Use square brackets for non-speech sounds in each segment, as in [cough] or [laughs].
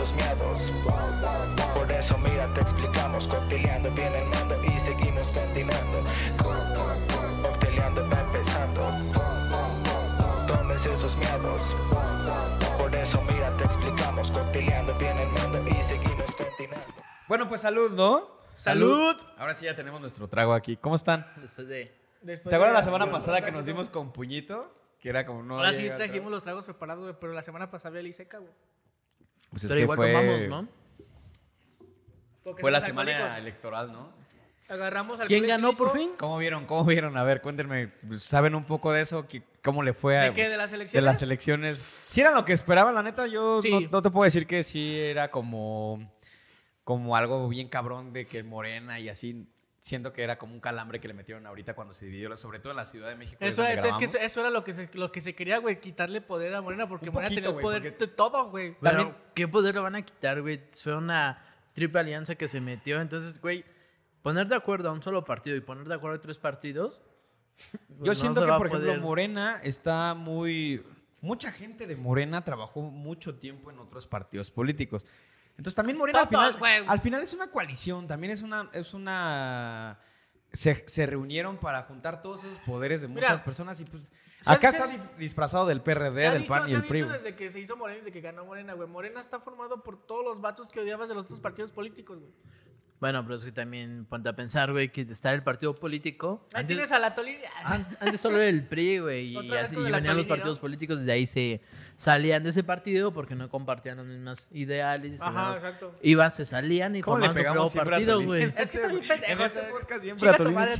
empezando. Tómense esos miedos. Por eso, mira, te explicamos. Cocteleando viene el mando y seguimos continuando. Co- Cocteleando va empezando. Tómense esos miedos. Por eso, mira, te explicamos. Cocteleando viene el mando y seguimos continuando. Bueno, pues salud, ¿no? ¡Salud! Ahora sí ya tenemos nuestro trago aquí. ¿Cómo están? Después de. Después ¿Te acuerdas de la semana pasada que nos dimos con puñito? Que era como no. Ahora sí trajimos los tragos preparados, güey, pero la semana pasada había seca, güey. Pues es Pero que igual fue, tomamos, ¿no? Porque fue la semana electoral, ¿no? Agarramos al ¿Quién ganó por fin? ¿Cómo vieron? ¿Cómo vieron? A ver, cuéntenme. ¿Saben un poco de eso? ¿Qué- ¿Cómo le fue a, ¿De qué? ¿De las de elecciones? las elecciones? Si era lo que esperaban, la neta, yo Sí. no, no te puedo decir que sí era como, como algo bien cabrón de que Morena y así. Siento que era como un calambre que le metieron ahorita cuando se dividió, sobre todo en la Ciudad de México. Eso es, es que eso, eso era lo que se, lo que se quería, güey, quitarle poder a Morena, porque Un Morena poquito, tenía el güey, poder porque- de todo, güey. También- ¿qué poder le van a quitar, güey? Fue una triple alianza que se metió. Entonces, güey, poner de acuerdo a un solo partido y poner de acuerdo a tres partidos. Yo pues, no siento que, por ejemplo, poder- Morena está muy... Mucha gente de Morena trabajó mucho tiempo en otros partidos políticos. Entonces también Morena al Todos, final, al final es una coalición, también es una... Es una se, se reunieron para juntar todos esos poderes de muchas Mira, personas y pues... se- Acá se- está disfrazado del PRD, del dicho- PAN y el PRI. dicho desde que se hizo Morena, desde que ganó Morena, güey. Morena está formado por todos los vatos que odiabas de los otros partidos políticos, güey. Bueno, pero es que también ponte a pensar, güey, que está el partido político. Ahí Antes, tienes a la Tolini. an- antes solo era el PRI, güey, y, así, y venían los partidos políticos, de ahí se salían de ese partido porque no compartían las mismas ideales. Ajá, ¿no? exacto. Iban, se salían y ¿Cómo le formaban su propio partido, güey. Es que está bien pendejo. En este podcast siempre a tu [laughs] madre.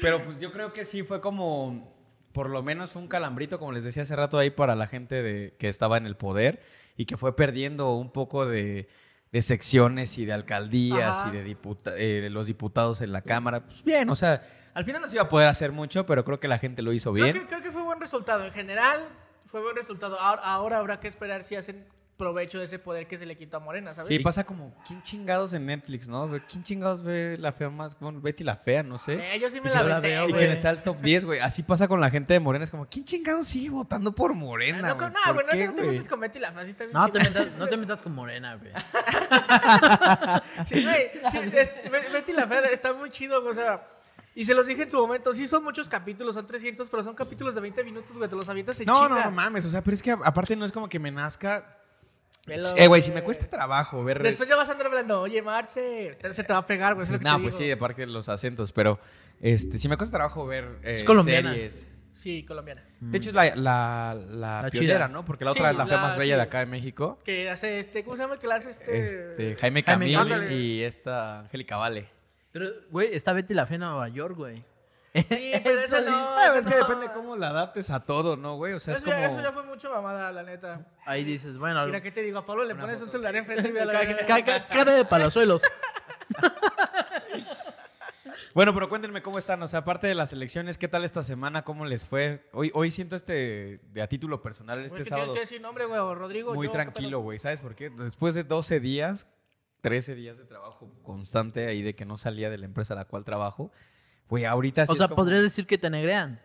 Pero pues yo creo que sí fue como por lo menos un calambrito, como les decía hace rato ahí, para la gente de, que estaba en el poder y que fue perdiendo un poco de, de secciones y de alcaldías Ajá. y de diputa- eh, los diputados en la Cámara. Pues bien, o sea, al final no se iba a poder hacer mucho, pero creo que la gente lo hizo Creo bien. que, creo que fue buen resultado. En general, fue buen resultado. Ahora, ahora habrá que esperar si hacen provecho de ese poder que se le quitó a Morena, ¿sabes? Sí, pasa como, ¿quién chingados en Netflix, no? ¿Quién chingados ve la fea más? Bueno, Betty la fea, no sé. Eh, yo sí me la la veo, Y güey. quien está al top 10, güey. Así pasa con la gente de Morena. Es como, ¿quién chingados sigue votando por Morena? No, güey? no, ¿Por güey, no, qué, no te metas con Betty la Fea, sí está bien No te, metas, no te metas con Morena, güey. [laughs] Sí, güey. sí, es- Be- Betty la Fea está muy chido, o sea. Y se los dije en su momento, sí son muchos capítulos, son 300, pero son capítulos de 20 minutos, güey, te los avientas en No, chinga. no, no mames. O sea, pero es que aparte no es como que me nazca. Velo, Eh, güey, si me cuesta trabajo ver. Después ya vas a andar hablando, oye, Marce, se te va a pegar, güey, Sí, no, pues sí, digo. aparte de los acentos, pero este, si me cuesta trabajo ver eh, Es colombiana. series. Sí, colombiana. De hecho, es la, la, la La pionera. ¿no? Porque la Sí, otra es la fe la- más bella sí. de acá de México. Que hace este, ¿cómo se llama el que la hace este? Este, Jaime Jaime Camil Camil. y esta Angélica Vale. Pero, güey, está Betty la Fea en Nueva York, güey. Sí, pero [laughs] eso no. Eso es que no. depende cómo la adaptes a todo, ¿no, güey? O sea, es Eso, ya- como. eso ya fue mucho mamada, la neta. Ahí dices, bueno, Mira, ¿qué te digo? A Pablo le pones un celular enfrente y ve a la ca- ca- ca- cara de palazuelos. [laughs] Bueno, pero cuéntenme cómo están. O sea, aparte de las elecciones, ¿qué tal esta semana? ¿Cómo les fue? Hoy, hoy siento este, de a título personal, Güey, este que sábado, Tienes que decir nombre, güey, Rodrigo. muy yo, ¿qué tranquilo, güey. ¿Sabes por qué? Después de 12 días, 13 días de trabajo constante ahí de que no salía de la empresa a la cual trabajo, güey, ahorita sí O sea, como- podrías decir que te negrean.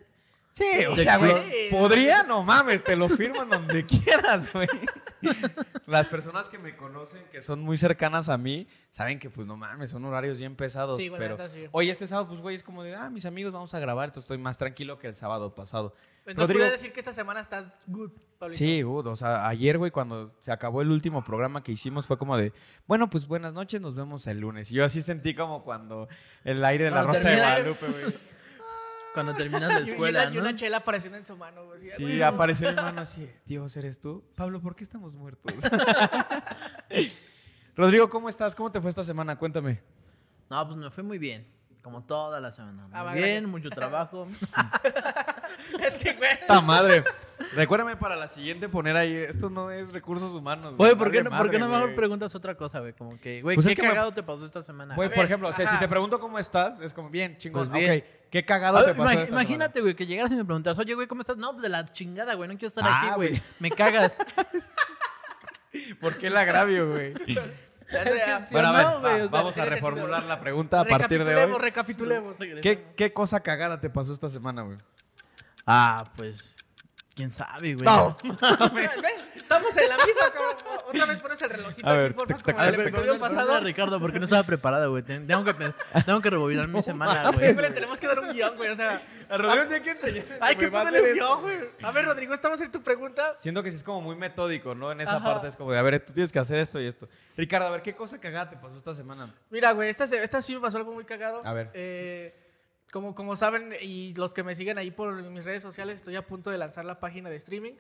Sí, o sea, güey, podría, no mames, te lo firmo en donde quieras, güey. Las personas que me conocen, que son muy cercanas a mí, saben que, pues, no mames, son horarios bien pesados. Sí, pero sí. hoy este sábado, pues, güey, es como de, ah, mis amigos, vamos a grabar, entonces estoy más tranquilo que el sábado pasado. Entonces Rodrigo- puedes decir que esta semana estás good, Pablito. Sí, good, o sea, ayer, güey, cuando se acabó el último programa que hicimos, fue como de, bueno, pues buenas noches, nos vemos el lunes. Y yo así sentí como cuando el aire de la Cuando Rosa de Guadalupe, güey. Cuando terminas la [laughs] Y, y escuela, una, y una ¿no? chela apareciendo en su mano, güey. Sí, apareció mi mano así, Dios, ¿eres tú? Pablo, ¿por qué estamos muertos? [laughs] Rodrigo, ¿cómo estás? ¿Cómo te fue esta semana? Cuéntame. No, pues me fue muy bien. Como toda la semana. Muy Ah, va, bien, mucho trabajo. [laughs] Es que, güey. ¡Ta madre! Recuérdame para la siguiente poner ahí, esto no es recursos humanos. Güey, ¿por qué no, ¿por qué no madre, mejor preguntas otra cosa, güey? Como que, güey, Pues es ¿qué me- cagado te pasó esta semana? Güey, por ejemplo, o sea, si te pregunto cómo estás, es como, bien, chingón. Pues bien. Ok, ¿qué cagado te pasó imag- esta imagínate, güey, que llegaras y me preguntaras, oye, güey, ¿cómo estás? No, pues de la chingada, güey, no quiero estar Ah, aquí, güey. Me cagas. [laughs] ¿Por qué el agravio, güey? [laughs] Bueno, a ver, no, va, vamos a reformular la pregunta a partir de hoy. Recapitulemos, recapitulemos. ¿Qué, ¿Qué cosa cagada te pasó esta semana, güey? Ah, pues. Quién sabe, güey. No. [laughs] Estamos en la misma, cabrón. Otra vez pones el relojito A aquí, ver, porfa, como el episodio pasado. Ricardo, porque no estaba preparado, güey. Ten- Tengo que, tengo que rebobinar mi semana, güey. Siempre le tenemos que dar un guion, güey. O sea, A Rodrigo tiene que enseñar. [laughs] hay que ponerle un guion, güey. A ver, Rodrigo, esta va a ser tu pregunta. Siento que sí es como muy metódico, ¿no? En esa Ajá. parte es como de, a ver, tú tienes que hacer esto y esto. Ricardo, a ver, ¿qué cosa cagada te pasó esta semana? Mira, güey, esta, esta sí me pasó algo muy cagado. A ver. Eh, como, como saben, y los que me siguen ahí por mis redes sociales, estoy a punto de lanzar la página de streaming.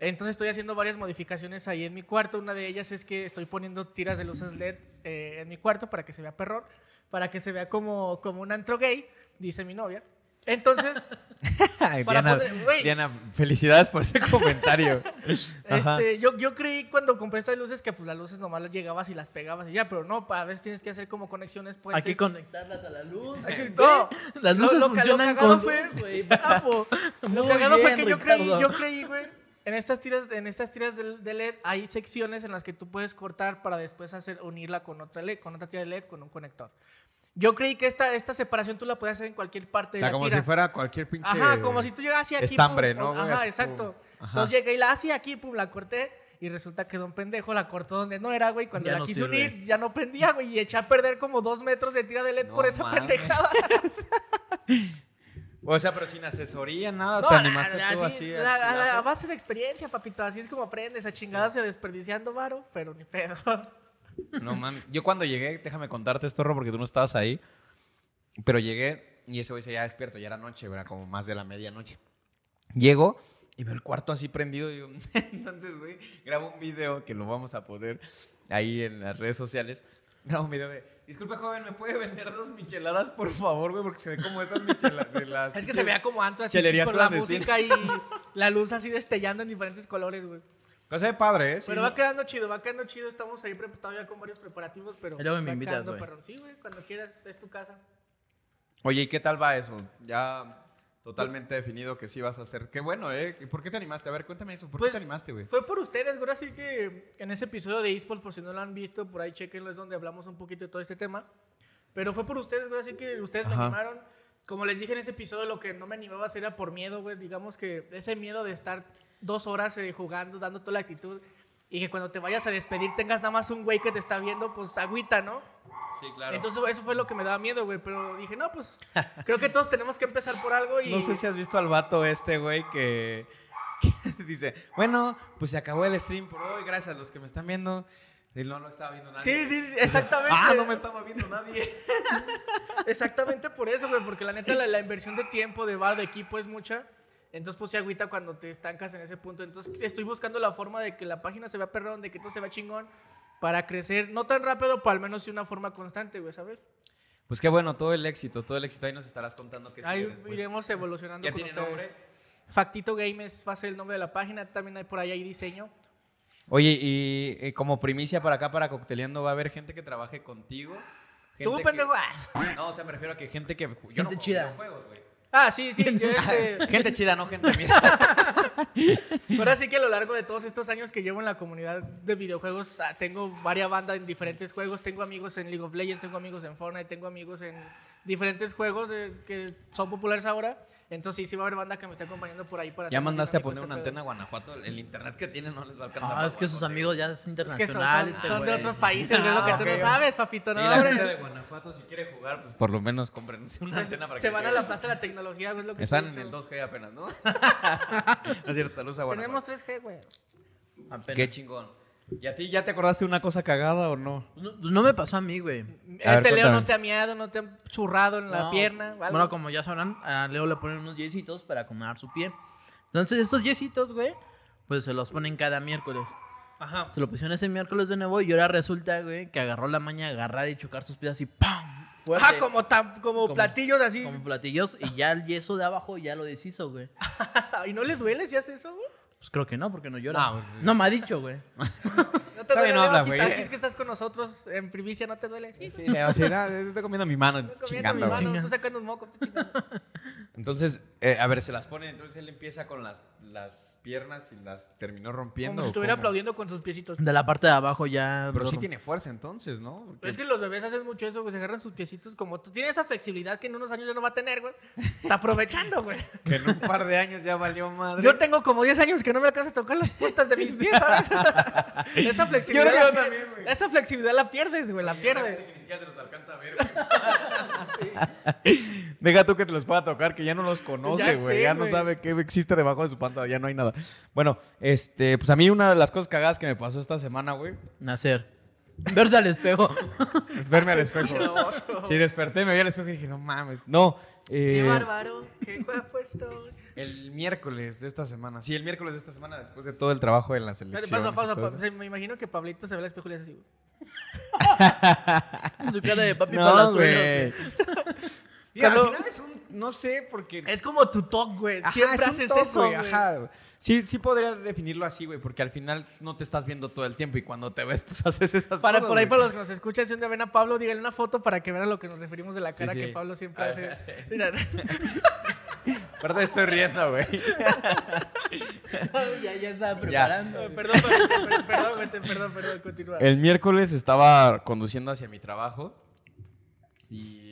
Entonces estoy haciendo varias modificaciones ahí en mi cuarto. Una de ellas es que estoy poniendo tiras de luces LED eh, en mi cuarto para que se vea perrón, para que se vea como, como un antro gay, dice mi novia. Entonces, [laughs] Diana, güey. Diana, felicidades por ese [laughs] comentario. Este, yo, yo creí cuando compré estas luces que pues las luces nomás las llegabas y las pegabas y ya, pero no, a veces tienes que hacer como conexiones puentes. Hay que conectarlas a la luz. Hay que- [laughs] no, Las lo- luces lo lo funcionan cagado con fue- luz, güey. Bravo. Lo cagado fue bien, que yo creí, Ricardo. yo creí, güey. En estas tiras, en estas tiras de, de LED hay secciones en las que tú puedes cortar para después hacer unirla con otra LED, con otra tira de LED con un conector. Yo creí que esta, esta separación tú la podías hacer en cualquier parte O sea, de la como tira. si fuera cualquier pinche. Ajá, como si tú llegas así aquí. estambre, pum, ¿no? Ajá, exacto. ajá. Entonces llegué y la así aquí, pum, la corté. Y resulta que don pendejo la cortó donde no era, güey. Cuando Ya la no quise sirve. unir, ya no prendía, güey. Y eché a perder como dos metros de tira de LED No por esa mames. pendejada. [laughs] O sea, pero sin asesoría, nada. No, te la- animaste la- tú así, la- a, la- a base de experiencia, papito. Así es como aprendes a chingadas y a desperdiciando varo, pero ni pedo. No mames. Yo cuando llegué, déjame contarte esto, Ro, porque tú no estabas ahí. Pero llegué y ese güey se ya despierto, ya era noche, era como más de la medianoche. Llego y veo el cuarto así prendido. Y digo, [laughs] entonces, güey, grabo un video que lo vamos a poner ahí en las redes sociales. Grabo un video de, disculpe, joven, ¿me puede vender dos micheladas, por favor, güey? Porque se ve como estas micheladas de las... [laughs] es que se vea como antes, así con la música y la luz así destellando en diferentes colores, güey. Cosa de padre, ¿eh? Sí. Pero va quedando chido, va quedando chido. Estamos ahí todavía con varios preparativos, pero. Y luego me va invitas, quedando güey. perrón. Sí, güey, cuando quieras, es tu casa. Oye, ¿y qué tal va eso? Ya totalmente definido que sí vas a hacer. Qué bueno, ¿eh? ¿Y ¿Por qué te animaste? A ver, cuéntame eso. ¿Por Pues, qué te animaste, güey? Fue por ustedes, güey. Así que en ese episodio de eSport, por si no lo han visto, por ahí chequenlo, es donde hablamos un poquito de todo este tema. Pero fue por ustedes, güey. Así que ustedes me Ajá. animaron. Como les dije en ese episodio, lo que no me animaba a hacer era por miedo, güey. Digamos que ese miedo de estar dos horas eh, jugando, dando toda la actitud. Y que cuando te vayas a despedir tengas nada más un güey que te está viendo, pues agüita, ¿no? Sí, claro. Entonces eso fue lo que me daba miedo, güey. Pero dije, no, pues creo que todos tenemos que empezar por algo y... No sé si has visto al vato este, güey, que, [laughs] que dice, bueno, pues se acabó el stream por hoy, gracias a los que me están viendo. Y no lo estaba viendo nadie. Sí, sí, sí, exactamente. Ah, no me estaba viendo nadie. [laughs] Exactamente por eso, güey. Porque la neta, la, la inversión de tiempo, de bar, de equipo es mucha. Entonces, pues, se agüita cuando te estancas en ese punto. Entonces, estoy buscando la forma de que la página se vea perrón, de que todo se vea chingón, para crecer, no tan rápido, pero al menos de una forma constante, güey, ¿sabes? Pues qué bueno, todo el éxito, todo el éxito. Ahí nos estarás contando qué sigue Ahí después. iremos evolucionando ¿Ya con tiene nombre? Factito Games va a ser el nombre de la página. También hay por ahí, hay diseño. Oye, y, y como primicia para acá, para Cocteleando, va a haber gente que trabaje contigo. Tú, gente pendejo. que-. No, o sea, me refiero a que gente que... Yo no Gente juego chida. videojuegos, güey. Ah, sí, sí. yo, [laughs] este, Gente chida, no gente mira. [laughs] [laughs] Ahora sí que a lo largo de todos estos años que llevo en la comunidad de videojuegos, ah, tengo varias bandas en diferentes juegos. Tengo amigos en League of Legends, tengo amigos en Fortnite, tengo amigos en diferentes juegos eh, que son populares ahora. Entonces sí, sí va a haber banda que me esté acompañando por ahí para Ya mandaste a poner una este antena a Guanajuato. El internet que tienen no les va a alcanzar. Ah, es que sus amigos ya es pedo. Es que son, internacional. son- este son de otros países, güey, lo que Ah, tú no sabes, papito. Y No, la hombre. gente de [laughs] Guanajuato, si quiere jugar, pues por lo menos compren una [laughs] antena para Se que van a la plaza de la tecnología, es lo que Están en el diciendo. 2G apenas, ¿no? No es cierto, saludos a Tenemos Guanajuato. 3G, güey. Apenas. Qué chingón. ¿Y a ti ya te acordaste de una cosa cagada o no? No, no me pasó a mí, güey. A ver, Este Leo cuéntame. no te ha miado, no te ha churrado en la No. pierna. ¿algo? Bueno, como ya sabrán, a Leo le ponen unos yesitos para acomodar su pie. Entonces, estos yesitos, güey, pues se los ponen cada miércoles. Ajá. Se lo pusieron ese miércoles de nuevo y ahora resulta, güey, que agarró la maña de agarrar y chocar sus pies así, ¡pam! Fuerte. Ah, como, tam- como, Como- platillos así. Como platillos y ya el yeso de abajo ya lo deshizo, güey. [laughs] ¿Y no le duele si haces eso, güey? Pues creo que no, porque no llora. No, No, pues- me ha dicho, güey. [laughs] No te duele, no habla, aquí güey. estás- es que estás con nosotros en primicia, ¿no te duele? Sí, Sí, o sea, era- estoy comiendo mi mano, Estás comiendo chingando. mi mano, tú sacando un moco. Entonces, eh, a ver, se las pone, entonces él empieza con las, las piernas y las terminó rompiendo. Como si ¿o estuviera cómo? aplaudiendo con sus piecitos. De la parte de abajo ya. Pero sí tiene fuerza entonces, ¿no? Porque- Es que los bebés hacen mucho eso, güey. Se agarran sus piecitos. Como tú tienes esa flexibilidad que en unos años ya no va a tener, güey. Está aprovechando, güey. [laughs] que en un par de años ya valió madre. Yo tengo como 10 años que no me alcanza a tocar las puntas de mis pies, ¿sabes? [laughs] esa flexibilidad. Yo- la también, güey. esa flexibilidad la pierdes, güey. La Ni pierdes. siquiera se los alcanza a ver, güey. [laughs] Deja tú que te los pueda tocar, que ya no los conoce, Ya güey. Ya, no sabe qué existe debajo de su panza, ya no hay nada. Bueno, este, pues a mí una de las cosas cagadas que me pasó esta semana, güey, Nacer. Verse al espejo. es [laughs] verme al espejo. Sí, desperté, me vi al espejo y dije, no mames. No, Qué eh, bárbaro. Qué fue esto. el miércoles de esta semana. Sí, el miércoles de esta semana, después de todo el trabajo en la selección. Pausa, pausa. Sí, Me imagino que Pablito se ve al espejo y le hace así, güey. [laughs] Su cara de papi No, palazuelos, güey. Al final es un, no sé, porque... Es como tu talk, güey. Ajá, Siempre es un haces eso, güey, güey. Ajá. Sí, sí podría definirlo así, güey, porque al final no te estás viendo todo el tiempo y cuando te ves, pues [laughs] haces esas Para, cosas. por ahí, güey. para los que nos escuchan, si un día ven a Pablo, díganle una foto para que vean a lo que nos referimos de la cara sí. que Pablo siempre Ah, hace. [laughs] Mira, Aparte estoy riendo, güey. ya, ya estaba preparando. güey. perdón, perdón, perdón, perdón, perdón, perdón, continúa. El miércoles estaba conduciendo hacia mi trabajo y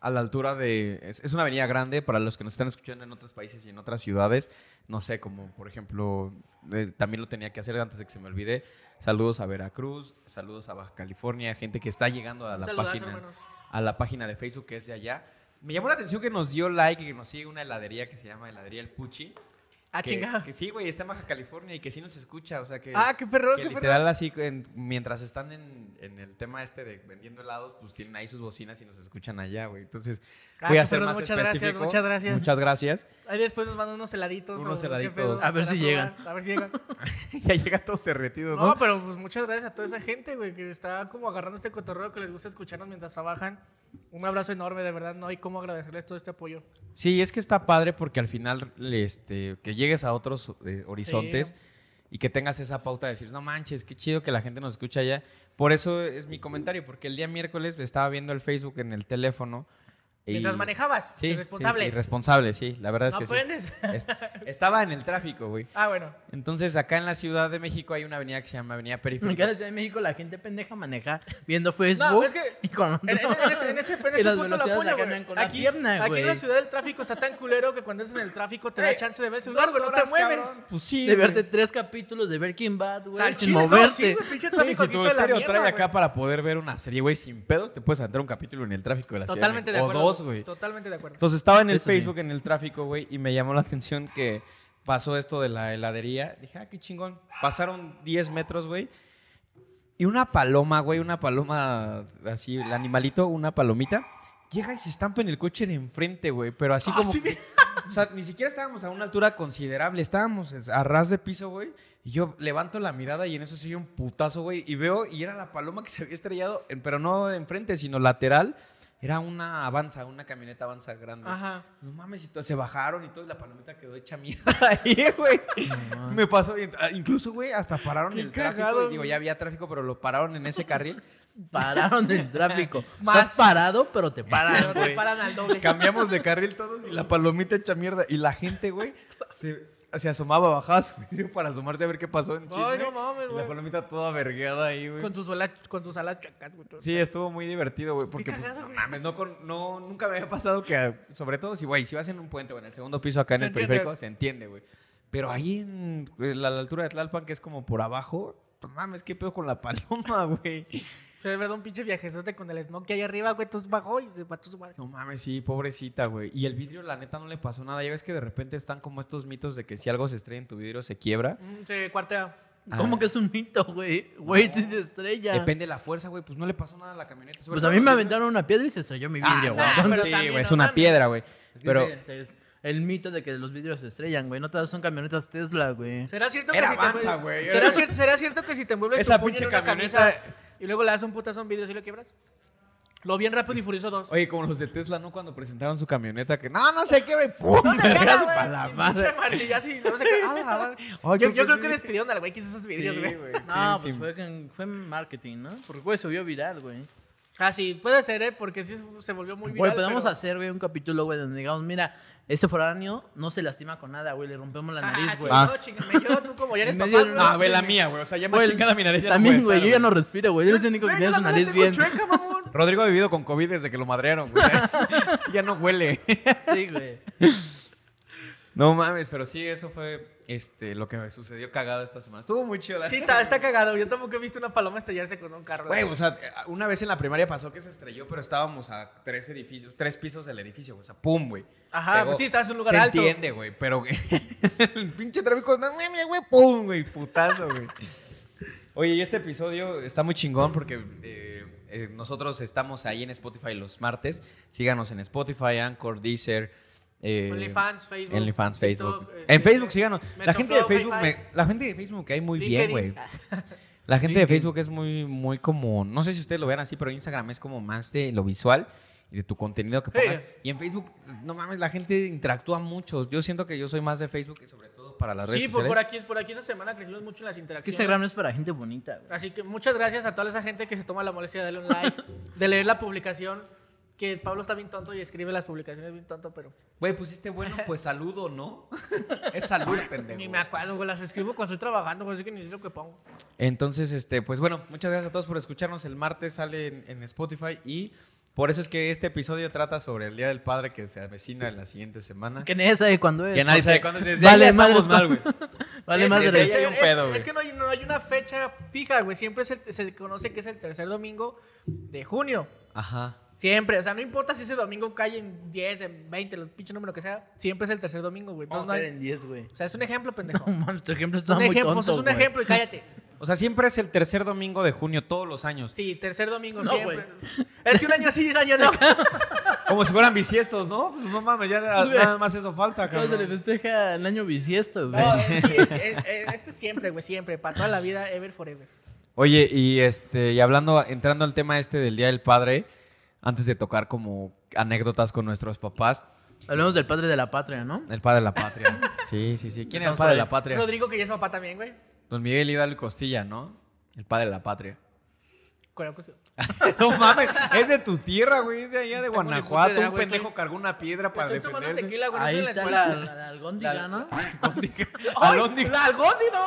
a la altura de... Es, es una avenida grande para los que nos están escuchando en otros países y en otras ciudades. No sé, como por ejemplo, eh, también lo tenía que hacer antes de que se me olvide. Saludos a Veracruz, saludos a Baja California, gente que está llegando a la página hermanos. a la página de Facebook que es de allá. Me llamó la atención que nos dio like y que nos sigue una heladería que se llama Heladería El Puchi. Ah, que, chingada. que sí, güey, está en Baja California y que sí nos escucha, o sea que... Ah, qué perro, que qué perro. literal así, en- mientras están en, en el tema este de vendiendo helados, pues tienen ahí sus bocinas y nos escuchan allá, güey. Entonces, Ah, voy a perro, más muchas gracias, específico. muchas gracias. Muchas gracias. Ahí después nos mandan unos heladitos. Unos heladitos. A ver si probar, llegan. A ver si llegan. [laughs] ya llega todos derretidos, ¿no? No, pero pues muchas gracias a toda esa gente, güey, que está como agarrando este cotorreo que les gusta escucharnos mientras trabajan. Un abrazo enorme, de verdad, no hay cómo agradecerles todo este apoyo. Sí, es que está padre porque al final este, que llegues a otros eh, horizontes y que tengas esa pauta de decir, no manches, qué chido que la gente nos escucha allá. Por eso es mi comentario, porque el día miércoles estaba viendo el Facebook en el teléfono. Y- Mientras manejabas, Sí, responsable. Sí, sí, responsable, sí, la verdad es que sí. aprendes. Es- estaba en el tráfico, güey. ah, bueno. Entonces, acá en la Ciudad de México hay una avenida que se llama Avenida Acá en Periférica. la Ciudad de México la gente pendeja maneja viendo Facebook. No, es que y con- en, en- en ese, en ese, en [laughs] y ese las punto velocidades apoyo, güey. la Aquí, pierna, aquí güey. en la ciudad el tráfico está tan culero que cuando estás en el tráfico te da chance de ver el celular, güey, no te mueves. cabrón. Pues sí, De güey. verte tres capítulos de Breaking Bad, güey. Sin chile, no, moverte. sí, Sí, si tu la trae acá para poder ver una serie, güey, sin pedos, te puedes aventar un capítulo en el tráfico de la Totalmente de ciudad. acuerdo. Dos, güey. Totalmente de acuerdo. Entonces estaba en el Eso sí. Facebook, en el tráfico, güey, y me llamó la atención que pasó esto de la heladería. Dije, ah, qué chingón. Pasaron 10 metros, güey. Y una paloma, güey, una paloma así, el animalito, una palomita, llega y se estampa en el coche de enfrente, güey. Pero así Ah, como. sí. que- o sea, ni siquiera estábamos a una altura considerable. Estábamos a ras de piso, güey. Y yo levanto la mirada y en eso soy un putazo, güey. Y veo, y era la paloma que se había estrellado, pero no enfrente, sino lateral. Era una avanza, una camioneta avanza grande. Ajá. No mames, y todo- se bajaron y todo, y la palomita quedó hecha mierda [laughs] ahí, güey. Me pasó, ah, incluso, güey, hasta pararon Qué el tráfico. cagado, y digo, güey. ya había tráfico, pero lo pararon en ese carril. [laughs] Pararon el tráfico. [laughs] Más. Estás parado, pero te paran, Pero te güey. paran al doble. Cambiamos de carril todos y la palomita hecha mierda. Y la gente, güey, se, se asomaba, bajaba su vidrio [laughs] para asomarse a ver qué pasó en chisme. Ay, no mames, Y la güey. palomita toda vergueada ahí, güey. Con sus alas, con tus alas chacas, güey. Sí, estuvo muy divertido, güey. Porque, pues, cagado, no güey. mames, no, con- no, nunca me había pasado que, sobre todo si, güey, si vas en un puente o en el segundo piso acá en Se el entiende. periférico, se entiende, güey. Pero ahí en en la, la altura de Tlalpan, que es como por abajo, mames, qué pedo con la paloma, [laughs] güey. Se ve verdad un pinche viajezote con el smog que hay arriba, güey. Entonces bajó y se mató su madre. No mames, sí, pobrecita, güey. Y el vidrio, la neta, no le pasó nada. Ya ves que de repente están como estos mitos de que si algo se estrella en tu vidrio, se quiebra. Mm, Se cuartea. ¿Cómo Ah. que es un mito, güey? Güey, si se estrella. Depende de la fuerza, güey. Pues no le pasó nada a la camioneta. Sobre Pues a mí me aventaron una piedra y se estrelló mi Ah, vidrio, güey. no, pero sí, güey, es no una piedra, güey. Pero sí, el mito de que los vidrios se estrellan, güey. No todas son camionetas Tesla, güey. ¿Será cierto Era que si Avanza, te güey. ¿Será, [laughs] cier- será cierto que si te envuelves Esa tu puño pinche en una camioneta- camisa y luego le das un putazo a un vidrio y lo quiebras? Lo vi en Rápido y Furioso 2. Oye, como los de Tesla, ¿no? Cuando presentaron su camioneta, que no, no sé qué, y ¡pum! vergazo para la madre. Y luego se cae. Ah, la madre. Ay, yo, creo yo que creo sí. que despidieron al güey que hizo esos vidrios, Sí, güey. güey. No, sí, pues sí. Fue, que- fue marketing, ¿no? Porque güey subió viral, güey. Ah, sí, puede ser, ¿eh? Porque sí se volvió muy Güey, viral. podemos pero- hacer, güey, un capítulo, güey, donde digamos, mira, ese foráneo no se lastima con nada, güey, le rompemos la Ah, nariz, sí, güey. Ah. no, chingame yo, tú como ya [laughs] eres papá. no, No, ve la mía, güey. O sea, ya más Güey, chingada mi nariz. ya no También, güey, estar, yo ya no respiro, güey. Eres el único que Güey, tiene yo su nariz bien. chueca, mamón. [laughs] Rodrigo ha vivido con COVID desde que lo madrearon, güey. [laughs] ya no huele. Sí, güey. No mames, pero sí, eso fue este, lo que me sucedió cagado esta semana. Estuvo muy chido. la Sí, está, está cagado. Yo tampoco he visto una paloma estrellarse con un carro. Güey, o sea, una vez en la primaria pasó que se estrelló, pero estábamos a tres edificios, tres pisos del edificio. O sea, pum, güey. Ajá, pues sí, estabas en un lugar se alto. entiende, güey, pero [laughs] el pinche tráfico, güey, pum, güey, putazo, güey. Oye, y este episodio está muy chingón porque eh, eh, nosotros estamos ahí en Spotify los martes. Síganos en Spotify, Anchor, Deezer. Eh, OnlyFans, Facebook. OnlyFans, Facebook. TikTok, en este, Facebook síganos. La gente de Facebook, me- [laughs] la gente de Facebook cae muy bien, güey. La gente de Facebook es muy, muy como, no sé si ustedes lo vean así, pero Instagram es como más de lo visual y de tu contenido que pongas. Sí. Y en Facebook, no mames, la gente interactúa mucho. Yo siento que yo soy más de Facebook y sobre todo para las redes Sí, por, sociales. por aquí, por aquí esta semana crecimos mucho en las interacciones. Instagram es para gente bonita, güey. Así que muchas gracias a toda esa gente que se toma la molestia de darle un like, [laughs] de leer la publicación. Que Pablo está bien tonto y escribe las publicaciones bien tonto, pero Güey, pusiste bueno, [laughs] pues saludo, ¿no? [laughs] es salud, pendejo. ni me acuerdo, güey. Las escribo cuando estoy trabajando, güey. Así que ni sé lo que pongo. Entonces, este, pues bueno, muchas gracias a todos por escucharnos. El martes sale en, en Spotify y por eso es que este episodio trata sobre el Día del Padre que se avecina en la siguiente semana. Que nadie sabe cuándo es. Que nadie sabe cuándo es. Desde Vale, ya madres, mal, güey. [laughs] Vale, Es- más Desde de ahí hay un es- pedo, es, que no hay, no hay una fecha fija, güey. Siempre es el- se conoce que es el tercer domingo de junio. Ajá. Siempre, o sea, no importa si ese domingo cae en 10, en 20, los pinche número que sea, siempre es el tercer domingo, güey. Entonces no hay- en 10, güey. O sea, es un ejemplo, pendejo. No mames, tu ejemplo Es un muy ejemplo, tonto, es un güey. ejemplo y cállate. O sea, siempre es el tercer domingo de junio todos los años. Sí, tercer domingo No, siempre. Es que un año sí y un año no. [laughs] Como si fueran bisiestos, ¿no? Pues no mames, ya Güey. nada más eso falta, ¿Cómo se le cabrón. festeja el año bisiesto, güey? No, [laughs] sí, es- es- es- esto es siempre, güey, siempre. Para toda la vida, ever, forever. Oye, y este, y hablando, entrando al tema este del Día del Padre, antes de tocar como anécdotas con nuestros papás, Hablamos del padre de la patria, ¿no? el padre de la patria. [laughs] Sí, sí, sí. ¿Quién es el padre de la patria? Rodrigo, que ya es papá también, güey. Don Miguel Hidalgo Costilla, ¿no? El padre de la patria. La- [laughs] no mames, es de tu tierra, güey, es de allá de Guanajuato. de Un pendejo estoy- cargó una piedra para Estoy tomando defenderse. tequila, güey. Ahí en la está escuela. la, la, la algóndiga, ¿no? Algóndiga. ¡Ay! Alóndiga. ¡La algóndiga!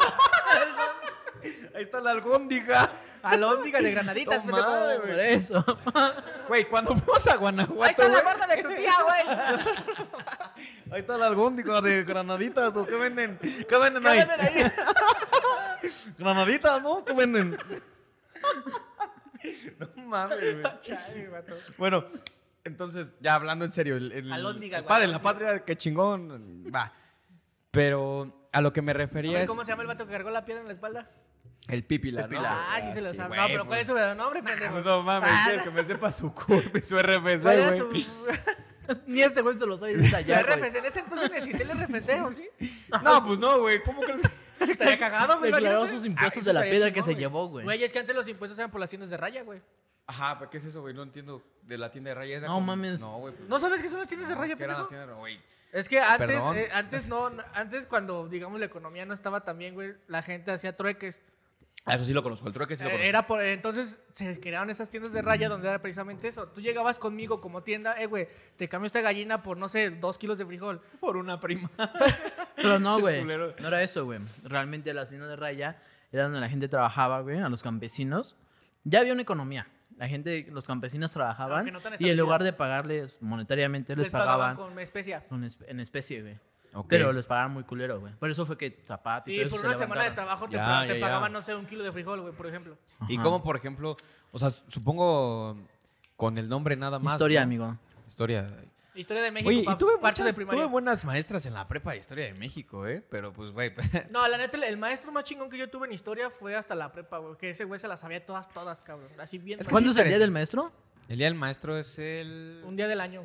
[laughs] Ahí está la algóndiga. Alóndiga de [laughs] granaditas, No pendejo. mames, Por eso. [laughs] Güey, cuando fuimos a Guanajuato, Ahí está la gorda de tu tía, güey. [laughs] Ahí está la algóndiga de granaditas, ¿o qué venden? ¿Qué venden ¿Qué ahí? venden ahí? Granaditas, ¿no? ¿Qué venden? no mames, güey. Bueno, entonces, ya hablando en serio, el, el, Alhóndiga, el güey, padre la patria, qué chingón, va. Pero a lo que me A refería ver, es ¿Cómo se llama el vato que cargó la piedra en la espalda? El pipila, ¿no? Pipila. Ah, sí se lo sabe. No, pero ¿cuál es su verdadero nombre, pendejo? Pues no mames, Ah, que me sepa su CURP y su RFC, ¿Cuál era güey. su, [laughs] Ni este güey se lo sabe desde su. RFC? En ese entonces necesité el [laughs] RFC, ¿o sí? No, pues no, güey, ¿cómo crees? [laughs] Estaría cagado, güey. Declaró sus impuestos eso de la piedra que se llevó, güey. Güey, es que antes los impuestos eran por las tiendas de raya, güey. Ajá, ¿pero qué es eso, güey? No entiendo. De la tienda de rayas. era No como- mames. No, güey. pues, ¿No sabes qué son las tiendas de raya, ¿Qué era la pendejo? tienda de güey? Es que antes, eh, antes no, no- antes cuando, digamos, la economía no estaba tan bien, güey, la gente hacía trueques. Ah, eso sí lo conozco, el trueque sí lo Eh, conozco. era por, entonces se crearon esas tiendas de raya donde era precisamente eso. Tú llegabas conmigo como tienda, eh, güey, te cambio esta gallina por, no sé, dos kilos de frijol. por una prima. [laughs] Pero no, güey. No era eso, güey. Realmente las tiendas de raya era donde la gente trabajaba, güey, a los campesinos. Ya había una economía. La gente, los campesinos trabajaban no tan y en lugar de pagarles monetariamente, les, Les pagaban pagaban con especia. con espe- en especie, güey. Ok. Pero les pagaban muy culero, güey. Por eso fue que Zapato y Sí, todo por eso una se semana de levantaron. trabajo te, Ya, pa- ya, te ya. pagaban, no sé, un kilo de frijol, güey, por ejemplo. Y Ajá. como, por ejemplo, o sea, supongo con el nombre nada más. Historia, ¿no? amigo. Historia. Historia de México, Oye, y pa- tuve, cuarto muchas, de primaria. tuve buenas maestras en la prepa de Historia de México, ¿eh? Pero pues, güey. [laughs] No, la neta, el- el maestro más chingón que yo tuve en historia fue hasta la prepa, güey. Que ese güey se las sabía todas, todas, cabrón. Así bien. Es que ¿Cuándo sí es el día parece- del maestro? el día del maestro es el. Un día del año.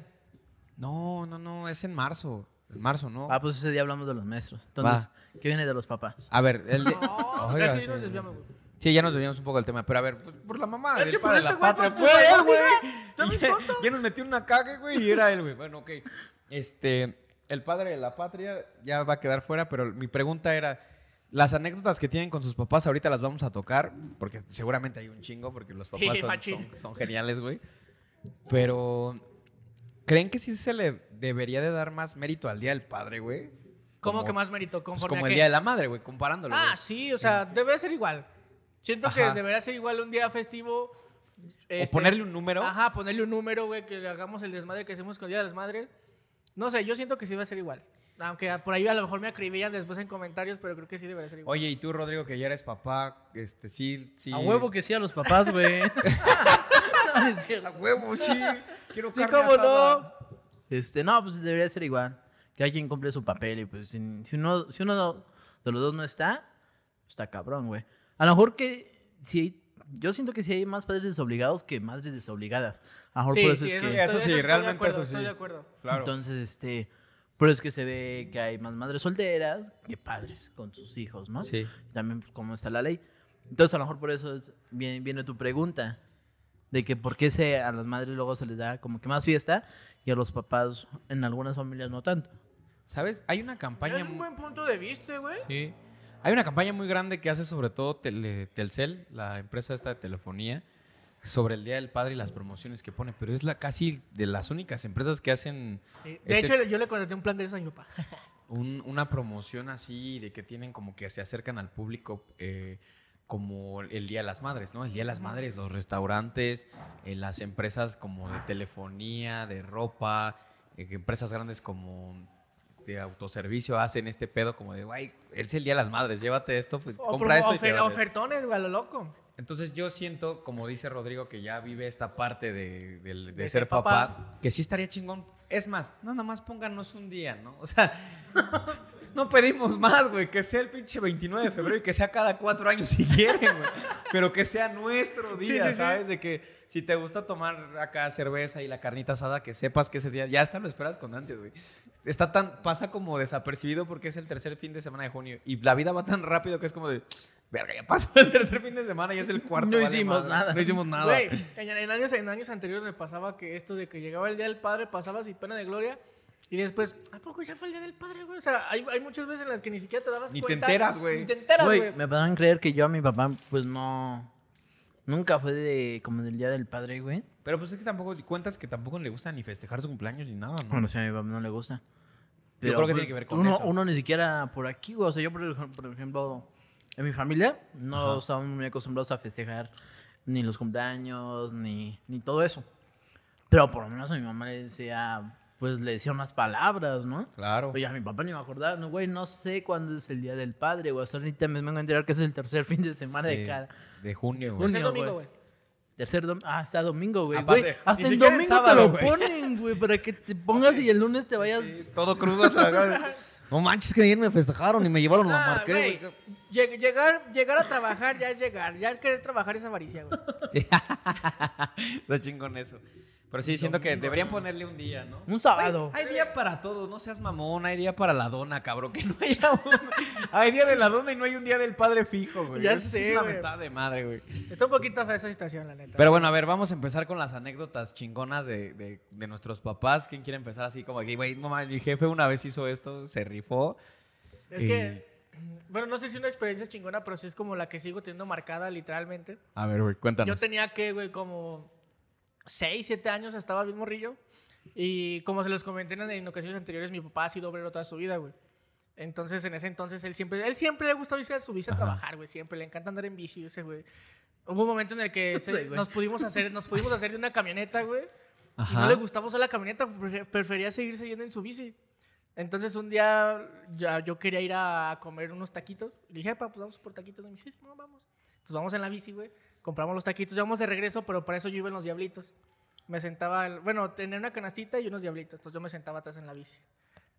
No, no, no, es en marzo. En marzo, ¿no? Ah, pues ese día hablamos de los maestros. Entonces, ¿qué viene de los papás? A ver, el día. No, [laughs] Oiga, sí, nos sí, desviamos, sí. güey. Sí, ya nos desviamos un poco del tema, pero a ver, pues, por la mamá Es del padre de este la güey, patria. por- Fue él, güey. Ya, [laughs] ya nos metió una cague, güey, y era él, güey. Bueno, ok. Este, el padre de la patria ya va a quedar fuera, pero mi pregunta era, Las anécdotas que tienen con sus papás ahorita las vamos a tocar, porque seguramente hay un chingo, porque los papás [laughs] son- son geniales, güey. Pero, ¿creen que sí se le debería de dar más mérito al Día del Padre, güey? ¿Cómo Como- que más mérito? Pues ¿Conforme como el? Día de la Madre, güey, comparándolo. Ah, güey. sí, o sea, debe ser igual. Siento Ajá. que debería ser igual un día festivo. O este, ponerle un número. Ajá, ponerle un número, güey, que hagamos el desmadre que hacemos con el Día de las Madres. No sé, yo siento que sí va a ser igual. Aunque por ahí a lo mejor me acribillan después en comentarios, pero creo que sí debería ser igual. Oye, y tú, Rodrigo, que ya eres papá, este, sí, sí. A huevo que sí a los papás, güey. [laughs] [laughs] No. A huevo, sí. Quiero Sí, carne cómo asada. no. Este, no, pues debería ser igual. Que alguien cumple su papel y pues si, si uno, si uno de los dos no está, pues, está cabrón, güey. A lo mejor que si yo siento que sí hay más padres desobligados que madres desobligadas. A lo mejor sí, por eso sí, es eso, que eso sí, realmente acuerdo, eso sí. Estoy de acuerdo. Claro. entonces este por eso es que se ve que hay más madres solteras que padres con sus hijos, ¿no? Sí. También pues, como está la ley. Entonces a lo mejor por eso es, viene, viene tu pregunta de que por qué se, a las madres luego se les da como que más fiesta y a los papás en algunas familias no tanto. ¿Sabes? Hay una campaña. Es un buen punto de vista, güey. Sí. Hay una campaña muy grande que hace sobre todo Tele- Telcel, la empresa esta de telefonía, sobre el Día del Padre y las promociones que pone. Pero es la casi de las únicas empresas que hacen Sí. De este- hecho, yo le contraté un plan de eso a mi papá. [laughs] un- una promoción así de que tienen como que se acercan al público eh, como el Día de las Madres, ¿no? El Día de las Madres, los restaurantes, eh, las empresas como de telefonía, de ropa, eh, empresas grandes como de autoservicio hacen este pedo como de, güey, es el Día de las Madres, llévate esto, pues, compra esto. y ofer- llévate". ofertones, güey, a lo loco. Entonces yo siento, como dice Rodrigo, que ya vive esta parte de, ser papá, papá. que sí estaría chingón. Es más, no, nada más pónganos un día, ¿no? O sea, [laughs] no pedimos más, güey, que sea el pinche 29 de febrero y que sea cada cuatro años si quieren, güey. Pero que sea nuestro Sí, día, sí, sí. ¿sabes? De que si te gusta tomar acá cerveza y la carnita asada, que sepas que ese día ya hasta lo esperas con ansias, güey. Está tan, pasa como desapercibido porque es el tercer fin de semana de junio y la vida va tan rápido que es como de, verga, ya pasó el tercer fin de semana y es el cuarto. No vale hicimos nada. No hicimos nada. Güey, en, en años, en años anteriores me pasaba que esto de que llegaba el Día del Padre pasaba sin pena de gloria. Y después, ¿a poco ya fue el Día del Padre, güey? O sea, hay, hay muchas veces en las que ni siquiera te dabas Ni te cuenta. enteras, güey. Ni te enteras, Güey, me podrán creer que yo a mi papá, pues no. Nunca fue de como del día del padre, güey. Pero pues es que tampoco cuentas que tampoco le gusta ni festejar su cumpleaños ni nada, ¿no? Bueno, sí, a mi papá no le gusta. Yo creo que pues, tiene que ver con uno, eso. Uno ni siquiera por aquí, güey. O sea, yo, por, por ejemplo, en mi familia no Ajá. estaban muy acostumbrados a festejar ni los cumpleaños, ni, ni todo eso. Pero por lo menos a mi mamá le decía, pues le decía unas palabras, ¿no? Claro. Oye, a mi papá ni me acordaba, no, güey, no sé cuándo es el día del padre, güey. Hasta ahorita me vengo a enterar que es el tercer fin de semana Sí, de cada. De junio, güey. Junio, Tercer domingo, güey. Tercer domingo. Ah, hasta domingo, güey. Aparte, Güey, ni Hasta el domingo sábado, te lo güey. ponen, güey, para que te pongas y el lunes te vayas. Todo crudo a tragar. [laughs] No manches que ayer me festejaron y me llevaron a la Ah, marqués, güey. güey. Lleg- Llegar, llegar a trabajar ya es llegar. Ya querer trabajar es avaricia, güey. [laughs] Sí. [laughs] Está chingón eso. Pero sí, siento que deberían ponerle un día, ¿no? Un sábado. Hay día para todo, no seas mamón, hay día para la dona, cabrón, que no haya un... Hay día de la dona y no hay un día del padre fijo, güey. Ya Eso sé, es una güey. mentada de madre, güey. Está un poquito fea esa situación, la neta. Pero bueno, a ver, vamos a empezar con las anécdotas chingonas de, de- de nuestros papás. ¿Quién quiere empezar así como que, güey, mames, mi jefe una vez hizo esto, se rifó? es que, bueno, no sé si una experiencia chingona, pero sí es como la que sigo teniendo marcada, literalmente. A ver, güey, cuéntanos. Yo tenía que, güey, como 6, 7 años, estaba bien morrillo. Y como se los comenté en, ocasiones anteriores, mi papá ha sido obrero toda su vida, güey. Entonces, en ese entonces, él siempre, él siempre le gustó irse a subirse a Ajá. trabajar, güey. Siempre le encanta andar en bici, ese güey. Hubo un momento en el que [laughs] se- Sí, nos pudimos hacer, nos pudimos hacer de una camioneta, güey. Y no le gustaba usar la camioneta, prefer- prefería seguirse yendo en su bici. Entonces un día ya yo quería ir a comer unos taquitos. Le dije, pa, pues vamos por taquitos. Y me dice, sí, no, vamos. Entonces vamos en la bici, güey. Compramos los taquitos, ya vamos de regreso, pero para eso yo iba en los diablitos. Me sentaba, bueno, tenía una canastita y unos diablitos. Entonces yo me sentaba atrás en la bici.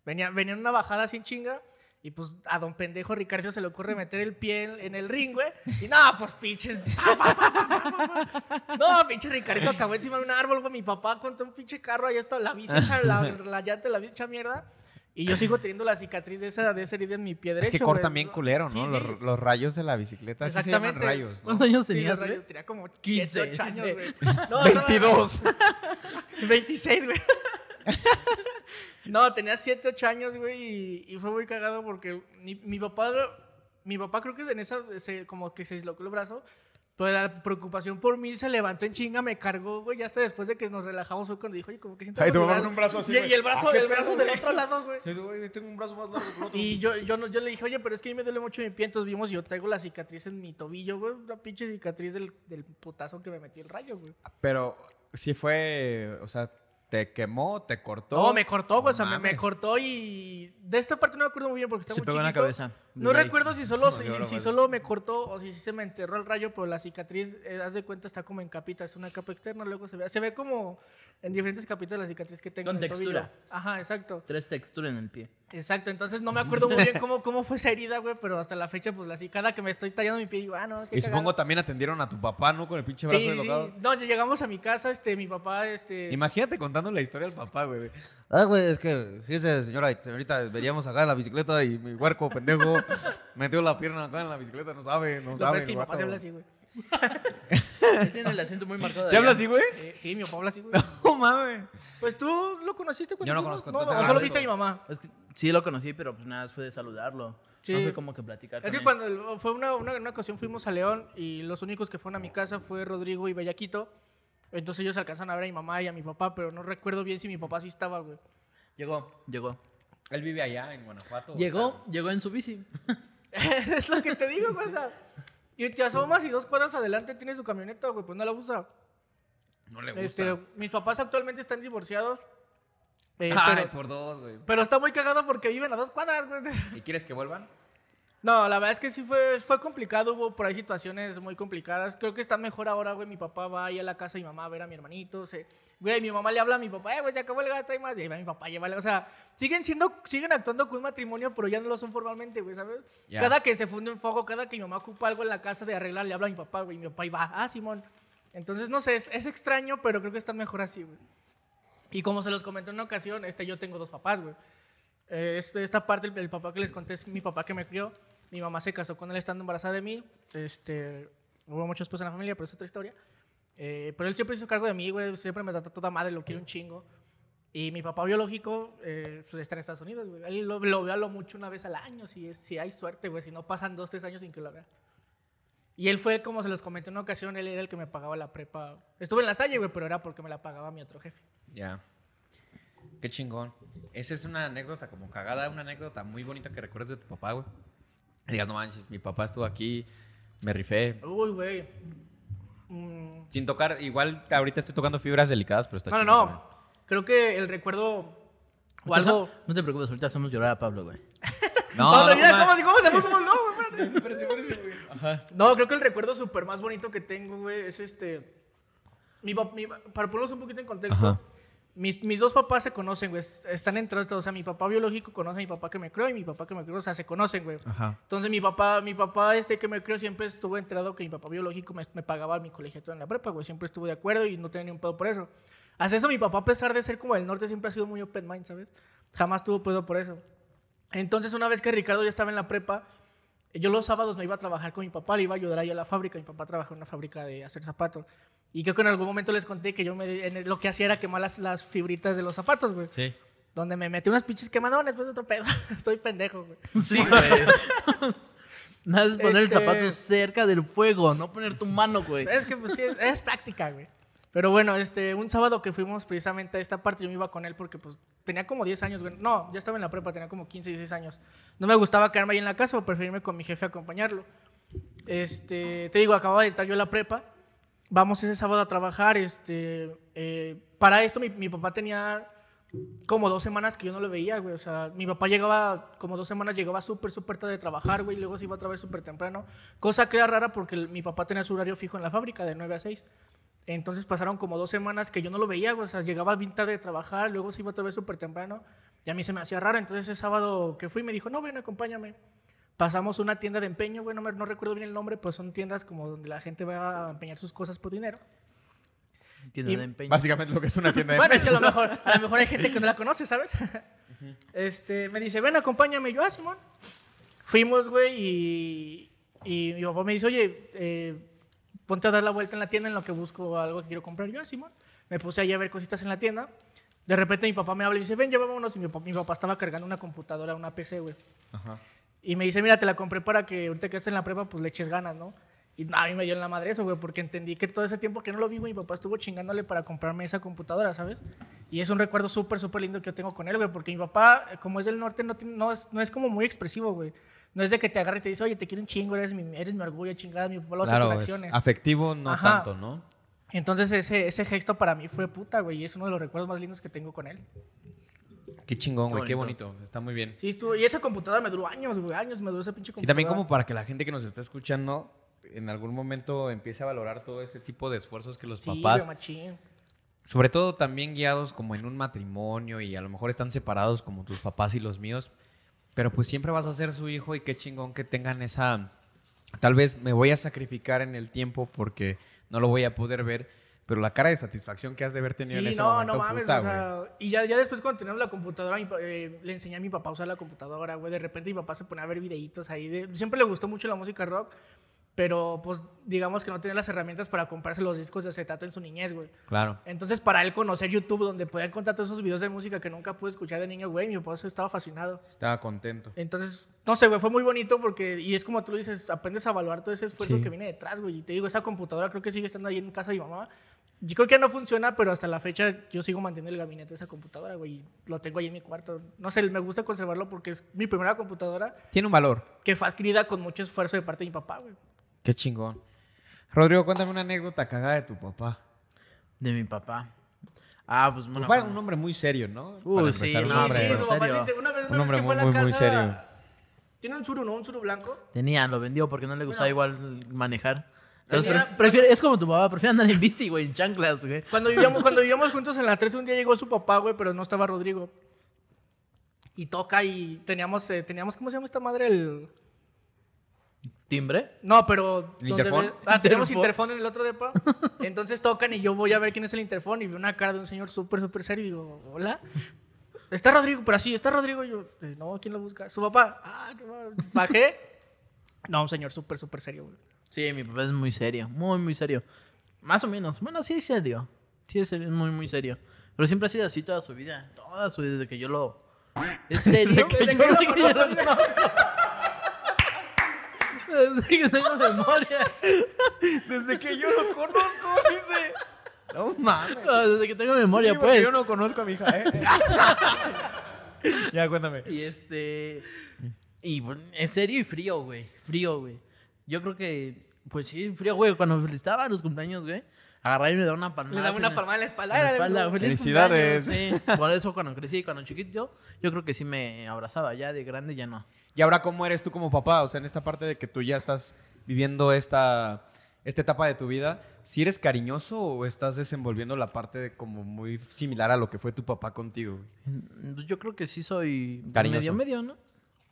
Venía, venía en una bajada sin chinga. Y pues a don pendejo Ricardo se le ocurre meter el pie en, en el ring, güey. Y no, pues pinches. pa, pa, pa. No, pinche Ricardo acabó encima de un árbol, güey. Mi papá contra un pinche carro, ahí está la bici hecha, la, la llanta la bici hecha mierda. Y yo sigo teniendo la cicatriz de esa, de esa herida en mi pie derecho. Es que cortan bien culero, ¿no? Sí, sí. Los, los rayos de la bicicleta. así se Exactamente. rayos. ¿no? ¿Cuántos años Sí, tenías, rayos, güey? tenía como 15, 7, 8 años, sí. güey. [laughs] No, estaba- 22. 26, güey. [laughs] No, tenía 7, 8 años, güey, y, y fue muy cagado porque mi, mi papá, mi mi papá creo que en esa, se, como que se dislocó el brazo, pero la preocupación por mí se levantó en chinga, me cargó, güey, ya hasta después de que nos relajamos fue cuando dijo, oye, como que siento Ay, tu algo mamá raro". con un brazo así, Y, el brazo, Ah, el brazo del güey. otro lado, güey. Sí, güey, tengo un brazo más largo que el otro. Y yo, yo, no- yo le dije, oye, pero es que a mí me duele mucho mi pie. Entonces vimos y yo traigo la cicatriz en mi tobillo, güey. Una pinche cicatriz del, del putazo que me metió el rayo, güey. Pero sí fue, o sea, te quemó, te cortó. No, me cortó, güey. O sea, me, me cortó y. De esta parte no me acuerdo muy bien porque está Se muy pegó en la cabeza. No recuerdo si solo, [laughs] si, si solo me cortó o si se me enterró el rayo, pero la cicatriz, eh, haz de cuenta, está como en capitas. Es una capa externa, luego se ve. Se ve como en diferentes capitas la cicatriz que tengo Con en el tobillo. textura. Ajá, exacto. Tres texturas en el pie. Exacto, entonces no me acuerdo muy bien cómo, cómo fue esa herida, güey, pero hasta la fecha, pues así, cada que me estoy tallando mi pie, digo, ah, no, es que Y cagado. supongo también atendieron a tu papá, ¿no? Con el pinche brazo Sí, sí, deslocado. sí. No, ya llegamos a mi casa, este, mi papá, este... Imagínate contando la historia al papá, güey. Ah, güey, es que, fíjese, señora, ahorita veníamos acá en la bicicleta y mi huerco pendejo [laughs] metió la pierna acá en la bicicleta, no sabe, no Lo sabe. es que mi papá se habla así, güey. [laughs] Él tiene el acento muy marcado. ¿Se habla así, güey? Eh, sí, mi papá habla así, güey. [laughs] No mames. Pues tú lo conociste cuando Yo no conozco, No, tú te o hablas solo viste a mi mamá. Es que sí lo conocí, pero pues nada, fue de saludarlo. Sí. No fue como que platicar Es que cuando fue una, una, una ocasión fuimos a León y los únicos que fueron a mi casa fue Rodrigo y Bellaquito. Entonces ellos alcanzaron a ver a mi mamá y a mi papá, pero no recuerdo bien si mi papá sí estaba, güey. Llegó, llegó. Él vive allá en Guanajuato. Llegó, llegó en su bici. [laughs] es lo que te digo, güey. y te asomas y dos cuadras adelante tiene su camioneta, güey, pues no la usa. No le gusta. Este, mis papás actualmente están divorciados. Eh, Ay, pero, por dos, güey. pero está muy cagado porque viven a dos cuadras, güey. [laughs] ¿Y quieres que vuelvan? No, la verdad es que sí fue, fue complicado. Hubo por ahí situaciones muy complicadas. Creo que está mejor ahora, güey. Mi papá va ahí a la casa de mi mamá a ver a mi hermanito. Se, güey, mi mamá le habla a mi papá, eh, güey, se acabó el gas, trae más. Y ahí va mi papá, llévale. O sea, siguen siendo, siguen actuando con un matrimonio, pero ya no lo son formalmente, güey, ¿sabes? Cada que se funde un fuego, cada que mi mamá ocupa algo en la casa de arreglar, le habla a mi papá, güey. Y mi papá y va, ah, Simón. Entonces, no sé, es, es extraño, pero creo que está mejor así, güey. Y como se los comenté en una ocasión, este, yo tengo dos papás, güey. Eh, este- esta parte, el, el papá que les conté es mi papá que me crió. Mi mamá se casó con él estando embarazada de mí. Este, hubo muchos pues en la familia, pero es otra historia. Eh, pero él siempre hizo cargo de mí, güey. Siempre me trató toda madre, lo quiero un chingo. Y mi papá biológico eh, pues, está en Estados Unidos, güey. Él lo, lo a lo mucho una vez al año, si, es- si hay suerte, güey. Si no pasan dos, tres años sin que lo vea. Y él fue, como se los comenté en una ocasión, él era el que me pagaba la prepa. Estuve en la salle, güey, pero era porque me la pagaba mi otro jefe. Ya. Qué chingón. Esa es una anécdota como cagada, una anécdota muy bonita que recuerdes de tu papá, güey. Y digas, no manches, mi papá estuvo aquí, me rifé. Uy, güey. Mm, Sin tocar, igual ahorita estoy tocando fibras delicadas, pero está No, no, no. Creo que el recuerdo o algo. No te preocupes, ahorita hacemos llorar a Pablo, güey. [laughs] [laughs] No, Pablo, no, mira cómo, cómo se puso como loco, espérate. Espérate. No, creo que el recuerdo súper más bonito que tengo, güey, es este. Mi, mi- para ponernos un poquito en contexto, Ajá. mis, mis dos papás se conocen, güey. es- Están entre todos. O sea, mi papá biológico conoce a mi papá que me crió y mi papá que me crió, o sea, se conocen, güey. Ajá. Entonces, mi papá, mi papá este que me crió siempre estuvo enterado que mi papá biológico me, me pagaba mi colegiatura en la prepa, güey. Siempre estuvo de acuerdo y no tenía ni un pedo por eso. Hace eso, mi papá, a pesar de ser como del norte, siempre ha sido muy open mind, ¿sabes? Jamás tuvo pedo por eso. Entonces, una vez que Ricardo ya estaba en la prepa, yo los sábados me iba a trabajar con mi papá, le iba a ayudar ahí a la fábrica. Mi papá trabajaba en una fábrica de hacer zapatos. Y creo que en algún momento les conté que yo me, en el- lo que hacía era quemar las, las fibritas de los zapatos, güey. Sí. Donde me metí unas pinches quemadones, pues otro pedo. [laughs] Estoy pendejo, güey. Sí, güey. Nada es poner el Este- zapato cerca del fuego, no poner tu mano, güey. Es que pues sí, es, es práctica, güey. Pero bueno, este, un sábado que fuimos precisamente a esta parte, yo me iba con él porque pues tenía como 10 años. No, ya estaba en la prepa, tenía como 15, 16 años. No me gustaba quedarme ahí en la casa o preferirme con mi jefe acompañarlo. Este, te digo, acababa de entrar yo la prepa. Vamos ese sábado a trabajar. Este, eh, para esto mi, papá tenía como dos semanas que yo no lo veía, güey. O sea, mi papá llegaba, como dos semanas, llegaba súper, súper tarde de trabajar, güey. y Luego se iba otra vez súper temprano. Cosa que era rara porque mi papá tenía su horario fijo en la fábrica de 9 a 6. Entonces pasaron como dos semanas que yo no lo veía, güey. O sea, llegaba bien tarde de trabajar, luego se iba otra vez súper temprano. Y a mí se me hacía raro. Entonces ese sábado que fui me dijo, no, ven, acompáñame. Pasamos una tienda de empeño, güey. No, recuerdo bien el nombre, pues son tiendas como donde la gente va a empeñar sus cosas por dinero. Tienda Y- de empeño. Básicamente lo que es una tienda de Bueno, es que a lo mejor, a lo mejor hay gente que no la [laughs] conoce, ¿sabes? Este, me dice, ven, acompáñame. Y yo, ah, Simón. Fuimos, güey, y, y mi papá me dice, oye, eh, ponte a dar la vuelta en la tienda en lo que busco algo que quiero comprar. Yo, Simón. Me puse ahí a ver cositas en la tienda. De repente mi papá me habla y dice, ven, ya vámonos. Y mi papá, mi papá estaba cargando una computadora, una PC, güey. Ajá. Y me dice, mira, te la compré para que ahorita que estés en la prepa, pues le eches ganas, ¿no? Y a mí me dio en la madre eso, güey, porque entendí que todo ese tiempo que no lo vi, güey, mi papá estuvo chingándole para comprarme esa computadora, ¿sabes? Y es un recuerdo súper, súper lindo que yo tengo con él, güey, porque mi papá, como es del norte, no, no, es, no es como muy expresivo, güey. No es de que te agarre y te dice, oye, te quiero un chingo, eres mi, eres mi orgullo, chingada, mi papá lo hace Claro, con es acciones. afectivo no Ajá. tanto, ¿no? Entonces ese, ese gesto para mí fue puta, güey, y es uno de los recuerdos más lindos que tengo con él. Qué chingón, güey, qué bonito. Está muy bien. Sí, estuvo, y esa computadora me duró años, güey, años me duró esa pinche Sí, computadora. también como para que la gente que nos está escuchando en algún momento empiece a valorar todo ese tipo de esfuerzos que los Sí, papás, güey, sobre todo también guiados como en un matrimonio y a lo mejor están separados como tus papás y los míos, pero pues siempre vas a ser su hijo y qué chingón que tengan esa, tal vez me voy a sacrificar en el tiempo porque no lo voy a poder ver, pero la cara de satisfacción que has de haber tenido en Sí, ese no, momento, no mames, puta, o sea, y ya, ya después cuando teníamos la computadora, mi eh, le enseñé a mi papá a usar la computadora, güey, de repente mi papá se ponía a ver videitos ahí, de, siempre le gustó mucho la música rock, pero pues digamos que no tenía las herramientas para comprarse los discos de acetato en su niñez, güey. Claro. Entonces para él conocer YouTube, donde podía encontrar todos esos videos de música que nunca pude escuchar de niño, güey, mi papá estaba fascinado. Estaba contento. Entonces, no sé, güey, fue muy bonito porque, y es como tú dices, aprendes a evaluar todo ese esfuerzo Sí. que viene detrás, güey. Y te digo, esa computadora creo que sigue estando ahí en casa de mi mamá. Yo creo que ya no funciona, pero hasta la fecha yo sigo manteniendo el gabinete de esa computadora, güey. y Lo tengo ahí en mi cuarto. No sé, me gusta conservarlo porque es mi primera computadora Tiene un valor. que fue adquirida con mucho esfuerzo de parte de mi papá, güey. Qué chingón. Rodrigo, cuéntame una anécdota cagada de tu papá. De mi papá. Ah, pues bueno. papá es cuando- un hombre muy serio, ¿no? Uy, Para sí, un no, Sí, hombre- papá serio. dice, una vez, Un una vez hombre que fue a la muy, muy, muy serio. Tiene un suru, ¿no? Un suru blanco. Tenía, lo vendió porque no le gustaba Bueno. igual manejar. Entonces, Tenía- pre- prefiere, es como tu papá, prefiere andar en bici, güey, en chanclas, güey. Cuando vivíamos, [laughs] cuando vivíamos juntos en la 13, un día llegó su papá, güey, pero no estaba Rodrigo. Y toca y teníamos, eh, teníamos ¿cómo se llama esta madre? El... ¿Timbre? No, pero... Ah, tenemos Interfón. en el otro depa. [laughs] Entonces tocan y yo voy a ver quién es el interfón y veo una cara de un señor súper, súper serio y digo, hola. Está Rodrigo, pero así, está Rodrigo. Y yo, "Eh, no, ¿quién lo busca? Su papá. Ah, qué mal. Bajé. No, un señor súper, súper serio, güey. Sí, mi papá es muy serio, muy, muy serio. Más o menos. Bueno, sí es serio. Sí es serio, es muy, muy serio. Pero siempre ha sido así toda su vida. Toda su vida, desde que yo lo... ¿Es [laughs] serio? Desde que Desde que yo lo conozco. Desde que tengo memoria. Desde que yo lo conozco, dice. No mames. No, Desde que tengo memoria, Sí, pues. Yo no conozco a mi hija, ¿eh? [laughs] ya, cuéntame. Y este. Y bueno, es serio y frío, güey. Frío, güey. Yo creo que. Pues sí, frío, güey. Cuando me felicitaba los cumpleaños, güey. Agarraba y me daba una palmada. Le daba una en- palmada en la espalda. en la Ay, espalda. güey. Feliz Felicidades. Sí. Por eso cuando crecí, cuando chiquito, yo creo que sí me abrazaba. Ya de grande ya no. Y ahora, ¿cómo eres tú como papá? O sea, en esta parte de que tú ya estás viviendo esta, esta etapa de tu vida, ¿si eres cariñoso o estás desenvolviendo la parte de como muy similar a lo que fue tu papá contigo? Mm, Yo creo que sí soy Cariñoso. medio medio, ¿no?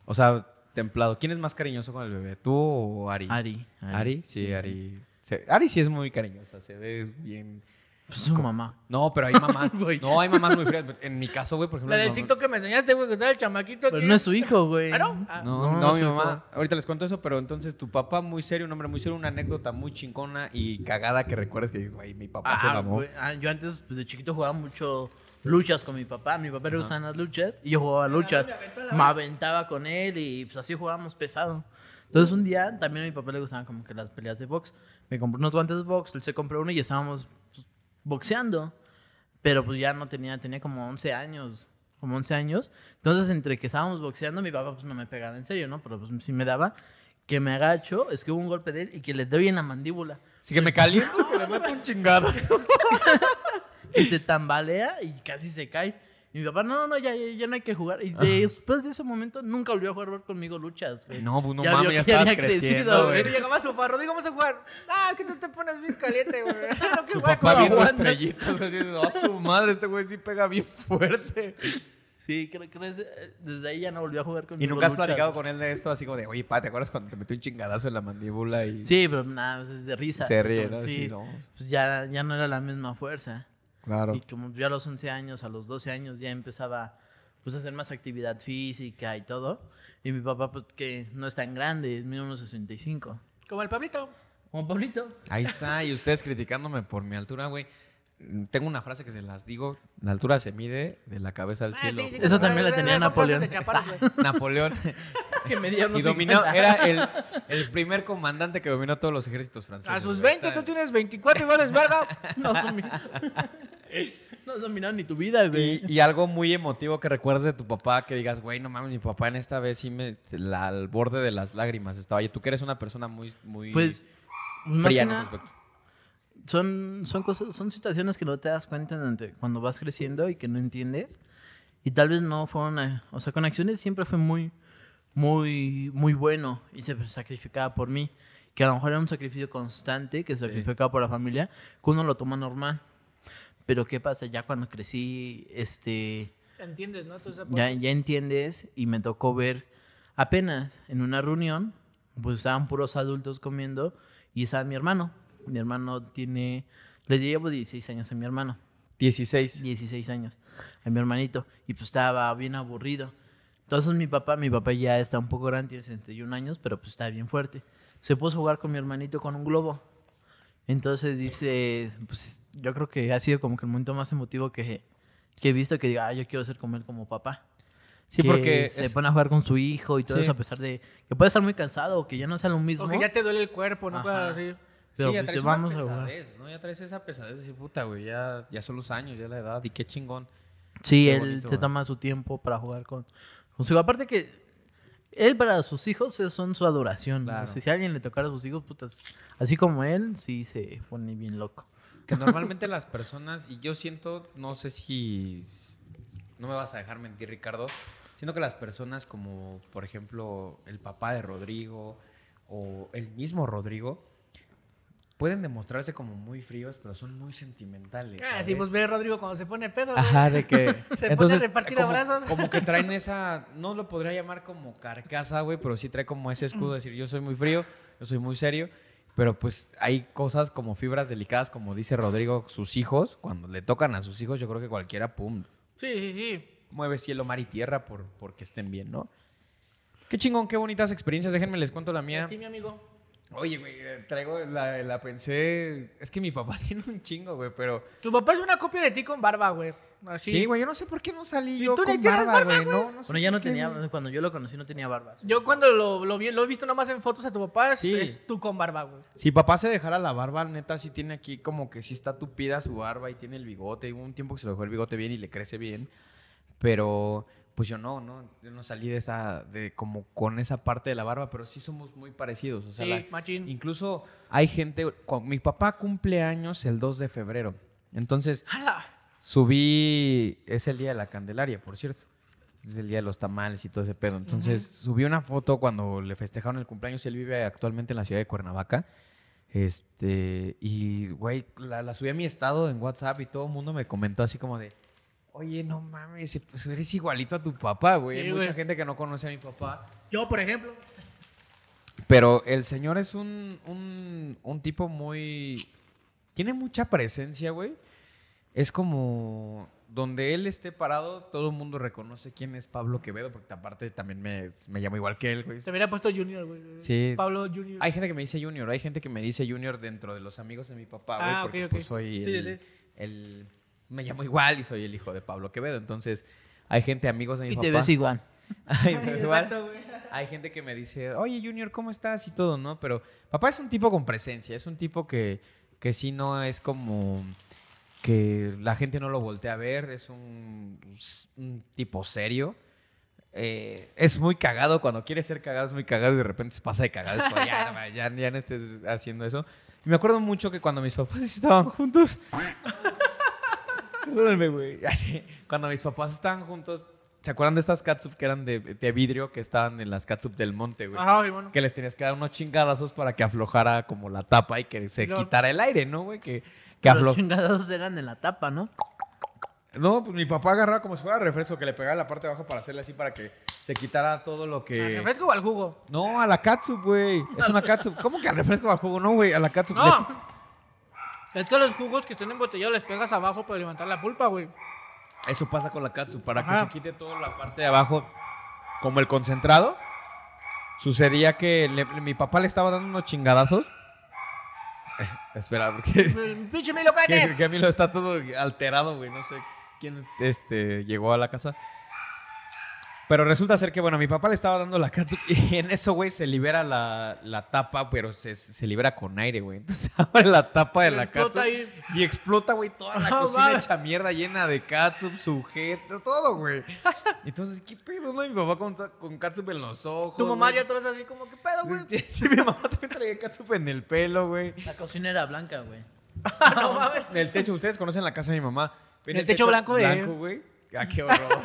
O sea, templado. ¿Quién es más cariñoso con el bebé? ¿Tú o Ari? Ari. ¿Ari? Sí, Ari. Ari sí es muy cariñosa, se ve bien. Pues su mamá. No, pero hay mamás. [laughs] No, hay mamás muy frías. En mi caso, güey, por ejemplo. La del TikTok que me enseñaste, güey, que está el chamaquito Pero aquí. no es su hijo, güey. ¿Ah, no? Ah. No, No, no, mi mamá. hijo. Ahorita les cuento eso, pero entonces tu papá muy serio, un hombre muy serio, una anécdota muy chingona y cagada que recuerdes que dices, güey, mi papá se Ah, mamó. güey, ah, yo antes, pues, de chiquito jugaba mucho luchas con mi papá. A mi papá le gustaban las luchas y yo jugaba luchas. me aventó la Me aventaba con él y pues así jugábamos pesado. Entonces un día también a mi papá le gustaban como que las peleas de box. Me compró unos guantes de box, él se compró uno y estábamos pues, boxeando. Pero pues ya no tenía, tenía como 11 años. Como 11 años. Entonces entre que estábamos boxeando, mi papá pues no me pegaba en serio, ¿no? Pero pues sí me daba. Que me agacho, es que hubo un golpe de él y que le doy en la mandíbula. Así que me caliento que le meto un chingado. [laughs] y se tambalea y casi se cae. Y mi papá, no, no, no, ya, ya, ya no hay que jugar. Y después de ese momento nunca volvió a jugar conmigo luchas, güey. No, pues no Ya mames, ya ya estabas había crecido, creciendo, güey. Y llegaba su papá, Rodrigo, vamos a jugar. Ah, que tú te pones bien caliente, güey. [laughs] No, qué Su papá ¿cómo viendo aguanta? estrellitas, a su madre, este güey sí pega bien fuerte. Sí, creo que desde, ahí ya no volvió a jugar conmigo. Y nunca has luchas. platicado con él de esto, así como de, oye, pa, ¿te acuerdas cuando te metió un chingadazo en la mandíbula y Sí, pero nada, pues, es de risa. se ríe, ¿no? Sí, Sí, no. pues ya, ya no era la misma fuerza. Claro. Y como yo a los 11 años, a los 12 años ya empezaba pues, a hacer más actividad física y todo. Y mi papá, pues que no es tan grande, es 1,65. Como el Pablito. Como Pablito. Ahí está, y ustedes criticándome por mi altura, güey. Tengo una frase que se las digo, la altura se mide de la cabeza al Ah, cielo. sí, sí, Esa sí, también la tenía Napoleón. chaparros. [laughs] Napoleón. [laughs] Que medía y dominó, 50. era el, [laughs] el primer comandante que dominó todos los ejércitos franceses. A sus güey. 20 Está- tú tienes 24 iguales, verga. No has dominado. No has dominado ni tu vida, güey. Y, y algo muy emotivo que recuerdes de tu papá, que digas, güey, no mames, mi papá en esta vez sí me... la- al borde de las lágrimas estaba. Y tú que eres una persona muy, muy Pues, fría en ese aspecto. Son, son cosas, son situaciones que no te das cuenta durante- cuando vas creciendo y que no entiendes. Y tal vez no fueron, o sea, con acciones siempre fue muy, muy, muy bueno y se sacrificaba por mí. Que a lo mejor era un sacrificio constante, que se sacrificaba por la familia, que uno lo toma normal. Pero ¿qué pasa? Ya cuando crecí, este, ¿Entiendes, no? Entonces, ya, ya entiendes y me tocó ver apenas en una reunión, pues estaban puros adultos comiendo y estaba mi hermano. Mi hermano tiene, le llevo 16 años a mi hermano, 16. 16 años a mi hermanito y pues estaba bien aburrido. Entonces mi papá, mi papá ya está un poco grande, tiene 61 años, pero pues está bien fuerte. Se puso a jugar con mi hermanito con un globo. Entonces dice, pues yo creo que ha sido como que el momento más emotivo que, que he visto que diga, ah, yo quiero ser como él como papá. Sí, Que porque se es- pone a jugar con su hijo y todo Sí. eso a pesar de que puede estar muy cansado o que ya no sea lo mismo. O que ya te duele el cuerpo, ¿no? Cosas así. Pero sí, ya pues, traes vamos a una pesadez, ¿no? Ya traes esa pesadez de decir, puta, güey, ya, ya son los años, ya la edad, y qué chingón. Sí, Qué él bonito, se güey. toma su tiempo para jugar con, con su hijo. Aparte que él para sus hijos es- son su adoración. Claro. Si, si a alguien le tocara a sus hijos, putas, así como él, sí se pone bien loco. Que normalmente las personas, y yo siento, no sé si, no me vas a dejar mentir, Ricardo, siento que las personas como, por ejemplo, el papá de Rodrigo o el mismo Rodrigo, pueden demostrarse como muy fríos, pero son muy sentimentales. Ah, ¿sabes? sí, pues ve Rodrigo cuando se pone pedo. Ajá, de que. [laughs] Se pone a repartir como, abrazos. Como que traen [laughs] esa. No lo podría llamar como carcasa, güey, pero sí trae como ese escudo de decir: Yo soy muy frío, yo soy muy serio. Pero pues hay cosas como fibras delicadas, como dice Rodrigo, sus hijos, cuando le tocan a sus hijos, yo creo que cualquiera, pum, Sí, sí, sí. mueve cielo, mar y tierra por porque estén bien, ¿no? Qué chingón, qué bonitas experiencias. Déjenme les cuento la ¿Y mía. a ti, mi amigo? Oye, güey, eh, traigo la, la pensé. Es que mi papá [laughs] tiene un chingo, güey, pero. Tu papá es una copia de ti con barba, güey. Así. Sí, güey, yo no sé por qué no salí ¿Y yo tú ni con tienes barba, barba, güey. No, no sé Bueno, ya no qué, tenía, güey. cuando yo lo conocí no tenía barbas. Yo cuando lo, lo vi, lo he visto nomás en fotos a tu papá, es, Sí. es tú con barba, güey. Si papá se dejara la barba, neta, sí tiene aquí como que sí está tupida su barba y tiene el bigote. Hubo un tiempo que se lo dejó el bigote bien y le crece bien. Pero, pues yo no, ¿no? Yo no salí de esa, de como con esa parte de la barba, pero sí somos muy parecidos. O sea, Sí, la- machín. incluso hay gente, cu- mi papá cumple años el 2 de febrero. Entonces, ¡Hala! subí, es el día de la Candelaria, por cierto. Es el día de los tamales y todo ese pedo. Entonces, subí una foto cuando le festejaron el cumpleaños. Él vive actualmente en la ciudad de Cuernavaca. Este, y, güey, la, la subí a mi estado en WhatsApp y todo el mundo me comentó así como de, oye, no mames, pues eres igualito a tu papá, güey. Sí, Hay mucha gente que no conoce a mi papá. Yo, por ejemplo. Pero el señor es un, un, un tipo muy... Tiene mucha presencia, güey. Es como... Donde él esté parado, todo el mundo reconoce quién es Pablo Quevedo, porque aparte también me, me llamo igual que él, güey. Se hubiera puesto Junior, güey. Sí. Pablo Junior. Hay gente que me dice Junior, hay gente que me dice Junior dentro de los amigos de mi papá, güey, Ah, porque ok, ok. pues soy Sí, el, sí, sí. el- Me llamo igual y soy el hijo de Pablo Quevedo, entonces hay gente, amigos de mi Y papá. te ves igual. Ay, [laughs] Ay, me igual. exacto, güey. Hay gente que me dice, oye Junior, ¿cómo estás? Y todo, ¿no? Pero papá es un tipo con presencia, es un tipo que, que sí no es como que la gente no lo voltea a ver, es un, un tipo serio. Eh, es muy cagado, cuando quiere ser cagado es muy cagado y de repente se pasa de cagado. Es como, ya, no, [laughs] ya, ya no estés haciendo eso. Y me acuerdo mucho que cuando mis papás [laughs] estaban juntos... Perdónenme, güey. Así, Cuando mis papás estaban juntos, ¿se acuerdan de estas catsup que eran de, de vidrio que estaban en las catsup del monte, güey? Ajá, sí, bueno. Que les tenías que dar unos chingadazos para que aflojara como la tapa y que se quitara el aire, ¿no, güey? Que, que Los aflo- chingados eran en la tapa, ¿no? No, pues mi papá agarraba como si fuera refresco, que le pegaba la parte de abajo para hacerle así para que se quitara todo lo ¿Al que... refresco o al jugo? No, a la catsup, güey. Es una [laughs] catsup. ¿Cómo que al refresco al jugo? No, güey, a la catsup. No. Es que los jugos que estén embotellados les pegas abajo para levantar la pulpa, güey. Eso pasa con la katsu, para que se quite toda la parte de abajo, como el concentrado. Sucedía que le- mi papá le estaba dando unos chingadazos [laughs] Espera, porque... El pinche Milo, [laughs] que, que a mí lo está todo alterado, güey. No sé quién este, llegó a la casa. Pero resulta ser que, bueno, mi papá le estaba dando la catsup y [laughs] en eso, güey, se libera la, la tapa, pero se, se libera con aire, güey. Entonces [laughs] abre la tapa de la catsup ahí. y explota, güey, toda la No cocina hecha mierda llena de catsup, sujeto, todo, güey. [laughs] Entonces, ¿qué pedo, no? Mi papá con, con catsup en los ojos. Tu mamá güey. ya todos así como, ¿qué pedo, güey? Sí, mi mamá también traía catsup en el pelo, güey. La cocina era blanca, güey. no mames. En el techo, ustedes conocen la casa de mi mamá. Ven El techo blanco de- Blanco, güey. Ah, qué horror.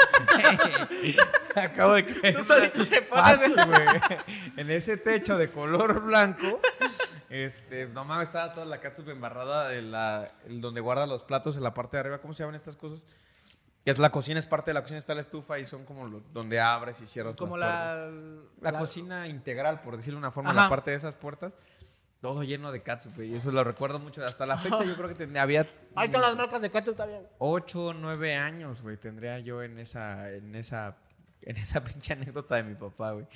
[laughs] Acabo de caer. Tú solito te pones- Fácil, güey. En ese techo de color blanco, este, no mames, estaba toda la catsup embarrada en la, el donde guarda los platos en la parte de arriba. ¿Cómo se llaman estas cosas? Que es la cocina, es parte de la cocina, está la estufa y son como lo- donde abres y cierras Como las puertas. la... La, cocina integral, por decirlo de una forma, Ajá. la parte de esas puertas, todo lleno de catsup, güey. Y eso lo recuerdo mucho. Hasta la fecha yo creo que tenía, había [laughs] Ahí están las marcas de Catsup también. 8 9 años, güey, tendría yo en esa, en esa, en esa [laughs] pinche anécdota de mi papá, güey.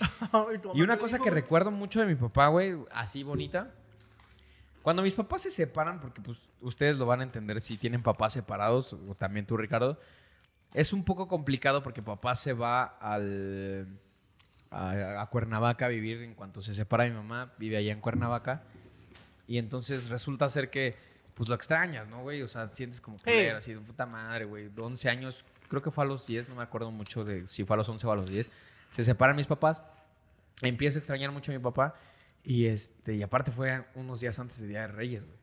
Y una cosa que recuerdo mucho de mi papá, güey, así bonita. Cuando mis papás se separan, porque pues ustedes lo van a entender si tienen papás separados, o también tú, Ricardo, es un poco complicado porque papá se va al, a, a Cuernavaca a vivir en cuanto se separa mi mamá, vive allá en Cuernavaca. Y entonces resulta ser que, pues lo extrañas, ¿no, güey? O sea, sientes como culero, así de puta madre, güey. 11 años, creo que fue a los 10, no me acuerdo mucho de si fue a los 11 o a los 10. Se separan mis papás. Empiezo a extrañar mucho a mi papá. Y este, y aparte fue unos días antes del Día de Reyes, güey.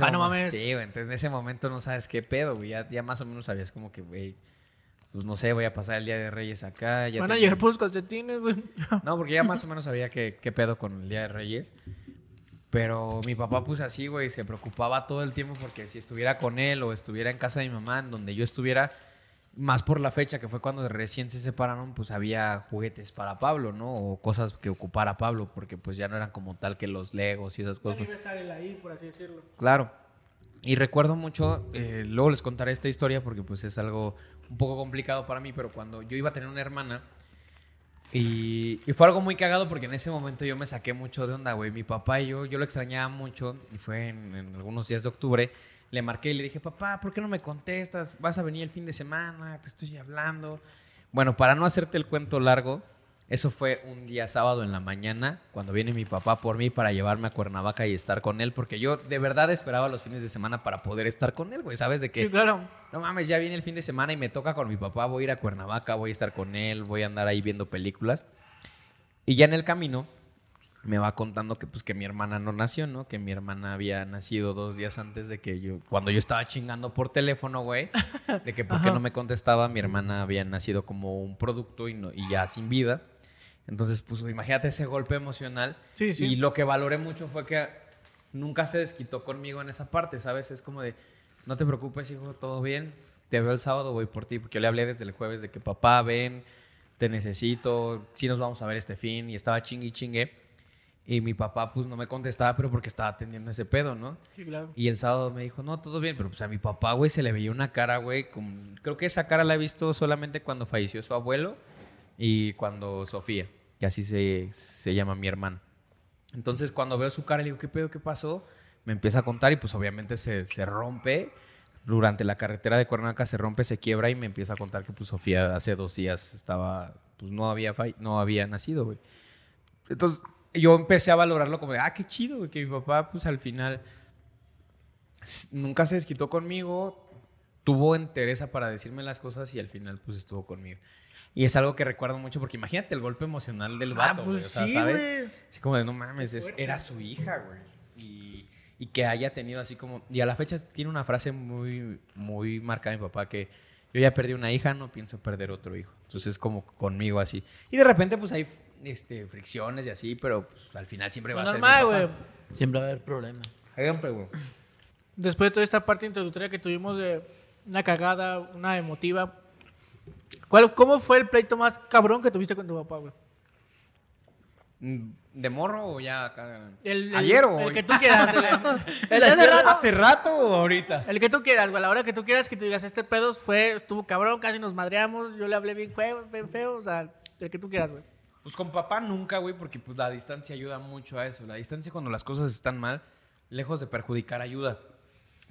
Ah, no momento- mames. Sí, güey. Entonces en ese momento no sabes qué pedo, güey. Ya, ya más o menos sabías como que, güey, pues no sé, voy a pasar el Día de Reyes acá. Ya Van a llegar puros calcetines, güey. no, porque ya más o menos sabía qué, qué pedo con el Día de Reyes. Pero mi papá, pues así, güey, se preocupaba todo el tiempo porque si estuviera con él o estuviera en casa de mi mamá, en donde yo estuviera, más por la fecha que fue cuando recién se separaron, pues había juguetes para Pablo, ¿no? O cosas que ocupara Pablo, porque pues ya no eran como tal que los Legos y esas cosas. iba a estar él ahí, por así decirlo. Claro. Y recuerdo mucho, eh, luego les contaré esta historia porque pues es algo un poco complicado para mí, pero cuando yo iba a tener una hermana y, fue algo muy cagado porque en ese momento yo me saqué mucho de onda, güey. Mi papá y yo, yo lo extrañaba mucho y fue en, en algunos días de octubre. Le marqué y le dije, papá, ¿por qué no me contestas? ¿Vas a venir el fin de semana? Te estoy hablando. Bueno, para no hacerte el cuento largo, eso fue un día sábado en la mañana, cuando viene mi papá por mí para llevarme a Cuernavaca y estar con él, porque yo de verdad esperaba los fines de semana para poder estar con él, güey, ¿sabes? De que, Sí, claro. no mames, ya viene el fin de semana y me toca con mi papá, voy a ir a Cuernavaca, voy a estar con él, voy a andar ahí viendo películas. Y ya en el camino me va contando que pues que mi hermana no nació, ¿no? Que mi hermana había nacido dos días antes de que yo, cuando yo estaba chingando por teléfono, güey, de que por qué no me contestaba, mi hermana había nacido como un producto y, no, y ya sin vida. Entonces, pues imagínate ese golpe emocional. Sí, sí. Y lo que valoré mucho fue que nunca se desquitó conmigo en esa parte, ¿sabes? Es como de, no te preocupes, hijo, todo bien. Te veo el sábado, voy por ti. Porque yo le hablé desde el jueves de que papá, ven, te necesito, sí nos vamos a ver este fin. Y estaba chingue y chingue. Y mi papá, pues no me contestaba, pero porque estaba atendiendo ese pedo, ¿no? Sí, claro. Y el sábado me dijo, no, todo bien, pero pues a mi papá, güey, se le veía una cara, güey, con... creo que esa cara la he visto solamente cuando falleció su abuelo y cuando Sofía, que así se, se llama mi hermana. Entonces cuando veo su cara, le digo, ¿qué pedo, qué pasó? Me empieza a contar y pues obviamente se, se rompe. Durante la carretera de Cuernavaca se rompe, se quiebra y me empieza a contar que pues Sofía hace dos días estaba, pues no había, no había nacido, güey. Entonces yo empecé a valorarlo como de, ah, qué chido, güey, que mi papá pues al final nunca se desquitó conmigo, tuvo entereza para decirme las cosas y al final pues estuvo conmigo. Y es algo que recuerdo mucho porque imagínate el golpe emocional del Ah, vato, pues güey, o sea, sí, ¿sabes? güey. Así como de, no mames, es- era su hija, güey. Y, y que haya tenido así como... Y a la fecha tiene una frase muy, muy marcada de mi papá que yo ya perdí una hija, no pienso perder otro hijo. Entonces es como conmigo así. Y de repente pues hay este, fricciones y así, pero pues, al final siempre va a ser Normal, güey. Siempre va a haber problemas. Siempre, güey. Después de toda esta parte introductoria que tuvimos de una cagada, una emotiva, ¿cuál, ¿cómo fue el pleito más cabrón que tuviste con tu papá, güey? Mm, ¿De morro o ya acá? El, el- ¿Ayer o El hoy? que tú quieras. El, [laughs] el hace rato. ¿Hace rato o ahorita? El que tú quieras, güey. A la hora que tú quieras que tú digas, este pedo fue, estuvo cabrón, casi nos madreamos, yo le hablé bien feo, bien feo, o sea, el que tú quieras, güey. Pues con papá nunca, güey, porque pues la distancia ayuda mucho a eso. La distancia cuando las cosas están mal lejos de perjudicar, ayuda.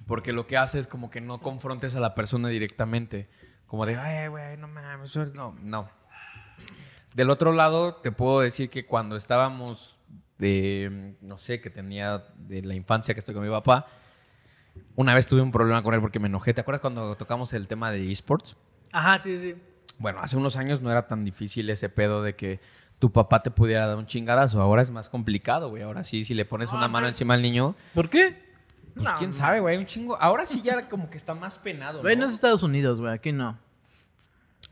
Porque lo que hace es como que no confrontes a la persona directamente. Como de, ay, güey, no mames, eso es-". no, no. Del otro lado, te puedo decir que cuando estábamos de, no sé, que tenía de la infancia que estoy con mi papá, una vez tuve un problema con él porque me enojé. ¿Te acuerdas cuando tocamos el tema de esports? Ajá, sí, sí. Bueno, hace unos años no era tan difícil ese pedo de que tu papá te pudiera dar un chingadazo. Ahora es más complicado, güey. Ahora sí, si le pones una mano encima al niño, ¿Por qué? pues No, quién sabe, güey. Un chingo. Ahora sí ya como que está más penado. Güey, no ¿no? es Estados Unidos, güey. Aquí no.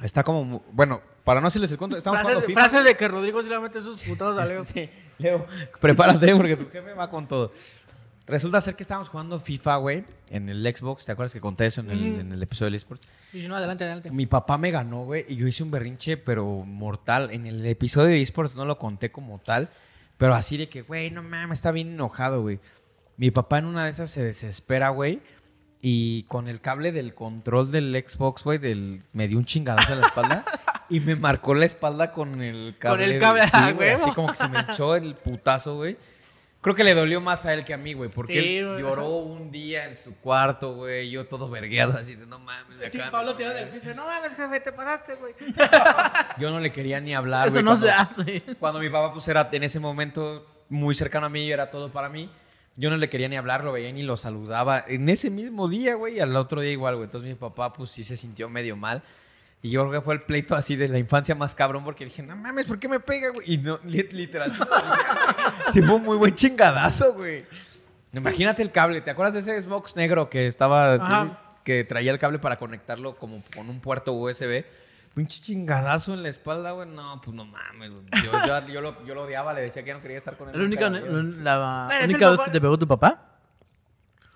Está como. Bueno, para no hacerles el cuento, estamos Frases, jugando FIFA. frases de que Rodrigo sí le mete sus putados a Leo. [laughs] Sí, Leo, prepárate porque tu jefe va con todo. Resulta ser que estábamos jugando FIFA, güey, en el Xbox. ¿Te acuerdas que conté eso en el, en el episodio del eSports? Y no, adelante, adelante. Mi papá me ganó, güey, y yo hice un berrinche, pero mortal. En el episodio de eSports no lo conté como tal, pero así de que, güey, no mames, está bien enojado, güey. Mi papá en una de esas se desespera, güey, y con el cable del control del Xbox, güey, del, me dio un chingadazo en la espalda [laughs] y me marcó la espalda con el cable. el cable, sí, ah, güey, así como que se me echó el putazo, güey. Creo que le dolió más a él que a mí, güey, porque Sí, él güey. lloró un día en su cuarto, güey, yo todo vergueado, así de no mames. de Sí, acá, Pablo tirado del piso. No mames, jefe, te pasaste, güey. [laughs] yo no le quería ni hablar, Eso güey, no cuando, se hace. cuando mi papá pues era en ese momento muy cercano a mí, era todo para mí. Yo no le quería ni hablar, lo veía ni lo saludaba. En ese mismo día, güey, y al otro día igual, güey. Entonces mi papá pues sí se sintió medio mal. Y yo creo que fue el pleito así de la infancia más cabrón porque dije, no mames, ¿por qué me pega, güey? Y no, li- literal, sí fue [laughs] un muy buen chingadazo, güey. Imagínate el cable, ¿te acuerdas de ese Xbox negro que estaba así, que traía el cable para conectarlo como con un puerto USB? Pinche chingadazo en la espalda, güey. No, pues no mames, güey. Yo, yo, yo lo, yo lo odiaba, le decía que ya no quería estar con él. La única, la única vez papá. que te pegó tu papá.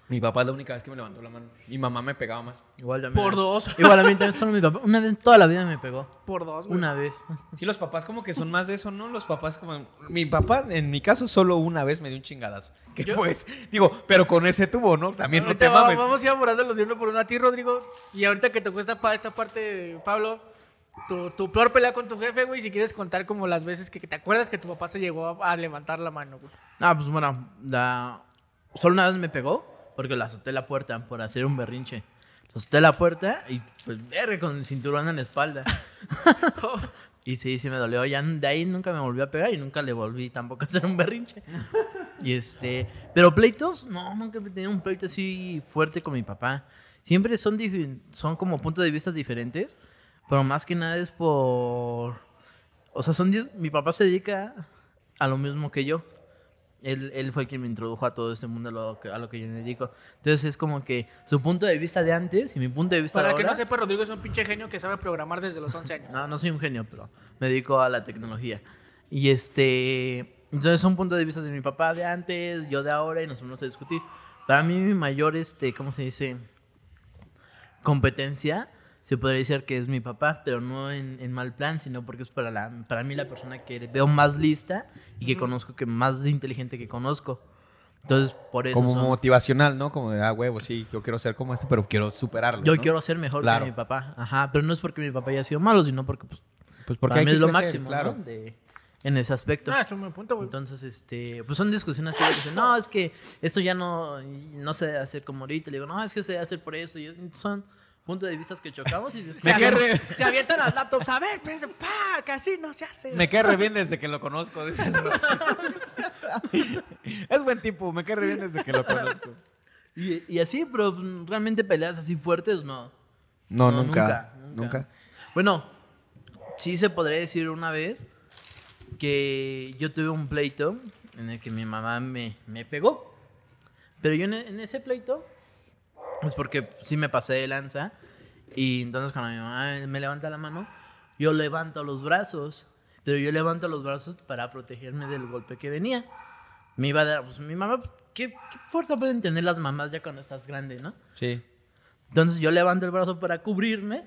Mi papá es la única vez que me levantó la mano. Mi mamá me pegaba más. Igual también. Por dos. [laughs] Igual a mí también solo mi papá. Una vez en toda la vida me pegó. Por dos, güey. Una vez. Sí, los papás como que son más de eso, ¿no? Los papás como... Mi papá, en mi caso, solo una vez me dio un chingadazo. ¿Qué fue? ese? Digo, pero con ese tubo, ¿no? También no te va- mames. vamos a ir abordándolos de uno por uno a ti, Rodrigo. Y ahorita que te cuesta para esta parte, Pablo, tu, tu peor pelea con tu jefe, güey, si quieres contar como las veces que te acuerdas que tu papá se llegó a, a levantar la mano, güey. Ah, pues bueno, la... solo una vez me pegó porque le azoté la puerta por hacer un berrinche. Azoté la puerta y pues verga con el cinturón en la espalda. [laughs] y sí, sí me dolió. Ya de ahí nunca me volvió a pegar y nunca le volví tampoco a hacer un berrinche. y este, pero pleitos, no, nunca he tenido un pleito así fuerte con mi papá. Siempre son, son como puntos de vista diferentes, pero más que nada es por... O sea, son di- mi papá se dedica a lo mismo que yo. Él, él fue quien me introdujo a todo este mundo a lo, que, a lo que yo me dedico. Entonces es como que su punto de vista de antes y mi punto de vista Para de que ahora... no sepa, Rodrigo es un pinche genio que sabe programar desde los 11 años. [laughs] No, no soy un genio, pero me dedico a la tecnología. Y este. Entonces, son puntos de vista de mi papá de antes, yo de ahora, y nos vamos a discutir. Para mí, mi mayor, este, ¿cómo se dice? Competencia, se podría decir que es mi papá, pero no en, en mal plan, sino porque es para, la, para mí la persona que veo más lista y que conozco, que más inteligente que conozco. Entonces, por eso. Como son- motivacional, ¿no? Como de, ah, huevo, sí, yo quiero ser como este, pero quiero superarlo. yo ¿no? quiero ser mejor Claro. que mi papá. Ajá, pero no es porque mi papá haya sido malo, sino porque, pues, Pues porque para mí es lo crecer, máximo, claro. ¿no? De- en ese aspecto. Ah, es un buen punto, güey. Entonces, este, pues son discusiones así, dicen, no, es que esto ya no, no se debe hacer como ahorita. Le digo, no, es que se debe hacer por eso. Y son puntos de vista que chocamos y Se, re- se avientan las laptops. A ver, espérate, pa, que así no se hace. Me cae re bien desde que lo conozco. dice [laughs] es buen tipo, me cae re bien desde que lo conozco. Y, y así, pero realmente peleas así fuertes, no. No, No, nunca, nunca, nunca. Bueno, sí se podría decir una vez que yo tuve un pleito en el que mi mamá me, me pegó. Pero yo en, en ese pleito, es porque sí me pasé de lanza. Y entonces cuando mi mamá me levanta la mano, yo levanto los brazos. Pero yo levanto los brazos para protegerme del golpe que venía. Me iba a dar, pues mi mamá, pues, ¿qué, qué fuerza pueden tener las mamás ya cuando estás grande, no? Sí. Entonces yo levanto el brazo para cubrirme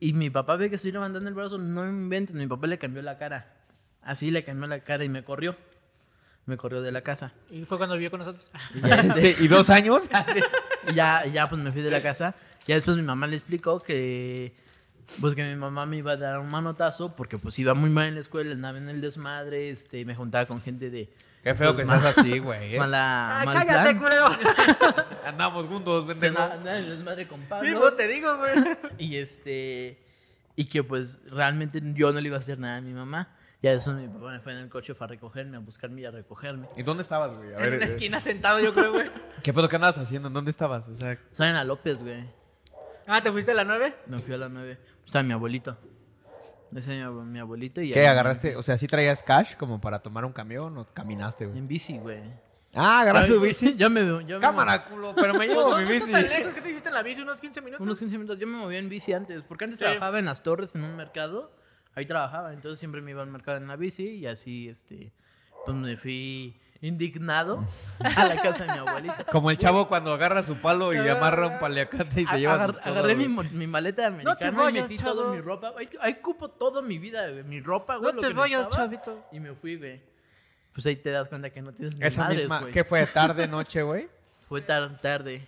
y mi papá ve que estoy levantando el brazo, no me inventes, mi papá le cambió la cara. Así le cambió la cara y me corrió. Me corrió de la casa. Y fue cuando vivió con nosotros. [laughs] Y ya, [laughs] Sí, ¿Y dos años? [laughs] y ya, ya, pues me fui de la casa. Ya después mi mamá le explicó que pues que mi mamá me iba a dar un manotazo porque pues iba muy mal en la escuela, andaba en el desmadre, este, me juntaba con gente de, Qué feo Pues que seas así, güey. ¿eh? Mala, Ay, mal cállate, plan. culero. Andamos juntos, pendejo. na- na- desmadre con Pablo. Sí, pues te digo, güey. Y este. Y que pues realmente yo no le iba a hacer nada a mi mamá. Ya eso mi papá me fue en el coche para recogerme, a buscarme y a recogerme. ¿Y dónde estabas, güey? A En una eh, esquina sentado, yo creo, güey. [laughs] ¿Qué pedo que andabas haciendo? ¿En dónde estabas? O sea, Salen a López, güey. Ah, ¿te fuiste a la 9? Me fui a las 9. Estaba mi abuelito. Ese es mi, mi abuelito y ¿qué ahí- agarraste? O sea, ¿sí traías cash como para tomar un camión o caminaste, güey? En bici, güey. Ah, agarraste tu bici. Yo me, yo me Cámara, culo, pero me llevo Pues mi no, bici. No tan lejos. ¿Qué te hiciste en la bici? ¿Unos 15 minutos? Unos 15 minutos. Yo me movía en bici antes. Porque antes Sí. trabajaba en las torres, en un mercado. Ahí trabajaba. Entonces siempre me iba al mercado en la bici. Y así, este. Pues me fui indignado a la casa de mi abuelita. [laughs] Como el chavo cuando agarra su palo y amarra un paliacate y se lleva. Agar- todo, agarré mi, güey. mi maleta americana te y vayas, metí chavo. toda mi ropa. Ahí, ahí cupo toda mi vida, güey. Mi ropa, güey. No te vayas, chavito. Y me fui, güey. Pues ahí te das cuenta que no tienes ni Esa madres, misma. güey. ¿Qué fue? ¿Tarde, noche, güey? [laughs] Fue tar- tarde.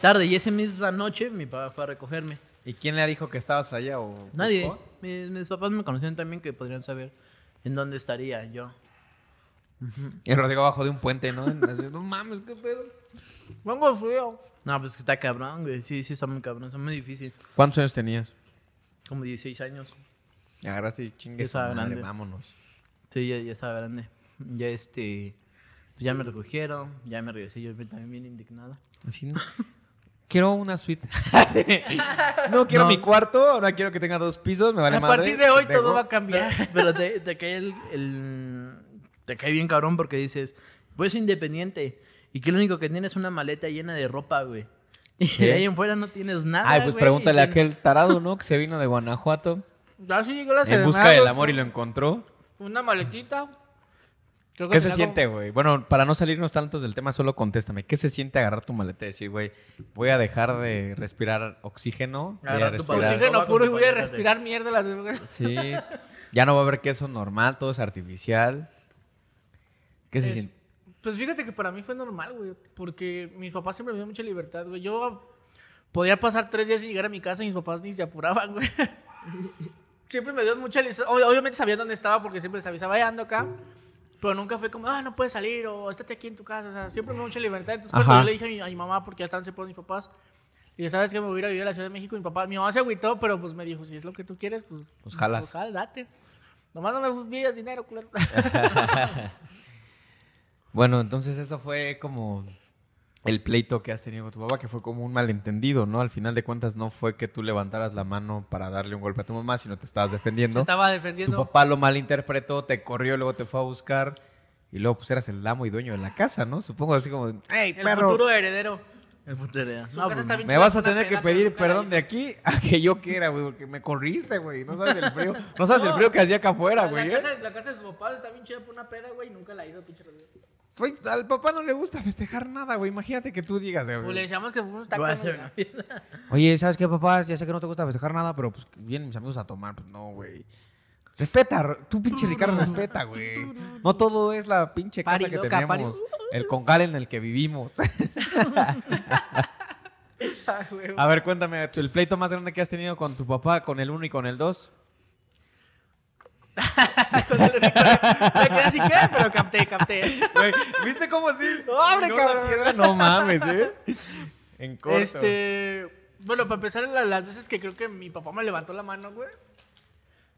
Tarde. Y esa misma noche mi papá fue a recogerme. ¿Y quién le dijo que estabas allá o Nadie. Mis, mis papás me conocían también que podrían saber en dónde estaría yo. Y Rodrigo abajo de un puente, ¿no? Así, no mames, qué pedo. Vengo frío. No, pues que está cabrón, güey. Sí, sí, está muy cabrón. Está muy difícil. ¿Cuántos años tenías? Como 16 años. Y agarraste y chingue su Estaba madre, grande. vámonos. Sí, ya, ya estaba grande. Ya este. Pues ya me recogieron, ya me regresé. Yo también bien indignado. Así, ¿no? Quiero una suite. [laughs] no quiero No. mi cuarto, ahora quiero que tenga dos pisos, me vale A madre. partir de hoy todo va a cambiar. Pero te, te cae el, el- Te cae bien cabrón porque dices. Pues independiente. Y que lo único que tienes es una maleta llena de ropa, güey. [laughs] Y ¿Qué? de ahí en fuera no tienes nada. Ay, pues güey, pregúntale a aquel tarado, ¿no? Que se vino de Guanajuato Ya sí llegó la en busca del amor y lo encontró. Una maletita. Creo que ¿Qué se siente, güey? Bueno, para no salirnos tantos del tema, solo contéstame. ¿Qué se siente agarrar tu maleta y decir, güey, voy a dejar de respirar oxígeno? Voy a Agarrar tu respirar... Oxígeno puro y voy a respirar mierda las Sí. Ya no va a haber queso normal, todo es artificial. ¿Qué se Es- siente? Pues fíjate que para mí fue normal, güey. Porque mis papás siempre me dieron mucha libertad, güey. Yo podía pasar tres días sin llegar a mi casa y mis papás ni se apuraban, güey. [laughs] siempre me dieron mucha libertad. Obviamente sabían dónde estaba porque siempre les avisaba, "Ya ando acá. Pero nunca fue como, ah, no puedes salir o estate aquí en tu casa. O sea, siempre me mucha libertad. Entonces, cuando yo le dije a mi, a mi mamá, porque ya estaban separados mis papás, y dije, ¿sabes qué? Me voy a ir a vivir a la Ciudad de México. Mi papá, mi mamá se agüitó, pero pues me dijo, si es lo que tú quieres, pues. Pues jalas. Pues date. Nomás no me pidas dinero, culero. [laughs] Bueno, entonces eso fue como el pleito que has tenido con tu papá, que fue como un malentendido, ¿no? Al final de cuentas no fue que tú levantaras la mano para darle un golpe a tu mamá, sino te estabas defendiendo. Estaba Tu defendiendo. papá lo malinterpretó, te corrió, luego te fue a buscar y luego pues eras el amo y dueño de la casa, ¿no? Supongo así como, hey, El perro, futuro heredero. El. Su No, casa pues, está bien me vas a tener que pedir perdón de aquí a que yo quiera, güey, porque me corriste, güey. No sabes el frío, no sabes el frío que hacía acá afuera, güey. la ¿eh? casa, la casa de su papá está bien chida por una peda, güey, y nunca la hizo, pinche Güey, al papá no le gusta festejar nada, güey. Imagínate que tú digas, güey. Pues le decíamos que fuimos tacos. [laughs] Oye, ¿sabes qué, papá? Ya sé que no te gusta festejar nada, pero pues vienen mis amigos a tomar. Pues no, güey. Respeta, tú pinche Ricardo, respeta, güey. No todo es la pinche casa Pari que loca, tenemos. pari- El congal en el que vivimos. [laughs] [laughs] Ah. A ver, cuéntame, el pleito más grande que has tenido con tu papá, con el 1 y con el [laughs] 2. Me quedé así, ¿qué? Pero capté, capté. Güey, ¿viste cómo así? ¡Hombre, [laughs] no, cabrón! piedra, no mames, ¿eh? En corto. Este. Bueno, para empezar, la- las veces que creo que mi papá me levantó la mano, güey.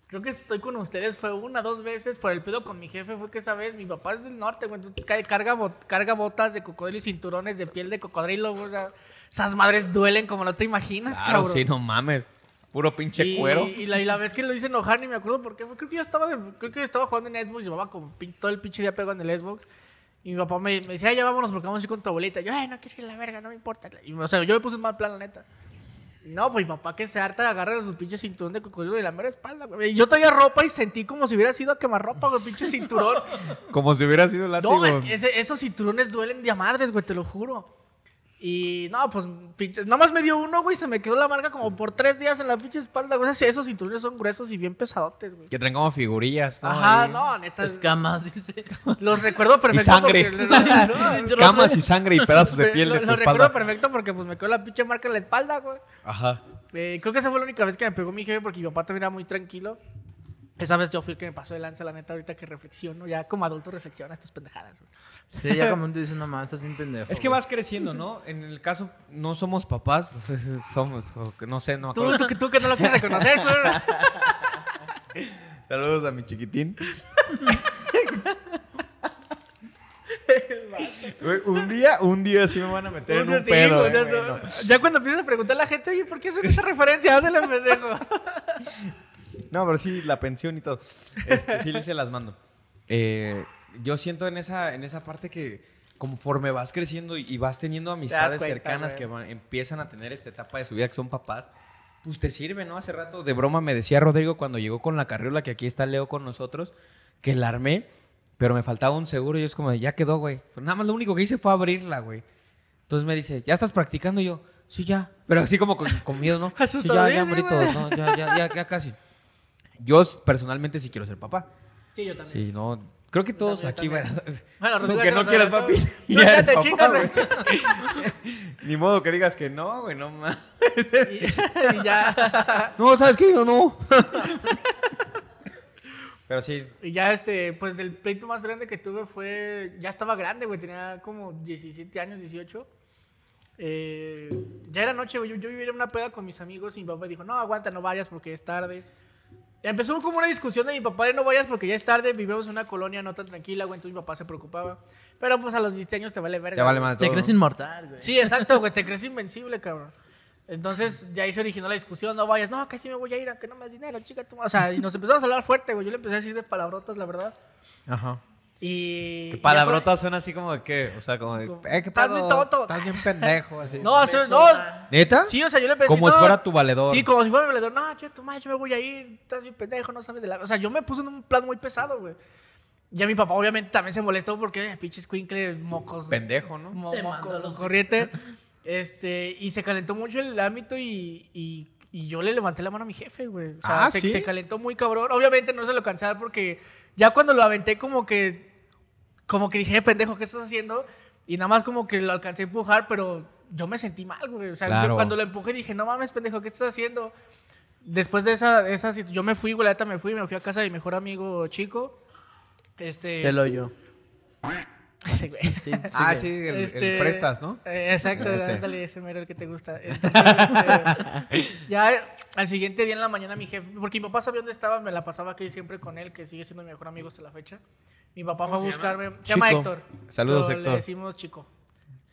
Creo que estoy con ustedes fue una, dos veces. Por el pedo con mi jefe fue que esa vez mi papá es del norte, güey. Carga, bot- carga botas de cocodrilo y cinturones de piel de cocodrilo, güey. o sea, esas madres duelen como no te imaginas, Claro, cabrón. sí, no mames. Puro pinche y, cuero. Y la, y la vez que lo hice enojar, ni me acuerdo por qué fue. Creo que yo estaba, de- creo que yo estaba jugando en Xbox. Llevaba como pin- todo el pinche día pegado en el Xbox. Y mi papá me, me decía, "Ay, ya vámonos porque vamos a ir con tu abuelita. Yo, ay, no quiero ir a la verga, no me importa. Y, o sea, yo me puse un mal plan, la neta. No, pues mi papá que se harta agarra su pinche cinturón de cocodrilo de la mera espalda, güey. Yo traía ropa y sentí como si hubiera sido a quemar ropa, güey, pinche cinturón. [laughs] Como si hubiera sido el látigo. No, es que ese- esos cinturones duelen de a madres, güey, te lo juro. Y no, pues, pinche, nada más me dio uno, güey, se me quedó la marca como por tres días en la pinche espalda, güey. Esos- Esos cinturones son gruesos y bien pesadotes, güey. Que traen como figurillas, ¿no? Ajá, Ahí. no, neta. Escamas, dice. Los recuerdo perfecto. sangre. porque- no, [laughs] Escamas y sangre y pedazos de piel lo, de tu lo espalda. recuerdo perfecto porque pues me quedó la pinche marca en la espalda, güey. Ajá. Eh, creo que esa fue la única vez que me pegó mi jefe porque mi papá también era muy tranquilo. Esa vez yo fui el que me pasó de lanza, la neta, ahorita que reflexiono, ya como adulto reflexiona estas pendejadas. güey. Sí, ya como tú dices, no mames, estás bien pendejo. Es que güey". vas creciendo, ¿no? En el caso, no somos papás, [laughs] somos, o que no sé, no Tú, que- tú que no lo quieres reconocer, güey. [laughs] Saludos a mi chiquitín. [laughs] Güey, un día, un día sí me van a meter en un Sí, pedo. güey, eh, ya, güey, no. ya cuando empiezas a preguntar a la gente, oye, ¿por qué hacen esa referencia? Háblale, pendejo. No, pero sí, la pensión y todo. Este, sí, se las mando. Eh, yo siento en esa, en esa parte que conforme vas creciendo y, y vas teniendo amistades cuenta, cercanas güey. que van- empiezan a tener esta etapa de su vida que son papás, pues te sirve, ¿no? Hace rato de broma me decía Rodrigo cuando llegó con la carriola, que aquí está Leo con nosotros, que la armé, pero me faltaba un seguro y es como, de, ya quedó, güey. Pero nada más lo único que hice fue abrirla, güey. Entonces me dice, ¿ya estás practicando? Y yo, sí, ya. Pero así como con, con miedo, ¿no? [laughs] Sí, ya, ya, sí, morito, güey. no, ya, ya, ya, ya casi. Yo personalmente sí quiero ser papá. Sí, yo también. Sí, no. Creo que todos también, aquí, ¿verdad? Bueno, Rodrigo que no quieras papi. No, [laughs] ya ya eres te papá, chingas, güey. [laughs] Ni modo que digas que no, güey, no más. Y, [laughs] y ya. No, ¿sabes qué? Yo no. Pero sí, Y ya, este, pues el pleito más grande que tuve fue. Ya estaba grande, güey. Tenía como 17 años, 18. Eh, ya era noche, güey. Yo, yo vivía en una peda con mis amigos y mi papá dijo: No, aguanta, no vayas porque es tarde. Empezó como una discusión de mi papá de no vayas porque ya es tarde. Vivimos en una colonia no tan tranquila, güey. Entonces mi papá se preocupaba. Pero pues a los 17 años te vale verga. te vale más Te todo. crees ¿no? inmortal, güey. Sí, exacto, güey. Te crees invencible, cabrón. Entonces, ya ahí se originó la discusión, no vayas, no, que sí me voy a ir, a que no me das dinero, chica, tú. O sea, y nos empezamos a hablar fuerte, güey. Yo le empecé a decir de palabrotas, la verdad. Ajá. Y. Que y palabrotas suena así como de qué, o sea, como de, eh, qué "Estás pedo? bien tonto". Estás bien pendejo, así. [laughs] No, o sea, no. ¿Neta? Sí, o sea, yo le empecé Como si fuera tu valedor. Sí, como si fuera mi valedor. No, yo, tu madre, yo me voy a ir, estás bien pendejo, no sabes de la. O sea, yo me puse en un plan muy pesado, güey. Ya mi papá, obviamente, también se molestó porque, eh, pinches cuincles, mocos. Pendejo, ¿no? mo- Te moco- mando a los- corriente. [laughs] Este, y se calentó mucho el ámbito y, y, y yo le levanté la mano a mi jefe, güey. O sea, Ah, se, ¿sí? se calentó muy cabrón. Obviamente no se lo cansé porque ya cuando lo aventé como que, como que dije, "Eh, pendejo, ¿qué estás haciendo? Y nada más como que lo alcancé a empujar, pero yo me sentí mal, güey. O sea, yo cuando lo empujé dije, no mames, pendejo, ¿qué estás haciendo? Después de esa, de esa yo me fui, güey, la neta me fui, me fui a casa de mi mejor amigo chico. Este. Te [laughs] yo. Güey. Ah, sí, el, el Este, prestas, ¿no? eh, exacto, Ese. ándale, ese mero el que te gusta. Entonces, este, ya al siguiente día en la mañana mi jefe, porque mi papá sabía dónde estaba, me la pasaba aquí siempre con él, que sigue siendo mi mejor amigo hasta la fecha. Mi papá fue a buscarme. Se llama. Héctor. Saludos, pero Héctor. Le decimos chico.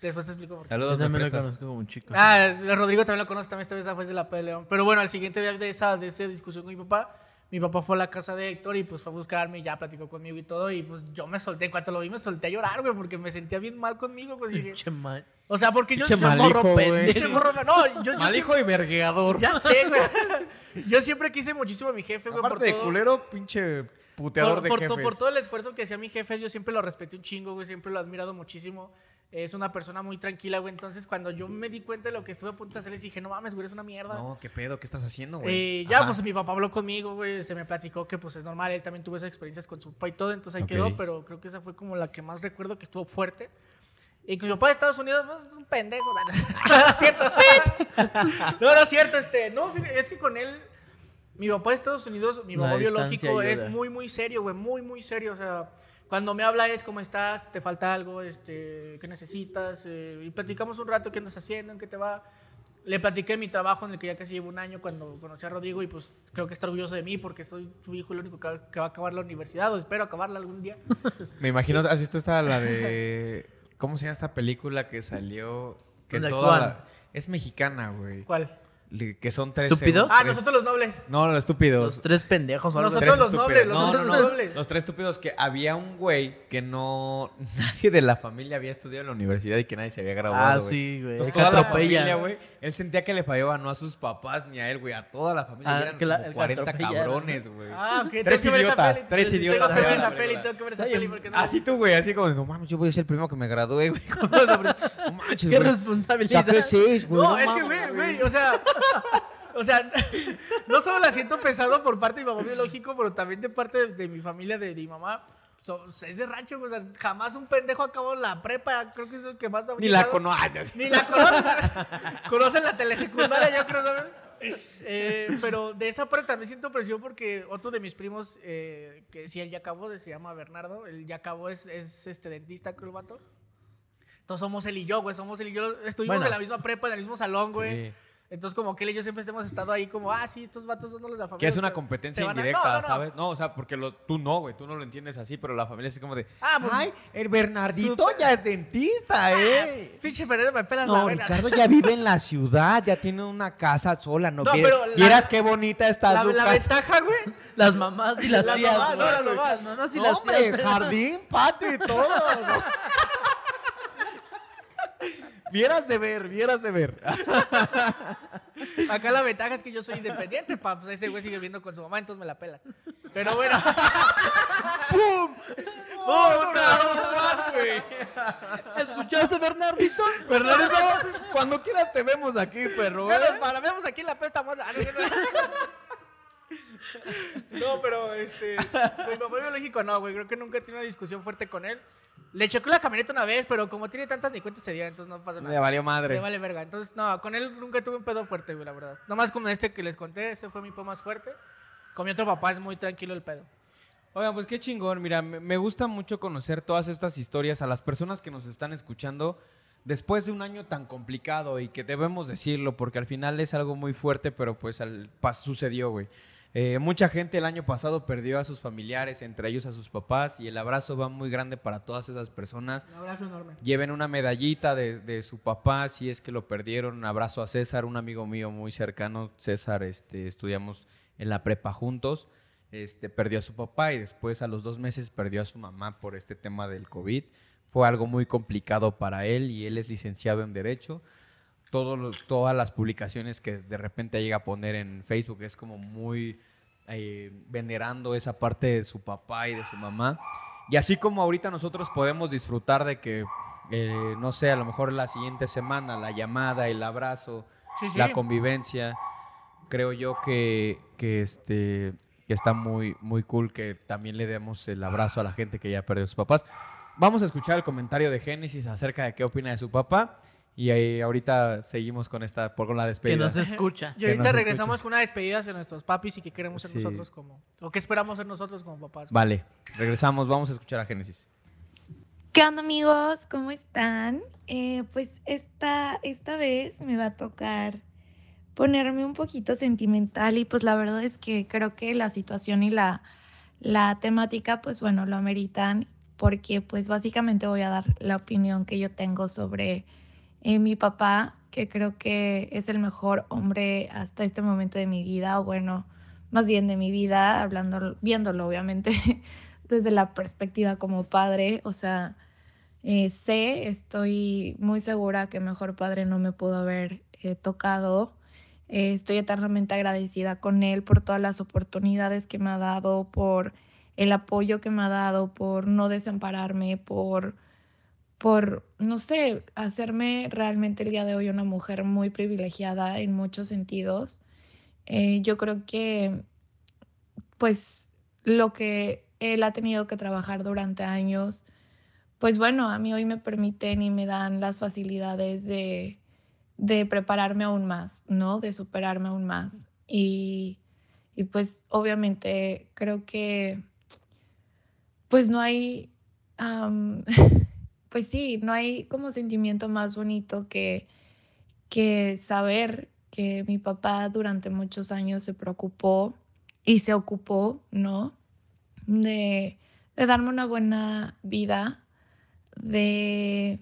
Después te explico por qué. Yo Saludos, me también lo conozco como un chico. Ah, Rodrigo también lo conoce, también esta vez fue de la P de León. Pero bueno, al siguiente día de esa, de esa discusión con mi papá, mi papá fue a la casa de Héctor y pues fue a buscarme y ya platicó conmigo y todo. Y pues yo me solté, en cuanto lo vi me solté a llorar, güey, porque me sentía bien mal conmigo. Pues, dije, mal. O sea, porque yo... Mal morro pendejo. morro, no, yo, yo Mal siempre- hijo y vergueador. Ya sé, güey. [laughs] Yo siempre quise muchísimo a mi jefe, güey, por Aparte de todo. culero, pinche puteador por, de por jefes. to- por todo el esfuerzo que hacía mi jefe, yo siempre lo respeté un chingo, güey, siempre lo he admirado muchísimo. Es una persona muy tranquila, güey. Entonces, cuando yo me di cuenta de lo que estuve a punto de hacer, les dije, no mames, güey, es una mierda. No, qué pedo, ¿qué estás haciendo, güey? Eh, ya, Ajá. pues mi papá habló conmigo, güey, se me platicó que pues es normal, él también tuvo esas experiencias con su papá y todo, entonces ahí quedó, pero creo que esa fue como la que más recuerdo que estuvo fuerte. Y con mi papá de Estados Unidos, pues, un pendejo. No, es [laughs] cierto. [laughs] no, no es cierto, este, no, fíjate, es que con él, mi papá de Estados Unidos, mi papá biológico es ayuda. muy, muy serio, güey, muy, muy serio, o sea... Cuando me habla es cómo estás, te falta algo, este, qué necesitas, eh, y platicamos un rato qué andas haciendo, en qué te va. Le platiqué mi trabajo en el que ya casi llevo un año cuando conocí a Rodrigo y pues creo que está orgulloso de mí porque soy su hijo el único que, va- que va a acabar la universidad o espero acabarla algún día. [laughs] Me imagino, ¿has visto esta, la de... ¿Cómo se llama esta película que salió? Que ¿De toda la- Es mexicana, güey. ¿Cuál? Que son tres... ¿Estúpidos? Ah, tres- nosotros los nobles. No, los estúpidos. Los tres pendejos o algo Nosotros Tres los estúpidos. nobles, los No, otros no, no. nobles. Los tres estúpidos que había un güey que no... [laughs] Nadie de la familia había estudiado en la universidad y que nadie se había graduado, Ah, güey. sí, güey. Entonces toda la familia, güey, él sentía que le fallaba no a sus papás ni a él, güey, a toda la familia. Ah, eran que la- como el que 40 atropellaron, cabrones, güey. Ah, ok. Tres idiotas, tres Tengo idiotas que ver vean esa la peli, película. tengo que ver esa Ay, peli porque no- Así tú, güey, así como, no mames, yo voy a ser el primero que me gradúe, güey. [laughs] No manches, Qué responsabilidad. Saqué seis, güey. No, es que, güey, güey, o sea, [laughs] o sea, [laughs] no solo la siento pesado por parte de mi papá biológico, pero también de parte de, de mi familia, de, de mi mamá. So- es de rancho, o sea, jamás un pendejo acabó la prepa, creo que es el que más Ni la conozco. Ni la [laughs] conocen. conocen la telesecundaria, yo creo, ¿sabes? Eh, pero de esa parte también siento presión porque otro de mis primos, eh, que sí, él ya acabó, se llama Bernardo, él ya acabó, es, es este dentista, creo el vato. Entonces somos él y yo, güey, somos él y yo. Estuvimos Bueno. en la misma prepa, en el mismo salón, güey. Sí. Entonces como que él y yo siempre hemos estado ahí como, ah, sí, estos vatos son los de la familia. Que es una competencia a- indirecta, No, no, no. ¿sabes? No, o sea, porque lo- tú no, güey, tú no lo entiendes así, pero la familia es como de, Ah, pues, ay, el Bernardito ya es dentista, ¿eh? Pinche Ferrero, me pelas la No, verga. Ricardo ya vive en la ciudad, ya tiene una casa sola, ¿no? No, pero la- Vieras qué bonita está La, la ventaja, güey. Las mamás y las Las tías. mamás, no, las mamás. Las mamás y No, las hombre, tías. jardín, patio y todo. [laughs] Vieras de ver, vieras de ver. [laughs] Acá la ventaja es que yo soy independiente, pa. Pues ese güey sigue viviendo con su mamá, entonces me la pelas. Pero bueno. [laughs] ¡Pum! ¡Pum! güey! ¿Escuchaste, Bernardito? Bernardito, cuando quieras te vemos aquí, perro. ¿eh? Nos paramos aquí en la pesta más. Ah, no, [laughs] pero este. Mi papá biológico no, güey. Creo que nunca he tenido una discusión fuerte con él. Le chocó la camioneta una vez, pero como tiene tantas ni cuenta se dio, entonces no pasa Le nada. valió madre. Le vale verga. Entonces, no, con él nunca tuve un pedo fuerte, güey, la verdad. Nomás como este que les conté, ese fue mi pedo más fuerte. Con mi otro papá es muy tranquilo el pedo. Oigan, pues qué chingón. Mira, me me gusta mucho conocer todas estas historias a las personas que nos están escuchando después de un año tan complicado y que debemos decirlo porque al final es algo muy fuerte, pero pues al, pas- sucedió, güey. Eh, mucha gente el año pasado perdió a sus familiares, entre ellos a sus papás, y el abrazo va muy grande para todas esas personas. Un abrazo enorme. Lleven una medallita de, de su papá si es que lo perdieron. Un abrazo a César, un amigo mío muy cercano. César, este, estudiamos en la prepa juntos. Este, perdió a su papá y después a los dos meses perdió a su mamá por este tema del COVID. Fue algo muy complicado para él y él es licenciado en Derecho. Todos los- todas las publicaciones que de repente llega a poner en Facebook es como muy eh, venerando esa parte de su papá y de su mamá. Y así como ahorita nosotros podemos disfrutar de que, eh, no sé, a lo mejor la siguiente semana, la llamada, el abrazo, Sí, sí. la convivencia, creo yo que, que, este, que está muy, muy cool que también le demos el abrazo a la gente que ya perdió a sus papás. Vamos a escuchar el comentario de Génesis acerca de qué opina de su papá. Y ahí ahorita seguimos con esta, por con la Que despedida. nos escucha. Y Que ahorita regresamos con una despedida hacia nuestros papis y que queremos ser Sí. nosotros como. O que esperamos ser nosotros como papás. Vale, regresamos, vamos a escuchar a Génesis. ¿Qué onda amigos? ¿Cómo están? Eh, pues esta, esta vez me va a tocar ponerme un poquito sentimental y pues la verdad es que creo que la situación y la, la temática pues bueno lo ameritan porque pues básicamente voy a dar la opinión que yo tengo sobre mi papá que creo que es el mejor hombre hasta este momento de mi vida o bueno más bien de mi vida hablando viéndolo obviamente [laughs] desde la perspectiva como padre o sea eh, sé, estoy muy segura que mejor padre no me pudo haber eh, tocado. Eh, estoy eternamente agradecida con él por todas las oportunidades que me ha dado, por el apoyo que me ha dado, por no desampararme, por, por, no sé, hacerme realmente el día de hoy una mujer muy privilegiada en muchos sentidos. Eh, yo creo que, pues, lo que él ha tenido que trabajar durante años, pues bueno, a mí hoy me permiten y me dan las facilidades de, de prepararme aún más, ¿no? De superarme aún más. Y, y pues obviamente creo que pues no hay, [laughs] pues sí, no hay como sentimiento más bonito que, que saber que mi papá durante muchos años se preocupó y se ocupó, ¿no? De, de darme una buena vida, de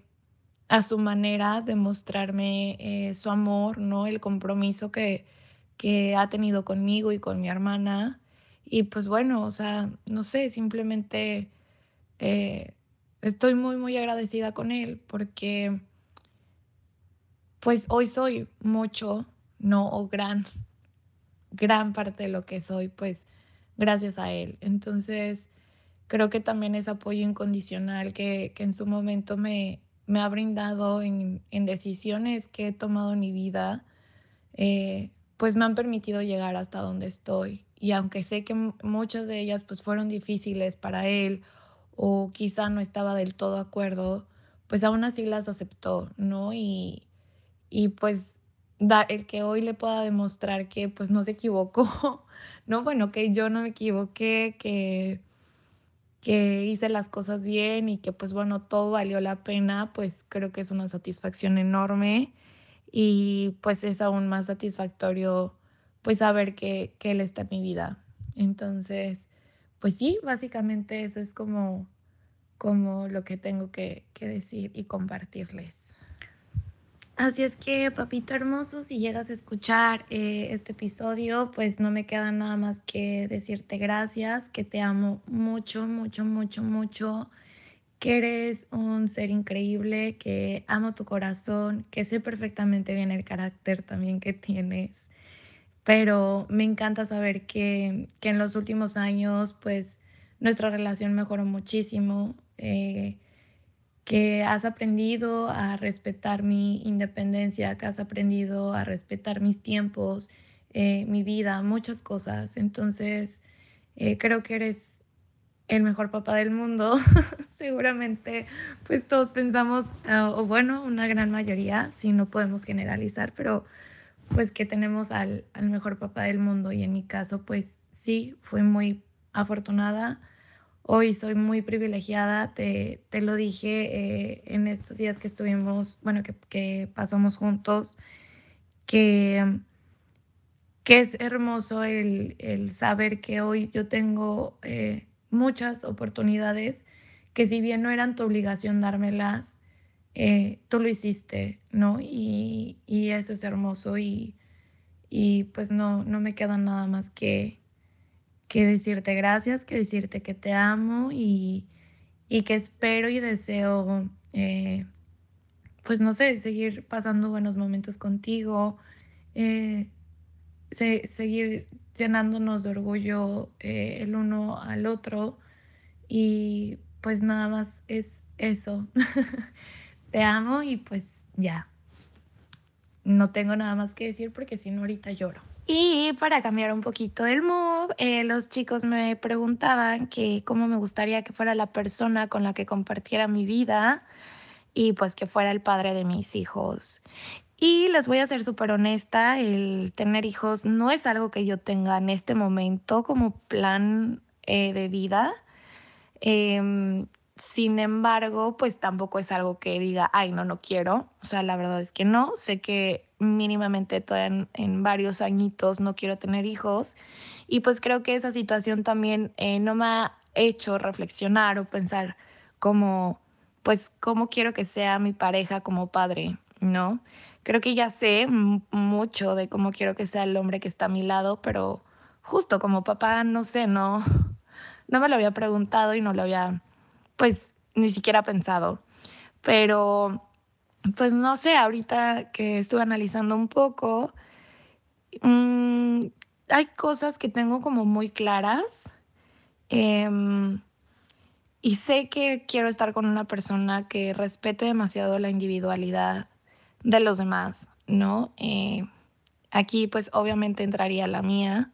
a su manera de mostrarme eh, su amor, ¿no? El compromiso que, que ha tenido conmigo y con mi hermana. Y pues bueno, o sea, no sé, simplemente eh, estoy muy, muy agradecida con él porque pues hoy soy mucho, ¿no? O gran, gran parte de lo que soy, pues gracias a él. Entonces, creo que también es apoyo incondicional que, que en su momento me, me ha brindado en, en, decisiones que he tomado en mi vida, eh, pues me han permitido llegar hasta donde estoy. Y aunque sé que muchas de ellas pues fueron difíciles para él o quizá no estaba del todo de acuerdo, pues aún así las aceptó, ¿no? Y, y pues da, el que hoy le pueda demostrar que pues no se equivocó, [laughs] no, bueno, que yo no me equivoqué, que, que hice las cosas bien y que pues bueno, todo valió la pena, pues creo que es una satisfacción enorme y pues es aún más satisfactorio pues saber que, que él está en mi vida. Entonces, pues sí, básicamente eso es como, como lo que tengo que, que decir y compartirles. Así es que, papito hermoso, si llegas a escuchar eh, este episodio, pues no me queda nada más que decirte gracias, que te amo mucho, mucho, mucho, mucho, que eres un ser increíble, que amo tu corazón, que sé perfectamente bien el carácter también que tienes, pero me encanta saber que, que en los últimos años, pues nuestra relación mejoró muchísimo. Eh, que has aprendido a respetar mi independencia, que has aprendido a respetar mis tiempos, eh, mi vida, muchas cosas. Entonces, eh, creo que eres el mejor papá del mundo. [laughs] Seguramente, pues todos pensamos, ah, o bueno, una gran mayoría, si no podemos generalizar, pero pues que tenemos al, al mejor papá del mundo. Y en mi caso, pues sí, fui muy afortunada. Hoy soy muy privilegiada, te, te lo dije eh, en estos días que estuvimos, bueno, que, pasamos juntos, que, que es hermoso el, el, saber que hoy yo tengo eh, muchas oportunidades que si bien no eran tu obligación dármelas, eh, tú lo hiciste, ¿no? Y, y eso es hermoso y, y pues no, no me queda nada más que, que decirte gracias, que decirte que te amo y, y que espero y deseo, eh, pues no sé, seguir pasando buenos momentos contigo, eh, se, seguir llenándonos de orgullo el uno al otro y pues nada más es eso. [laughs] te amo y pues ya. No tengo nada más que decir porque si no ahorita lloro. Y para cambiar un poquito del mood, eh, los chicos me preguntaban que cómo me gustaría que fuera la persona con la que compartiera mi vida y pues que fuera el padre de mis hijos. Y les voy a ser súper honesta, el tener hijos no es algo que yo tenga en este momento como plan eh, de vida. Eh, sin embargo, pues tampoco es algo que diga, ay, no, no quiero. O sea, la verdad es que no. Sé que mínimamente todavía en, varios añitos no quiero tener hijos. Y pues creo que esa situación también eh, no me ha hecho reflexionar o pensar como, pues, cómo quiero que sea mi pareja como padre, ¿no? Creo que ya sé mucho de cómo quiero que sea el hombre que está a mi lado, pero justo como papá, no sé, no, [laughs] no me lo había preguntado y no lo había pues ni siquiera pensado. Pero, pues no sé, ahorita que estuve analizando un poco, mmm, hay cosas que tengo como muy claras. Eh, y sé que quiero estar con una persona que respete demasiado la individualidad de los demás, ¿no? Eh, aquí pues obviamente entraría la mía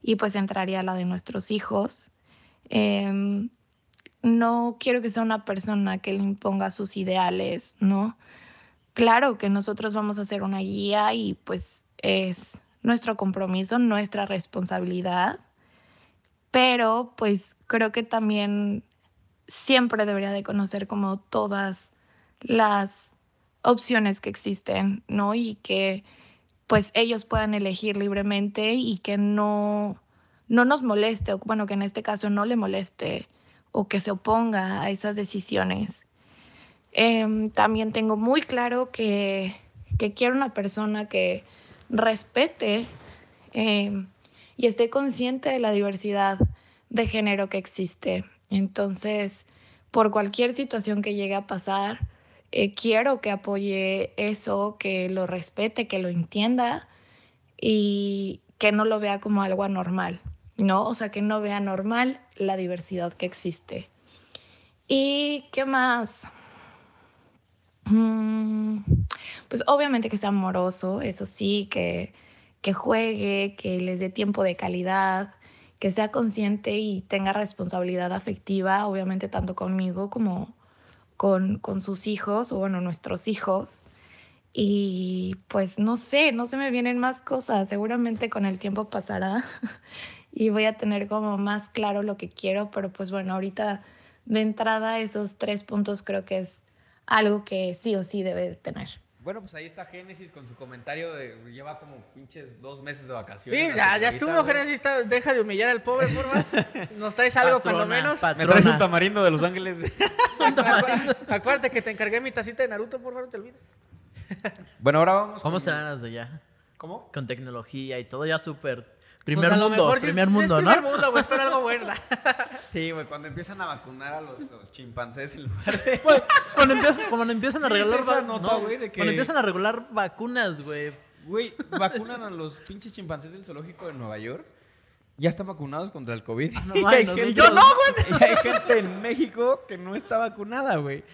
y pues entraría la de nuestros hijos. Eh, no quiero que sea una persona que le imponga sus ideales, ¿no? Claro que nosotros vamos a ser una guía y pues es nuestro compromiso, nuestra responsabilidad, pero pues creo que también siempre debería de conocer como todas las opciones que existen, ¿no? Y que pues ellos puedan elegir libremente y que no, no nos moleste, o bueno, que en este caso no le moleste o que se oponga a esas decisiones. Em, también tengo muy claro que, que, quiero una persona que respete em, y esté consciente de la diversidad de género que existe. Entonces, por cualquier situación que llegue a pasar, eh, quiero que apoye eso, que lo respete, que lo entienda y que no lo vea como algo anormal. ¿No? O sea, que no vea normal la diversidad que existe. ¿Y qué más? Mm, pues obviamente que sea amoroso, eso sí, que, que juegue, que les dé tiempo de calidad, que sea consciente y tenga responsabilidad afectiva, obviamente tanto conmigo como con, con sus hijos, o bueno, nuestros hijos. Y pues no sé, no se me vienen más cosas. Seguramente con el tiempo pasará [laughs] y voy a tener como más claro lo que quiero, pero pues bueno, ahorita de entrada esos tres puntos creo que es algo que sí o sí debe de tener. Bueno, pues ahí está Génesis con su comentario de lleva como pinches dos meses de vacaciones. Sí, ya, ya estuvo, Génesis. Deja de humillar al pobre, por favor. [laughs] Nos traes algo cuando Patrona, menos. Me traes patrona. un tamarindo de Los Ángeles. [laughs] Acu- Acuérdate que te encargué mi tacita de Naruto, por favor, no te olvides. bueno, ahora vamos ¿Cómo con- serán las de allá? ¿Cómo? Con tecnología y todo ya súper... Pues Primer a lo mundo, mejor sí es- primer es mundo, primer ¿no? mundo, güey, espero algo bueno. [laughs] Sí, güey, cuando empiezan a vacunar a los chimpancés en lugar de... Güey, cuando empiezan, cuando empiezan a ¿Viste regalar esa vac- nota, güey, de que- Cuando empiezan a regular vacunas, güey. Güey, vacunan a los pinches chimpancés del zoológico de Nueva York. Ya están vacunados contra el COVID. no [laughs] y, hay gente, yo no, güey. Y hay gente en México que no está vacunada, güey.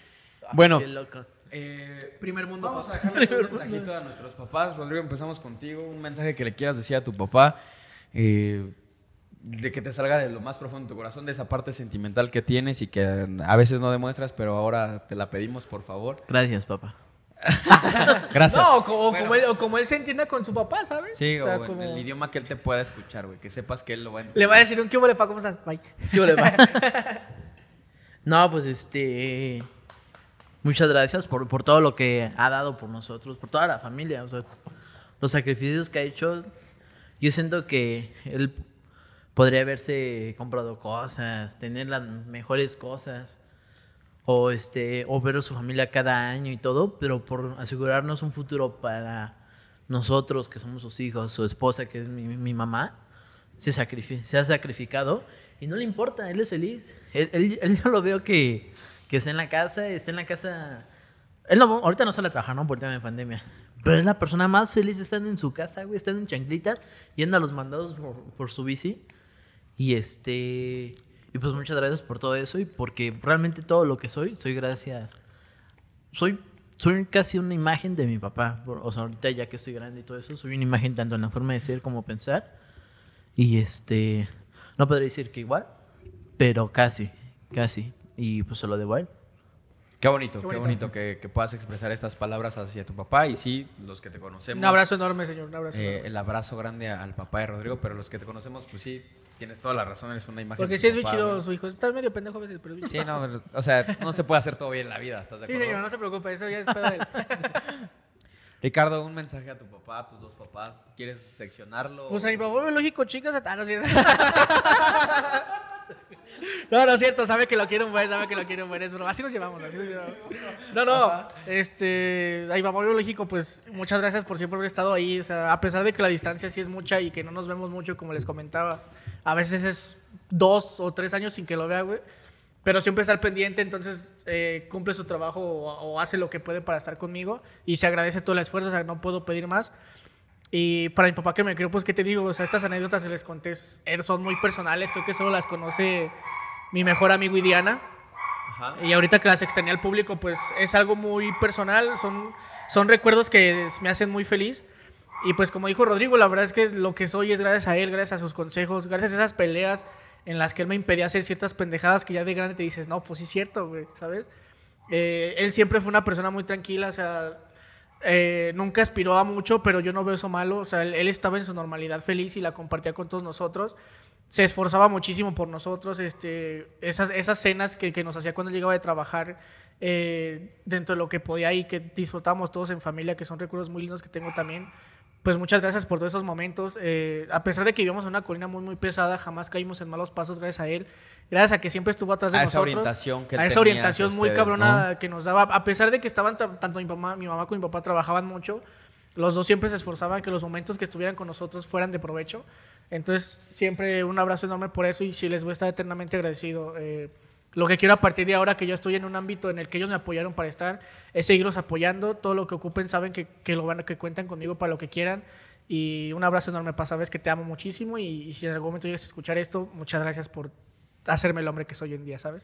Bueno, Qué loco. eh, primer mundo, vamos a dejarles un mensajito a nuestros papás. Rodrigo, empezamos contigo. Un mensaje que le quieras decir a tu papá. Eh, de que te salga de lo más profundo de tu corazón, de esa parte sentimental que tienes y que a veces no demuestras, pero ahora te la pedimos, por favor. Gracias, papá. [laughs] Gracias. No, o como, Bueno. como él, o como él se entienda con su papá, ¿sabes? Sí, o, sea, en como- el idioma que él te pueda escuchar, güey. Que sepas que él lo va a entender. Le va a decir un qué hubo, pa, ¿cómo estás? Bye. [laughs] [laughs] No, pues este. Muchas gracias por, por todo lo que ha dado por nosotros, por toda la familia. O sea, los sacrificios que ha hecho. Yo siento que él podría haberse comprado cosas, tener las mejores cosas. O, este, o ver a su familia cada año y todo, pero por asegurarnos un futuro para nosotros, que somos sus hijos, su esposa, que es mi, mi mamá, se, se ha sacrificado y no le importa, él es feliz. Él, él- él yo lo veo que, que está en la casa, está en la casa. Él no, ahorita no sale a trabajar, ¿no? Por el tema de pandemia. Pero es la persona más feliz estando en su casa, güey, estando en chanclitas, yendo a los mandados por, por su bici. Y este. Y pues muchas gracias por todo eso y porque realmente todo lo que soy, soy gracias. Soy, soy casi una imagen de mi papá. O sea, ahorita ya que estoy grande y todo eso, soy una imagen tanto en la forma de ser como pensar. Y este. No podría decir que igual, pero casi, casi. Y pues se lo debo a. Qué bonito, qué bonito. bonito, que, que puedas expresar estas palabras hacia tu papá. Y sí, los que te conocemos. Un abrazo enorme, señor. Un abrazo. eh, enorme. el abrazo grande al papá de Rodrigo, pero los que te conocemos, pues sí, tienes toda la razón, eres una imagen. Porque sí es papá, chido güey. su hijo. Está medio pendejo a veces, pero es bien Sí, no, o sea, no se puede hacer todo bien en la vida, ¿estás de Sí, acuerdo? señor, no se preocupe, eso ya es él. [laughs] Ricardo, un mensaje a tu papá, a tus dos papás. ¿Quieres seccionarlo? Pues a mi papá biológico, chicas, ah, no es. [laughs] [laughs] No, no es cierto, sabe que lo quiere un buen, sabe que lo quiere un buen, es broma. Así nos llevamos, así nos llevamos. No, no, este, a mi papá biológico, pues muchas gracias por siempre haber estado ahí. O sea, a pesar de que la distancia sí es mucha y que no nos vemos mucho, como les comentaba, a veces es dos o tres años sin que lo vea, güey. Pero siempre está al pendiente, entonces eh, cumple su trabajo o, o hace lo que puede para estar conmigo y se agradece todo el esfuerzo, o sea, no puedo pedir más. Y para mi papá que me crió, pues, ¿qué te digo? O sea, estas anécdotas que les conté er- son muy personales. Creo que solo las conoce mi mejor amigo y Diana. Ajá. Y ahorita que las extrañé al público, pues, es algo muy personal. Son, son recuerdos que me hacen muy feliz. Y pues, como dijo Rodrigo, la verdad es que lo que soy es gracias a él, gracias a sus consejos, gracias a esas peleas en las que él me impedía hacer ciertas pendejadas que ya de grande te dices, no, pues sí es cierto, güey, ¿sabes? Eh, él siempre fue una persona muy tranquila, o sea, eh, nunca aspiró a mucho, pero yo no veo eso malo. O sea, él, estaba en su normalidad feliz y la compartía con todos nosotros. Se esforzaba muchísimo por nosotros. Este, esas, esas cenas que, que nos hacía cuando llegaba de trabajar, eh, dentro de lo que podía y que disfrutábamos todos en familia, que son recuerdos muy lindos que tengo también. Pues muchas gracias por todos esos momentos. Eh, a pesar de que vivíamos en una colina muy, muy pesada, jamás caímos en malos pasos gracias a él. Gracias a que siempre estuvo atrás de A esa nosotros. orientación que a esa orientación muy cabrona que nos daba. A pesar de que estaban tanto mi mamá, mi mamá como mi papá trabajaban mucho, los dos siempre se esforzaban que los momentos que estuvieran con nosotros fueran de provecho. Entonces, siempre un abrazo enorme por eso y si les voy a estar eternamente agradecido. Eh, lo que quiero a partir de ahora que yo estoy en un ámbito en el que ellos me apoyaron para estar es seguirlos apoyando. Todo lo que ocupen saben que, que lo van, que cuentan conmigo para lo que quieran. Y un abrazo enorme para sabes que te amo muchísimo y, y si en algún momento llegas a escuchar esto, muchas gracias por hacerme el hombre que soy hoy en día, ¿sabes?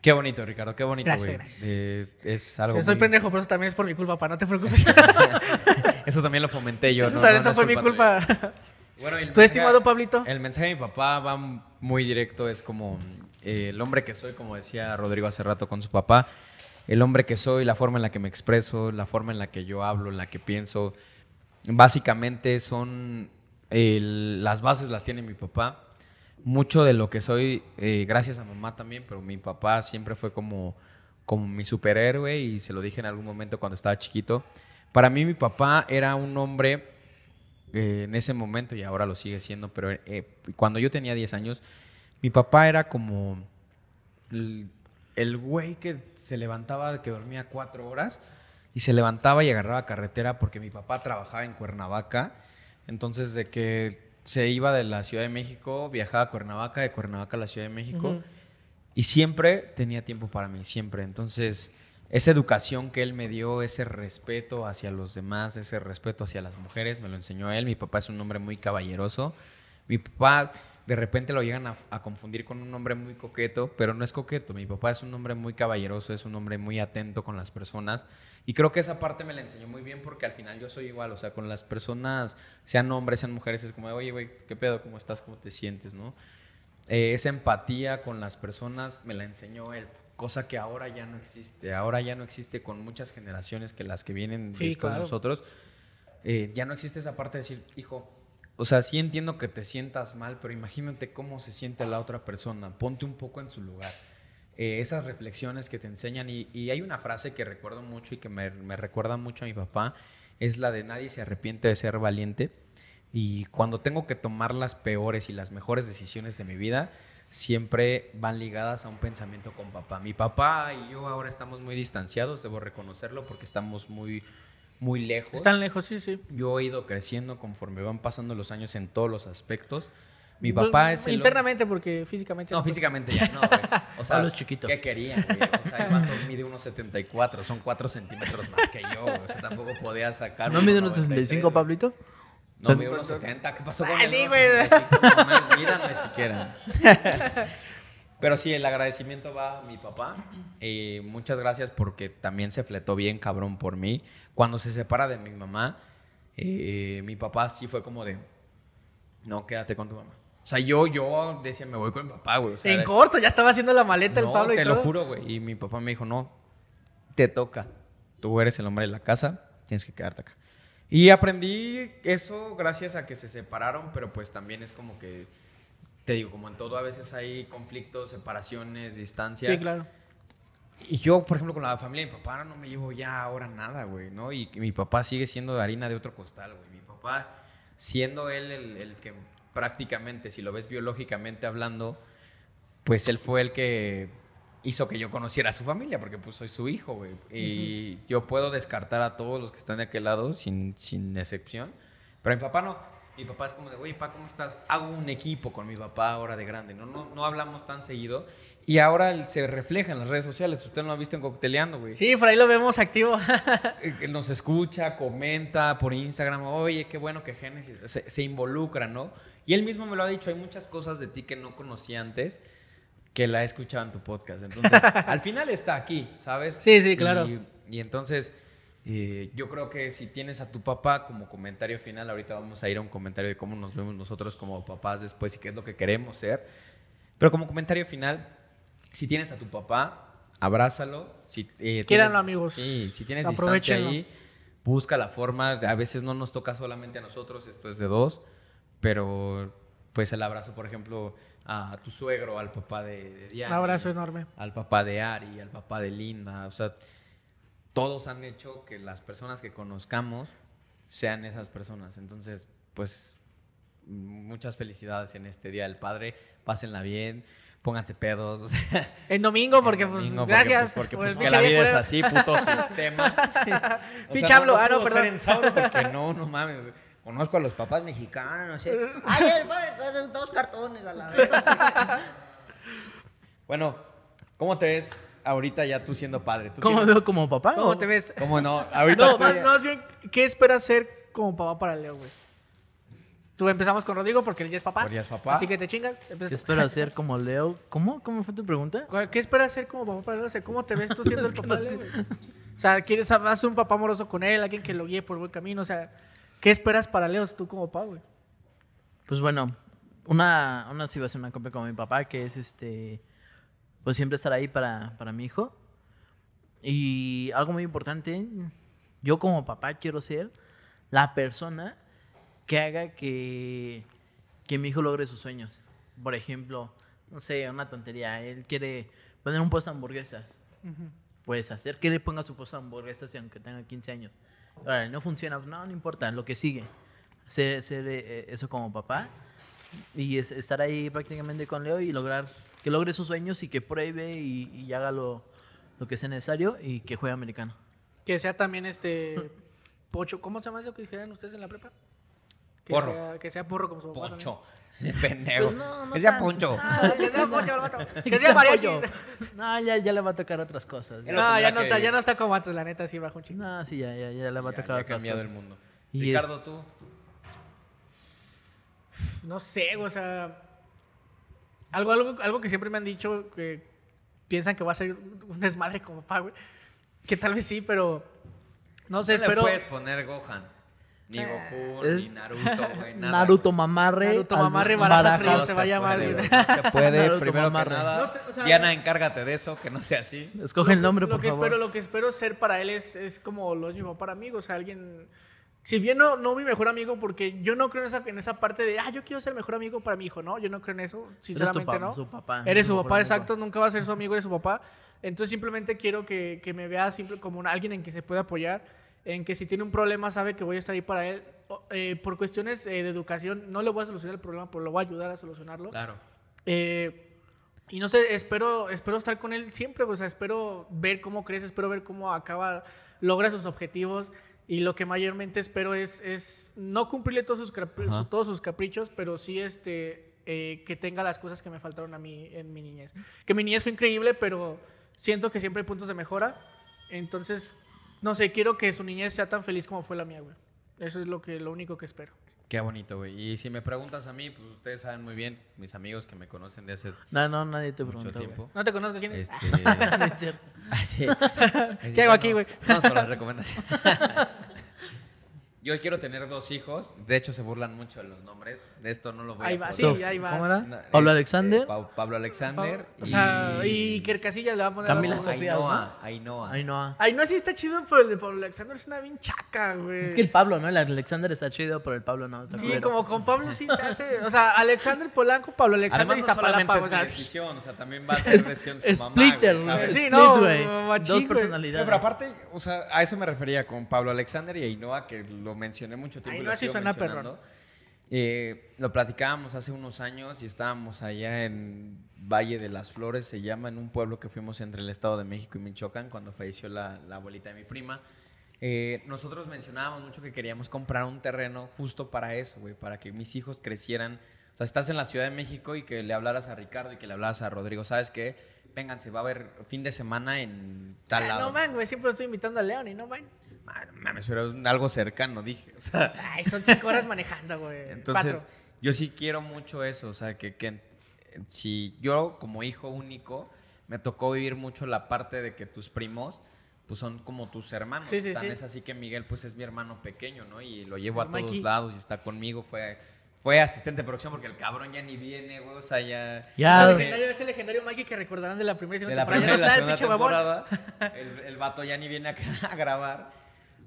Qué bonito, Ricardo, qué bonito, Gracias, gracias. Eh, es algo Sí, soy muy- pendejo, pero eso también es por mi culpa, pa, no te preocupes. [laughs] Eso también lo fomenté yo, Eso, ¿no? ¿sabes? No, Eso no fue mi culpa. Bueno, ¿Tu mensaje- estimado Pablito? El mensaje de mi papá va muy directo, es como el hombre que soy, como decía Rodrigo hace rato con su papá. el hombre que soy, la forma en la que me expreso, la forma en la que yo hablo, en la que pienso, básicamente son las bases las tiene mi papá. Mucho de lo que soy, eh, gracias a mamá también, pero mi papá siempre fue como, como mi superhéroe y se lo dije en algún momento cuando estaba chiquito. Para mí mi papá era un hombre eh, en ese momento y ahora lo sigue siendo, pero eh, cuando yo tenía 10 años, mi papá era como el, el güey que se levantaba, que dormía cuatro horas y se levantaba y agarraba carretera porque mi papá trabajaba en Cuernavaca. Entonces, de que se iba de la Ciudad de México, viajaba a Cuernavaca, de Cuernavaca a la Ciudad de México. Y siempre tenía tiempo para mí, siempre. Entonces, esa educación que él me dio, ese respeto hacia los demás, ese respeto hacia las mujeres, me lo enseñó él. Mi papá es un hombre muy caballeroso. Mi papá de repente lo llegan a, a confundir con un hombre muy coqueto, pero no es coqueto. Mi papá es un hombre muy caballeroso, es un hombre muy atento con las personas. Y creo que esa parte me la enseñó muy bien porque al final yo soy igual. O sea, con las personas, sean hombres, sean mujeres, es como, oye, güey, ¿qué pedo? ¿Cómo estás? ¿Cómo te sientes? ¿No? Eh, esa empatía con las personas me la enseñó él, cosa que ahora ya no existe. Ahora ya no existe con muchas generaciones que las que vienen Sí, claro. nosotros. Eh, ya no existe esa parte de decir, hijo, o sea, sí entiendo que te sientas mal, pero imagínate cómo se siente la otra persona. Ponte un poco en su lugar. Eh, esas reflexiones que te enseñan. Y, hay una frase que recuerdo mucho y que me recuerda mucho a mi papá. Es la de nadie se arrepiente de ser valiente. Y cuando tengo que tomar las peores y las mejores decisiones de mi vida, siempre van ligadas a un pensamiento con papá. Mi papá y yo ahora estamos muy distanciados, debo reconocerlo, porque estamos muy, muy lejos. Están lejos, sí, sí. Yo he ido creciendo conforme van pasando los años en todos los aspectos. Mi papá es el... Internamente, porque físicamente. No, físicamente ya no, güey. O [laughs] sea, Pablo es chiquito. ¿qué querían, güey? O sea, el vato mide unos 74, son 4 centímetros más que yo, güey. O sea, tampoco podía sacar... ¿No mide unos 65, Pablito? No, mide unos 70. ¿Qué pasó con Ah, el sí, güey. 65? No ni siquiera. [laughs] Pero sí, el agradecimiento va a mi papá. Eh, muchas gracias porque también se fletó bien cabrón por mí. Cuando se separa de mi mamá, eh, mi papá sí fue como de, no, quédate con tu mamá. O sea, yo, yo decía, me voy con mi papá, güey. O sea, En era- corto, ya estaba haciendo la maleta el no, Pablo y te todo. lo juro, güey. Y mi papá me dijo, no, te toca. Tú eres el hombre de la casa, tienes que quedarte acá. Y aprendí eso gracias a que se separaron, pero pues también es como que, te digo, como en todo a veces hay conflictos, separaciones, distancias. Sí, claro. Y yo, por ejemplo, con la familia de mi papá no me llevo ya ahora nada, güey, ¿no? Y mi papá sigue siendo de harina de otro costal, güey. Mi papá, siendo él el, el que prácticamente, si lo ves biológicamente hablando, pues él fue el que hizo que yo conociera a su familia, porque pues soy su hijo, güey. Y yo puedo descartar a todos los que están de aquel lado, sin, sin excepción. Pero mi papá no. Mi papá es como de, oye, pa, ¿cómo estás? Hago un equipo con mi papá ahora de grande, ¿no? No, no hablamos tan seguido. Y ahora se refleja en las redes sociales. Usted no lo ha visto en Cocteleando, güey. Sí, por ahí lo vemos activo. [laughs] Eh, Nos escucha, comenta por Instagram, oye, qué bueno que Génesis se, se involucra, ¿no? Y él mismo me lo ha dicho, hay muchas cosas de ti que no conocía antes que la he escuchado en tu podcast. Entonces, [laughs] al final está aquí, ¿sabes? Sí, sí, claro. Y, y entonces, eh, yo creo que si tienes a tu papá como comentario final, ahorita vamos a ir a un comentario de cómo nos vemos nosotros como papás después y qué es lo que queremos ser. Pero como comentario final, si tienes a tu papá, abrázalo. Si, eh, Quiéranlo, amigos. Sí, si tienes distancia ahí, busca la forma. A veces no nos toca solamente a nosotros, esto es de dos. Pero, pues el abrazo, por ejemplo, a tu suegro, al papá de, de Un Diana. abrazo enorme. Al papá de Ari, al papá de Linda. O sea, todos han hecho que las personas que conozcamos sean esas personas. Entonces, pues, muchas felicidades en este Día del Padre. Pásenla bien, pónganse pedos. o [laughs] sea, En domingo, porque el pues gracias. Porque, pues, el que pinche la vida es así, puto [laughs] sistema. O Pinche sea, AMLO, ah, no, ser perdón. en Sauro porque no, no [laughs] mames. Conozco a los papás mexicanos. ¿eh? Ay, el padre, pues, dos cartones a la vez. bueno, ¿cómo te ves ahorita ya tú siendo padre? ¿Tú ¿Cómo tienes- veo como papá? ¿Cómo o- te ves? ¿Cómo no? [laughs] Ahorita No, más, ya- más bien, ¿qué esperas ser como papá para Leo, güey? Tú empezamos con Rodrigo porque él ya es papá. Ya es papá. Así que te chingas. ¿Qué empiezas tú. espero hacer [laughs] como Leo? ¿Cómo? ¿Cómo fue tu pregunta? ¿Cuál- ¿Qué esperas ser como papá para Leo? O sea, ¿cómo te ves tú siendo el [laughs] papá de Leo, güey? O sea, ¿quieres hacer un papá amoroso con él? Alguien que lo guíe por buen camino. O sea, ¿qué esperas para Leo tú como papá, güey? Pues bueno, una, una ser una copia con mi papá, que es este, pues siempre estar ahí para, para mi hijo. Y algo muy importante, yo como papá quiero ser la persona que haga que, que mi hijo logre sus sueños. Por ejemplo, no sé, una tontería, él quiere poner un puesto de hamburguesas. Puedes hacer que le ponga su puesto de hamburguesas y aunque tenga 15 años. Ahora, no funciona, pues, no, no importa, lo que sigue. Hacer, hacer, eh, eso como papá y es- estar ahí prácticamente con Leo y lograr que logre sus sueños y que pruebe y, y haga lo, lo que sea necesario y que juegue americano. Que sea también este. Pocho. ¿Cómo se llama eso que dijeron ustedes en la prepa? Que Porro. Sea, que sea porro como su papá. Poncho. [laughs] Pendejo. Pues no, no que sea tan- Poncho. Que sea Poncho. [laughs] Que sea mariachi. pollo. No, ya, ya le va a tocar otras cosas. No, ya no, que- está, ya no está como antes, la neta, sí bajo un chingo. No, sí, ya, ya, ya le va a Ya, tocar ya ha otras cambiado cosas. el mundo. Y Ricardo, tú. No sé, o sea. Algo, algo, algo que siempre me han dicho que piensan que va a ser un desmadre como güey. Que tal vez sí, pero. No sé, no espero. puedes poner Gohan. Ni Goku, Es- ni Naruto, güey. nada, Naruto. Mamarre. Naruto Mamarre, Barajas Río, Barajas. se va a llamar, puede, No se puede, Naruto primero que Mamarre. nada. No sé, o sea, Diana, encárgate de eso, que no sea así. Escoge el nombre, lo por que favor. espero lo que espero ser para él es, es como lo es mi papá para mí o sea alguien si bien no, no mi mejor amigo porque yo no creo en esa, en esa parte de ah yo quiero ser el mejor amigo para mi hijo no yo no creo en eso sinceramente pa- no. su papá, eres su papá exacto nunca va a ser su amigo eres su papá. Entonces simplemente quiero que, que me vea simple, como un- alguien en que se pueda apoyar en que si tiene un problema sabe que voy a estar ahí para él. Eh, por cuestiones eh, de educación no le voy a solucionar el problema pero lo voy a ayudar a solucionarlo. Claro. eh, y no sé, espero, espero estar con él siempre, o sea, espero ver cómo crece, espero ver cómo acaba, logra sus objetivos. Y lo que mayormente espero es, es no cumplirle todos sus, Ajá. todos sus caprichos, pero sí este, eh, que tenga las cosas que me faltaron a mí en mi niñez. Que mi niñez fue increíble, pero siento que siempre hay puntos de mejora. Entonces, no sé, quiero que su niñez sea tan feliz como fue la mía, güey. Eso es lo, que, lo único que espero. Qué bonito, güey. Y si me preguntas a mí, pues ustedes saben muy bien, mis amigos que me conocen de hace No, no, nadie te mucho preguntó. tiempo. No te conozco quién es. Este. [laughs] [laughs] No. Ah, sí. [laughs] ¿Qué hago aquí, güey? Vamos con las recomendaciones. Yo quiero tener dos hijos. De hecho, se burlan mucho de los nombres. De esto no lo voy Ahí a va, sí, ahí vas. ¿Cómo era? No, Pablo es, Alexander. eh, Pablo Alexander. O sea, y Iker Casillas le va a poner Camila. Ainhoa. Ainhoa. Ay, no, sí está chido, pero el de Pablo Alexander es una bien chaca, güey. Es que el Pablo, ¿no? El Alexander está chido, pero el Pablo no. Está Sí, culero. como con Pablo sí se hace. O sea, Alexander Polanco, Pablo Alexander Además, y no solamente Iztapalapa. es O sea, mi decisión, o sea, también va a ser decisión de su mamá, Splitter, güey. Sí, Split, no, güey. machín, Dos personalidades. Pero aparte, o sea, a eso me refería con Pablo Alexander y Ainhoa, que lo mencioné mucho tiempo. y Ainhoa lo sí sigo suena perrón. Eh, lo platicábamos hace unos años y estábamos allá en Valle de las Flores, se llama, en un pueblo que fuimos entre el Estado de México y Michoacán, cuando falleció la, la abuelita de mi prima. Eh, nosotros mencionábamos mucho que queríamos comprar un terreno justo para eso, güey, para que mis hijos crecieran. O sea, estás en la Ciudad de México y que le hablaras a Ricardo y que le hablaras a Rodrigo, ¿sabes qué? Vénganse, va a haber fin de semana en tal Ah, lado. no man, güey, siempre estoy invitando a León y no man. Mames, pero es algo cercano, dije. O sea, Ay, son cinco horas manejando, güey. entonces, Cuatro. yo sí quiero mucho eso. O sea, que, que eh, si yo como hijo único me tocó vivir mucho la parte de que tus primos pues son como tus hermanos. Sí, sí, Tan sí. es así que Miguel pues es mi hermano pequeño, ¿no? Y lo llevo a El todos Mikey. lados y está conmigo. Fue, fue asistente de producción porque el cabrón ya ni viene, güey. O sea, ya... Ya, Ese güey. legendario, ese legendario Mikey que recordarán de la primera y de segunda la temporada. primera Ya la no está el pinche huevón. [laughs] el, el vato ya ni viene acá [laughs] a grabar.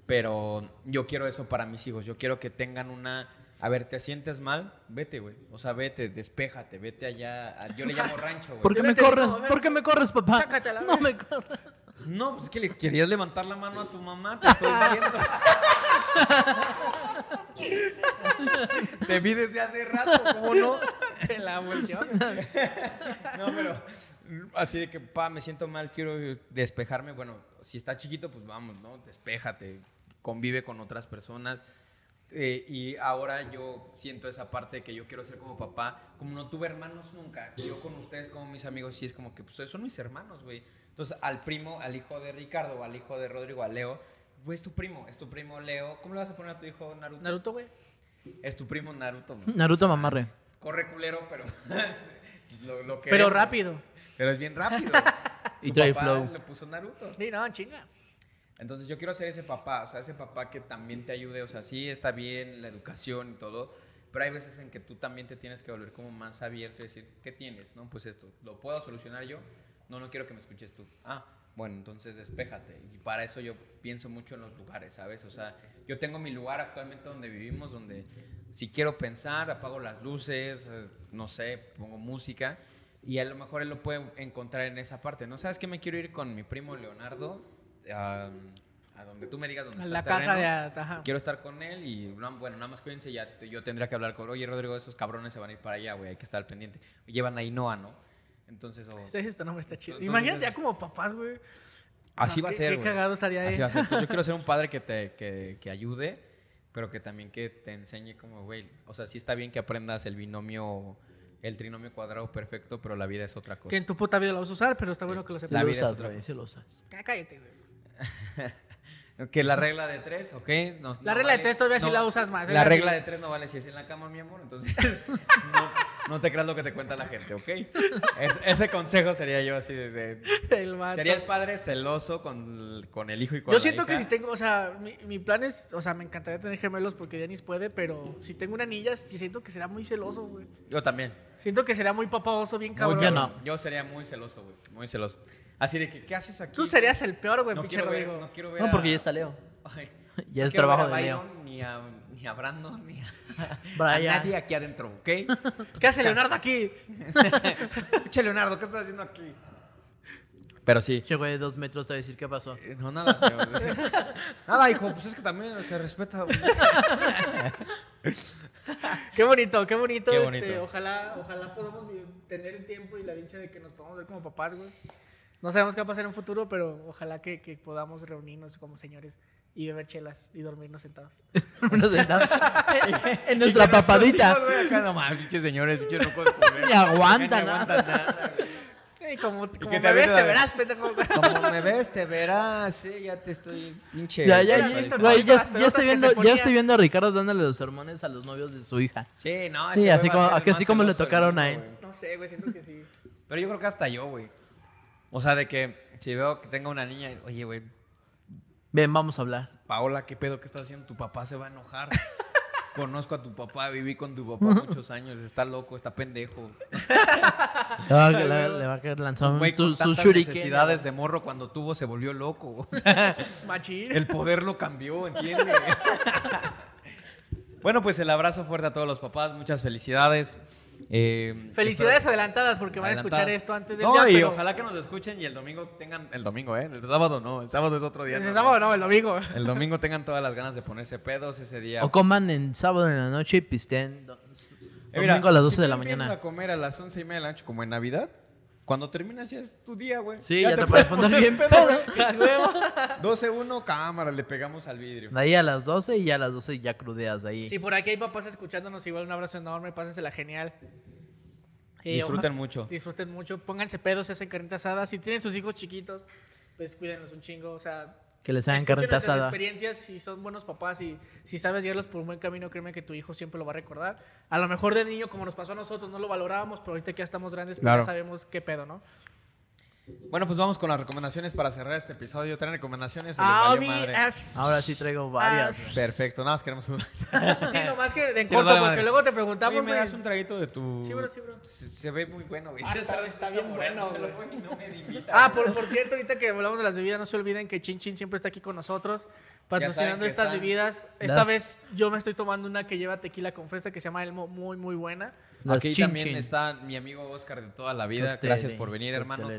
Pero yo quiero eso para mis hijos. Yo quiero que tengan una. A ver, ¿te sientes mal? Vete, güey. O sea, vete, despéjate, vete allá. Yo le llamo rancho, güey. ¿Por qué me corres? ¿Por qué me corres, papá? sácate a la No me corres. No, pues es que le querías levantar la mano a tu mamá, te estoy viendo. [laughs] te vi desde hace rato, ¿cómo no? Te la volteó. No, pero así de que, pa, me siento mal, quiero despejarme. Bueno, si está chiquito, pues vamos, ¿no? Despéjate, convive con otras personas. Eh, y ahora yo siento esa parte que yo quiero ser como papá. Como no tuve hermanos nunca, yo con ustedes, como mis amigos, sí es como que, pues son mis hermanos, güey. Entonces, al primo, al hijo de Ricardo, o al hijo de Rodrigo, a Leo, pues es tu primo, es tu primo Leo. ¿Cómo le vas a poner a tu hijo Naruto? Naruto, güey. Es tu primo Naruto. Naruto mamarre. Corre culero, pero [laughs] lo, lo Pero rápido. Pero es bien rápido. [laughs] Y Su trae papá flow. le puso Naruto. Sí, no, chinga. Entonces yo quiero ser ese papá, o sea, ese papá que también te ayude, o sea, sí está bien la educación y todo, pero hay veces en que tú también te tienes que volver como más abierto y decir, ¿qué tienes? No, pues esto, ¿lo puedo solucionar yo? No, no quiero que me escuches tú. Ah, bueno, entonces despéjate. Y para eso yo pienso mucho en los lugares, ¿sabes? O sea, yo tengo mi lugar actualmente donde vivimos, donde si quiero pensar, apago las luces, eh, no sé, pongo música. Y a lo mejor él lo puede encontrar en esa parte. ¿No sabes que me quiero ir con mi primo Leonardo? A, a donde tú me digas dónde A está la el casa de... Ajá. Quiero estar con él y, no, bueno, nada más cuídense, ya yo tendría que hablar con, oye, Rodrigo, esos cabrones se van a ir para allá, güey, hay que estar al pendiente. Llevan a Inoa, ¿no? Entonces, o- Sí, este nombre está chido. Entonces Imagínate ya como papás, güey. así No, va a qué- ser, Qué güey. cagado estaría ahí. Así va a ser. Entonces, yo quiero ser un [laughs] padre que te que, que ayude, pero que también que te enseñe como, güey, o sea, sí está bien que aprendas el binomio, el trinomio cuadrado perfecto, pero la vida es otra cosa. Que en tu puta vida lo vas a usar, pero está bueno que lo sepas. La lo vida es otra güey, cosa. sí lo usas. Ah, Cállate, güey. [laughs] Que la regla de tres, ¿ok? No- La no regla de tres todavía sí no, la usas más, La así. regla de tres no vale si es en la cama, mi amor. Entonces, [laughs] no, no te creas lo que te cuenta la gente, ¿ok? Es- ese consejo sería yo así de... de- [laughs] El vato. sería el padre celoso con, con el hijo y con Yo la siento que si tengo, o sea, mi, mi plan es, o sea, me encantaría tener gemelos porque Denis puede, pero si tengo una niña, sí siento que será muy celoso, güey. Yo también. Siento que será muy papaoso, bien cabrón. yo no. Yo sería muy celoso, güey. Muy celoso. Así de que, ¿qué haces aquí? Tú serías el peor, güey, no pinche quiero, ver, no quiero ver No, porque a- ya está Leo. Ay, [laughs] Ya no es quiero ver trabajo a de Leo. Byron, Ni a, ni a Brandon, ni a, [laughs] Brian. a nadie aquí adentro, ¿ok? [laughs] ¿Qué hace Leonardo aquí? Pinche Leonardo, ¿qué estás haciendo aquí? Pero sí. Che, güey, dos metros te va a decir qué pasó. Eh, No, nada, señor. Nada, hijo, pues es que también se respeta. Qué bonito, qué bonito. Qué este, bonito. ojalá, ojalá podamos tener el tiempo y la dicha de que nos podamos ver como papás, güey. No sabemos qué va a pasar en un futuro, pero ojalá que, que podamos reunirnos como señores y beber chelas y dormirnos sentados. [laughs] Nos sentamos [laughs] en nuestra papadita. Acá no mames, pinches señores, pinches no pueden comer. [laughs] Ni aguantan, ¿no? aguantan nada. Y como, como que me te ves, avienta te verás, pendejo. Como me ves, te verás. Sí, ya te estoy pinche. Ya, ya, ya, güey, ya, estoy viendo, ya estoy viendo a Ricardo dándole los sermones a los novios de su hija. Sí, no, Sí, así como- así como le tocaron a él. No sé, güey, siento que sí. Pero yo creo que hasta yo, güey. O sea, de que si veo que tenga una niña, oye, güey, Ven, vamos a hablar. Paola, ¿qué pedo que estás haciendo? Tu papá se va a enojar. [laughs] Conozco a tu papá, viví con tu papá [laughs] muchos años, está loco, está pendejo. Le va, a- le- le va a querer lanzar un, Güey, tu- con su tantas shuriken. necesidades de morro cuando tuvo se volvió loco. [laughs] O sea, Machín. el poder lo cambió, ¿entiendes? bueno, pues el abrazo fuerte a todos los papás, muchas felicidades. Eh, Felicidades adelantadas porque van a escuchar esto antes del no, día. y pero ojalá que nos escuchen y el domingo tengan. El domingo, ¿eh? El sábado no, el sábado es otro día. ¿Es ¿no? el sábado no? El domingo. El domingo [laughs] tengan todas las ganas de ponerse pedos ese día. O coman en sábado en la noche y pisteen do- Eh, mira, domingo a las 12 si de la mañana. a comer a las 11 y media de la noche como en Navidad, cuando terminas ya es tu día, güey. Sí, ya te puedes poner bien [laughs] pedo. 12-1, [laughs] cámara, le pegamos al vidrio. De ahí a las 12 y ya a las 12 ya crudeas de ahí. Si por aquí hay papás escuchándonos, igual un abrazo enorme, pásensela genial. Eh, Disfruten oja- mucho. Disfruten mucho, pónganse pedos, se hacen carnita asada. Si tienen sus hijos chiquitos, pues cuídenlos un chingo. O sea, Que les hagan nuestras asada. experiencias, si son buenos papás y si sabes guiarlos por un buen camino, créeme que tu hijo siempre lo va a recordar. A lo mejor de niño, como nos pasó a nosotros, no lo valorábamos, pero ahorita que ya estamos grandes, pues Claro. ya sabemos qué pedo, ¿no? Bueno, pues vamos con las recomendaciones para cerrar este episodio. ¿Tienen recomendaciones o les Ah, madre? Ahora sí traigo varias. Ah, Perfecto, nada más queremos un... [laughs] Sí, nomás que en Sí, corto, vale porque madre. luego te preguntamos, Oye, ¿me das un traguito de tu...? Sí, bro, sí, bro. Se, se ve muy bueno, güey. Ah, está- Sabes, está bien bueno, güey. y no me invita, Ah, por, por cierto, ahorita que hablamos de las bebidas, no se olviden que Chin Chin siempre está aquí con nosotros, patrocinando estas están- bebidas. Esta Las- vez yo me estoy tomando una que lleva tequila con fresa que se llama Elmo, muy, muy buena. Las Aquí chin también chin. está mi amigo Oscar de toda la vida. Gracias por venir, hermano.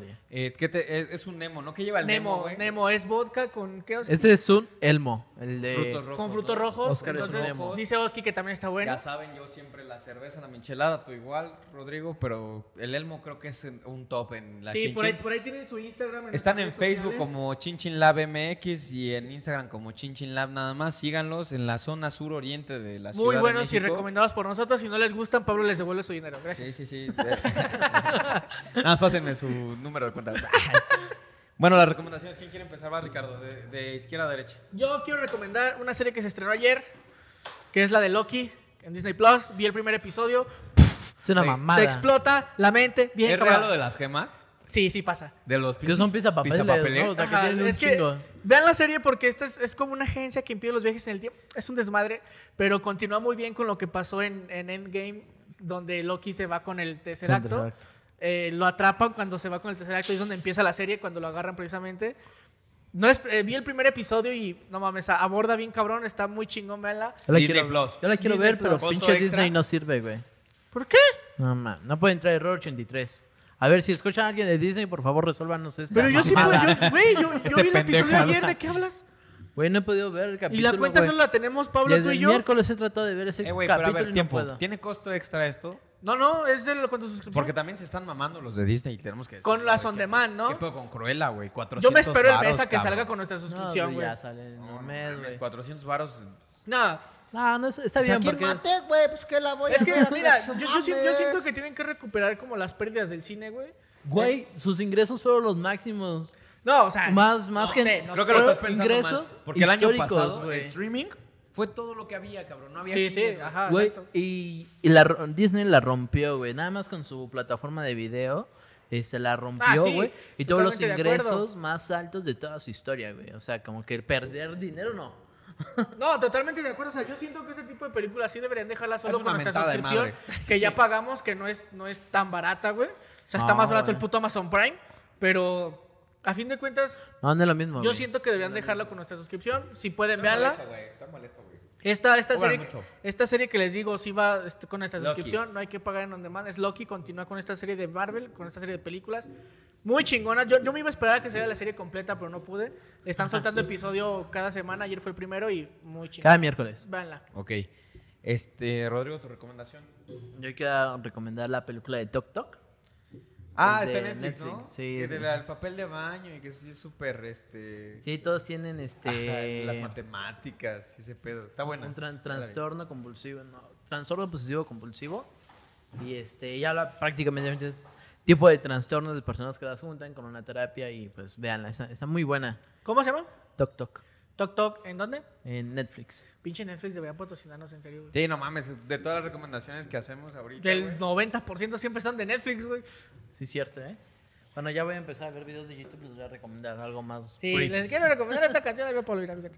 Eh, ¿qué te- es, es un Nemo, ¿no? ¿Qué lleva el Nemo, Nemo? Nemo es vodka con ¿qué? Ese es un elmo, el de... Frutos rojos. con frutos ¿no? rojos. Oscar es un Entonces Nemo. dice Oski que también está bueno. Ya saben, yo siempre la cerveza, la michelada, tú igual, Rodrigo, pero el Elmo creo que es un top en la Sí, Chin por ahí, por ahí tienen su Instagram. en Están en Facebook sociales. como Chinchin Lab MX y en Instagram como Chinchin Lab nada más. Síganlos en la zona sur oriente de la ciudad Muy de buenos y recomendados por nosotros. Si no les gustan, Pablo les devuelve su dinero. Gracias. Sí, sí, sí. [laughs] Nada más pásenme su número de cuenta. [laughs] bueno, las recomendaciones. ¿Quién quiere empezar? Va, Ricardo, de, de izquierda a derecha. Yo quiero recomendar una serie que se estrenó ayer, que es la de Loki en Disney Plus. Vi el primer episodio. Es una mamada. Te explota la mente. Bien, ¿Es cabrón. real lo de las gemas? Sí, sí pasa. De los Que son pizapapeles. ¿no? O sea, que Ajá, un es que chingo. vean la serie porque esta es, es como una agencia que impide los viajes en el tiempo. Es un desmadre, pero continúa muy bien con lo que pasó en, en Endgame, donde Loki se va con el tercer acto. Eh, lo atrapan cuando se va con el tercer acto y es donde empieza la serie, cuando lo agarran precisamente. No es, eh, vi el primer episodio y no mames, aborda bien cabrón, está muy chingón, véanla. Yo la Disney quiero, Plus. yo la quiero Disney ver, pero Plus. pinche Costo extra. Disney no sirve, güey. ¿Por qué? No, ma, no puede entrar error 83. A ver, si escuchan a alguien de Disney, por favor, resuélvanos esta Pero yo sí puedo, yo, güey, yo, yo Este [laughs] vi el episodio pendejado. ayer, ¿de qué hablas? Güey, no he podido ver el Y capítulo, la cuenta solo la tenemos Pablo, Desde tú y el yo. miércoles he tratado de ver ese Eh, güey, pero a capítulo ver, y no tiempo. puedo. ¿Tiene costo extra esto? No, no, es de lo, con tu suscripción. Porque también se están mamando los de Disney y tenemos que Con las on ¿qué- demand, ¿no? ¿Qué pedo con Cruella, güey? 400 Yo me espero el mes a que cabrón. salga con nuestra No, suscripción, güey, güey. ya sale en un mes, güey. 400 varos. Nada. No, no, está bien porque... güey, pues que la voy Es a que, mira, yo, no siento que tienen que recuperar como las pérdidas del cine, güey. Güey, sus ingresos fueron los máximos. No, o sea. Más, más no que... sé, no Creo sé. que lo fueron estás pensando ingresos mal. Porque el año pasado, güey. streaming fue todo lo que había, cabrón. No había Sí, sí, cines, güey. ajá, Güey, exacto. y, y la, Disney la rompió, güey. Nada más con su plataforma de video. Este, la rompió, Ah, sí, güey. y todos los totalmente de acuerdo. ingresos más altos de toda su historia, güey. O sea, como que perder dinero no. [laughs] No, totalmente de acuerdo. O sea, yo siento que ese tipo de películas sí deberían dejarla solo Es con una nuestra mentada de suscripción. Que ya pagamos, que no es, no es tan barata, güey. O sea, está No, más barato el güey. puto Amazon Prime. Pero a fin de cuentas, No, no es lo mismo. yo güey. siento que deberían dejarla con nuestra suscripción. Si pueden, Está véanla. molesto, güey. Está molesto, güey. Esta, esta, serie, mucho. esta serie que les digo, sí va este, con nuestra Loki. suscripción, no hay que pagar en on demand. Es Loki, continúa con esta serie de Marvel, con esta serie de películas. Muy chingona. Yo, yo me iba a esperar a que saliera la serie completa, pero no pude. Están soltando episodio cada semana. Ayer fue el primero y muy chingona. Cada miércoles. Véanla. Ok. Este, Rodrigo, tu recomendación. Yo quiero recomendar la película de Tok Tok. Ah, está en Netflix, ¿no? Sí, Que sí. de papel de baño y que es súper, este... Sí, todos tienen ajá, este. las matemáticas, ese pedo. Está buena. un tran- trastorno compulsivo, no, trastorno posesivo compulsivo. Y este, ya habla prácticamente de tipo de trastornos de personas que las juntan con una terapia y pues véanla, está, está muy buena. ¿Cómo se llama? Tok Tok Tok Tok. ¿En dónde? en Netflix. Pinche Netflix debería patrocinarnos en serio. güey. Sí, no mames, de todas las recomendaciones que hacemos ahorita, Del güey. 90% siempre son de Netflix, güey. Sí, cierto, ¿eh? Bueno, ya voy a empezar a ver videos de YouTube, les voy a recomendar algo más. Sí, free. les quiero recomendar esta canción de Pablo Mira, fíjate.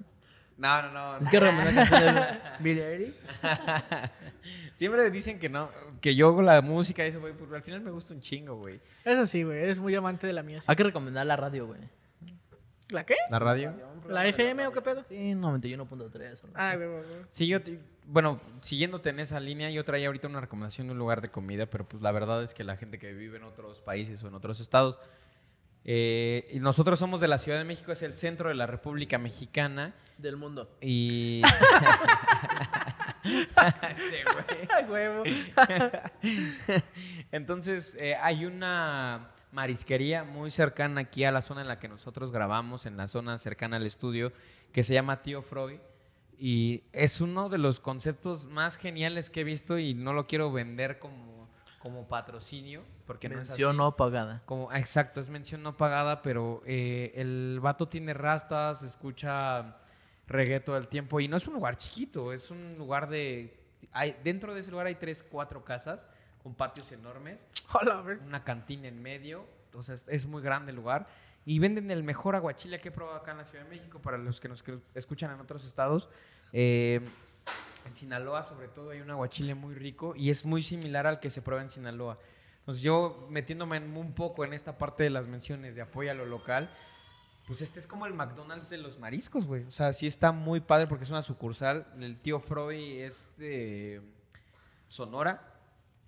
No, no, no. Les quiero recomendar la canción de [laughs] Billie Eilish. [laughs] Siempre dicen que no, que yo hago la música y eso, güey, pero al final me gusta un chingo, güey. Eso sí, güey. Eres muy amante de la mía. Hay que recomendar la radio, güey. ¿La qué? ¿La radio? ¿La FM o qué pedo? Sí, 91.3. o algo Ah, güey, güey. Sí, yo, te- bueno, siguiéndote en esa línea, yo traía ahorita una recomendación de un lugar de comida, pero pues la verdad es que la gente que vive en otros países o en otros estados, eh, y nosotros somos de la Ciudad de México, es el centro de la República Mexicana, Del mundo. y... [laughs] [laughs] Entonces, eh, hay una marisquería muy cercana aquí a la zona en la que nosotros grabamos, en la zona cercana al estudio, que se llama Tío Freud. Y es uno de los conceptos más geniales que he visto y no lo quiero vender como, como patrocinio, porque no es así. Mención no pagada. Como, ah, exacto, es mención no pagada, pero eh, el vato tiene rastas, escucha reggae todo el tiempo y no es un lugar chiquito, es un lugar de... Hay, dentro de ese lugar hay tres, cuatro casas con patios enormes, [laughs] Hola, una cantina en medio, entonces es muy grande el lugar y venden el mejor aguachile que he probado acá en la Ciudad de México para los que nos escuchan en otros estados. Eh, en Sinaloa, sobre todo, hay un aguachile muy rico y es muy similar al que se prueba en Sinaloa. Entonces, yo metiéndome un poco en esta parte de las menciones de apoyo a lo local, pues este es como el McDonald's de los mariscos, güey. O sea, sí está muy padre porque es una sucursal. El tío Freud es de Sonora.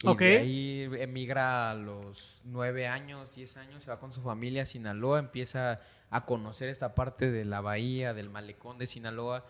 Y Ok. de ahí emigra a los nueve años, diez años, se va con su familia a Sinaloa, empieza a conocer esta parte de la bahía, del malecón de Sinaloa,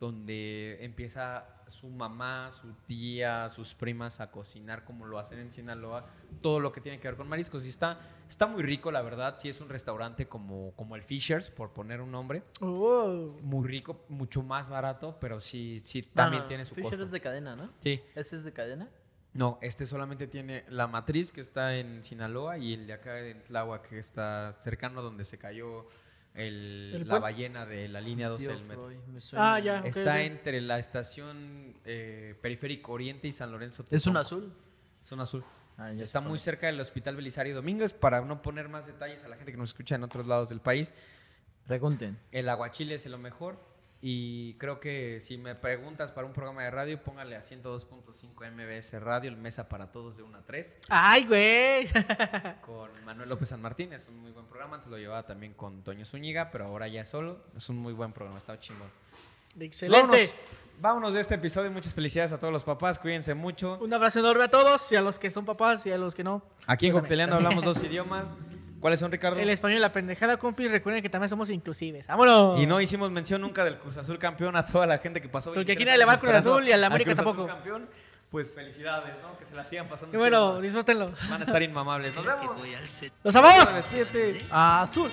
donde empieza su mamá, su tía, sus primas a cocinar como lo hacen en Sinaloa, todo lo que tiene que ver con mariscos. Y está, está muy rico, la verdad, sí es un restaurante como, como el Fishers, por poner un nombre, Oh. muy rico, mucho más barato, pero sí, sí No, también no, tiene su Fisher costo. es de cadena, ¿no? Sí. ¿Ese es de cadena? No, este solamente tiene la matriz que está en Sinaloa y el de acá en Tláhuac que está cercano donde se cayó el- ¿El la ballena de la línea 12 Tío del metro. Me. Ah, ya. Está entre la estación eh, Periférico Oriente y San Lorenzo. ¿Es un azul? Son azul. Ah, Está muy cerca del Hospital Belisario Domínguez. Para no poner más detalles a la gente que nos escucha en otros lados del país, Pregunten. el aguachile es lo mejor. Y creo que si me preguntas para un programa de radio, póngale a 102.5 MBS Radio, el Mesa para Todos de 1 a 3, Ay, güey. [laughs] con Manuel López San Martín. Es un muy buen programa. Antes lo llevaba también con Toño Zúñiga, pero ahora ya solo. Es un muy buen programa, está chingón. Excelente. Vámonos, vámonos de este episodio. Muchas felicidades a todos los papás. Cuídense mucho. Un abrazo enorme a todos y a los que son papás y a los que no. Aquí en Cocteleando hablamos dos idiomas. ¿Cuáles son, Ricardo? El español y la pendejada, compis. Recuerden que también somos inclusives. ¡Vámonos! Y no hicimos mención nunca del Cruz Azul campeón a toda la gente que pasó. Porque 23 aquí nadie le va al Cruz Azul y al América Cruz Azul tampoco. campeón. Pues felicidades, ¿no? Que se la sigan pasando. Y bueno, chido. disfrútenlo. Van a estar inmamables. Nos vemos. ¡Los amamos! Siete. Azul.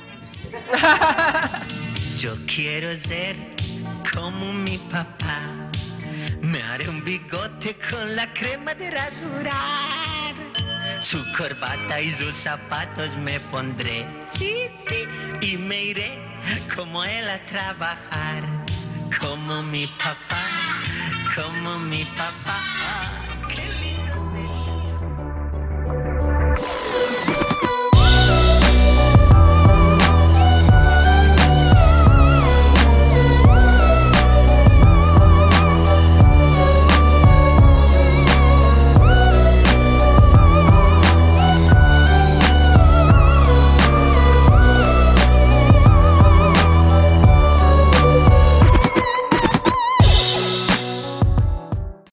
[laughs] Yo quiero ser como mi papá. Me haré un bigote con la crema de rasurar su corbata y sus zapatos me pondré. Sí, sí, y me iré como él a trabajar, como mi papá, como mi papá. Ah, qué lindo sería.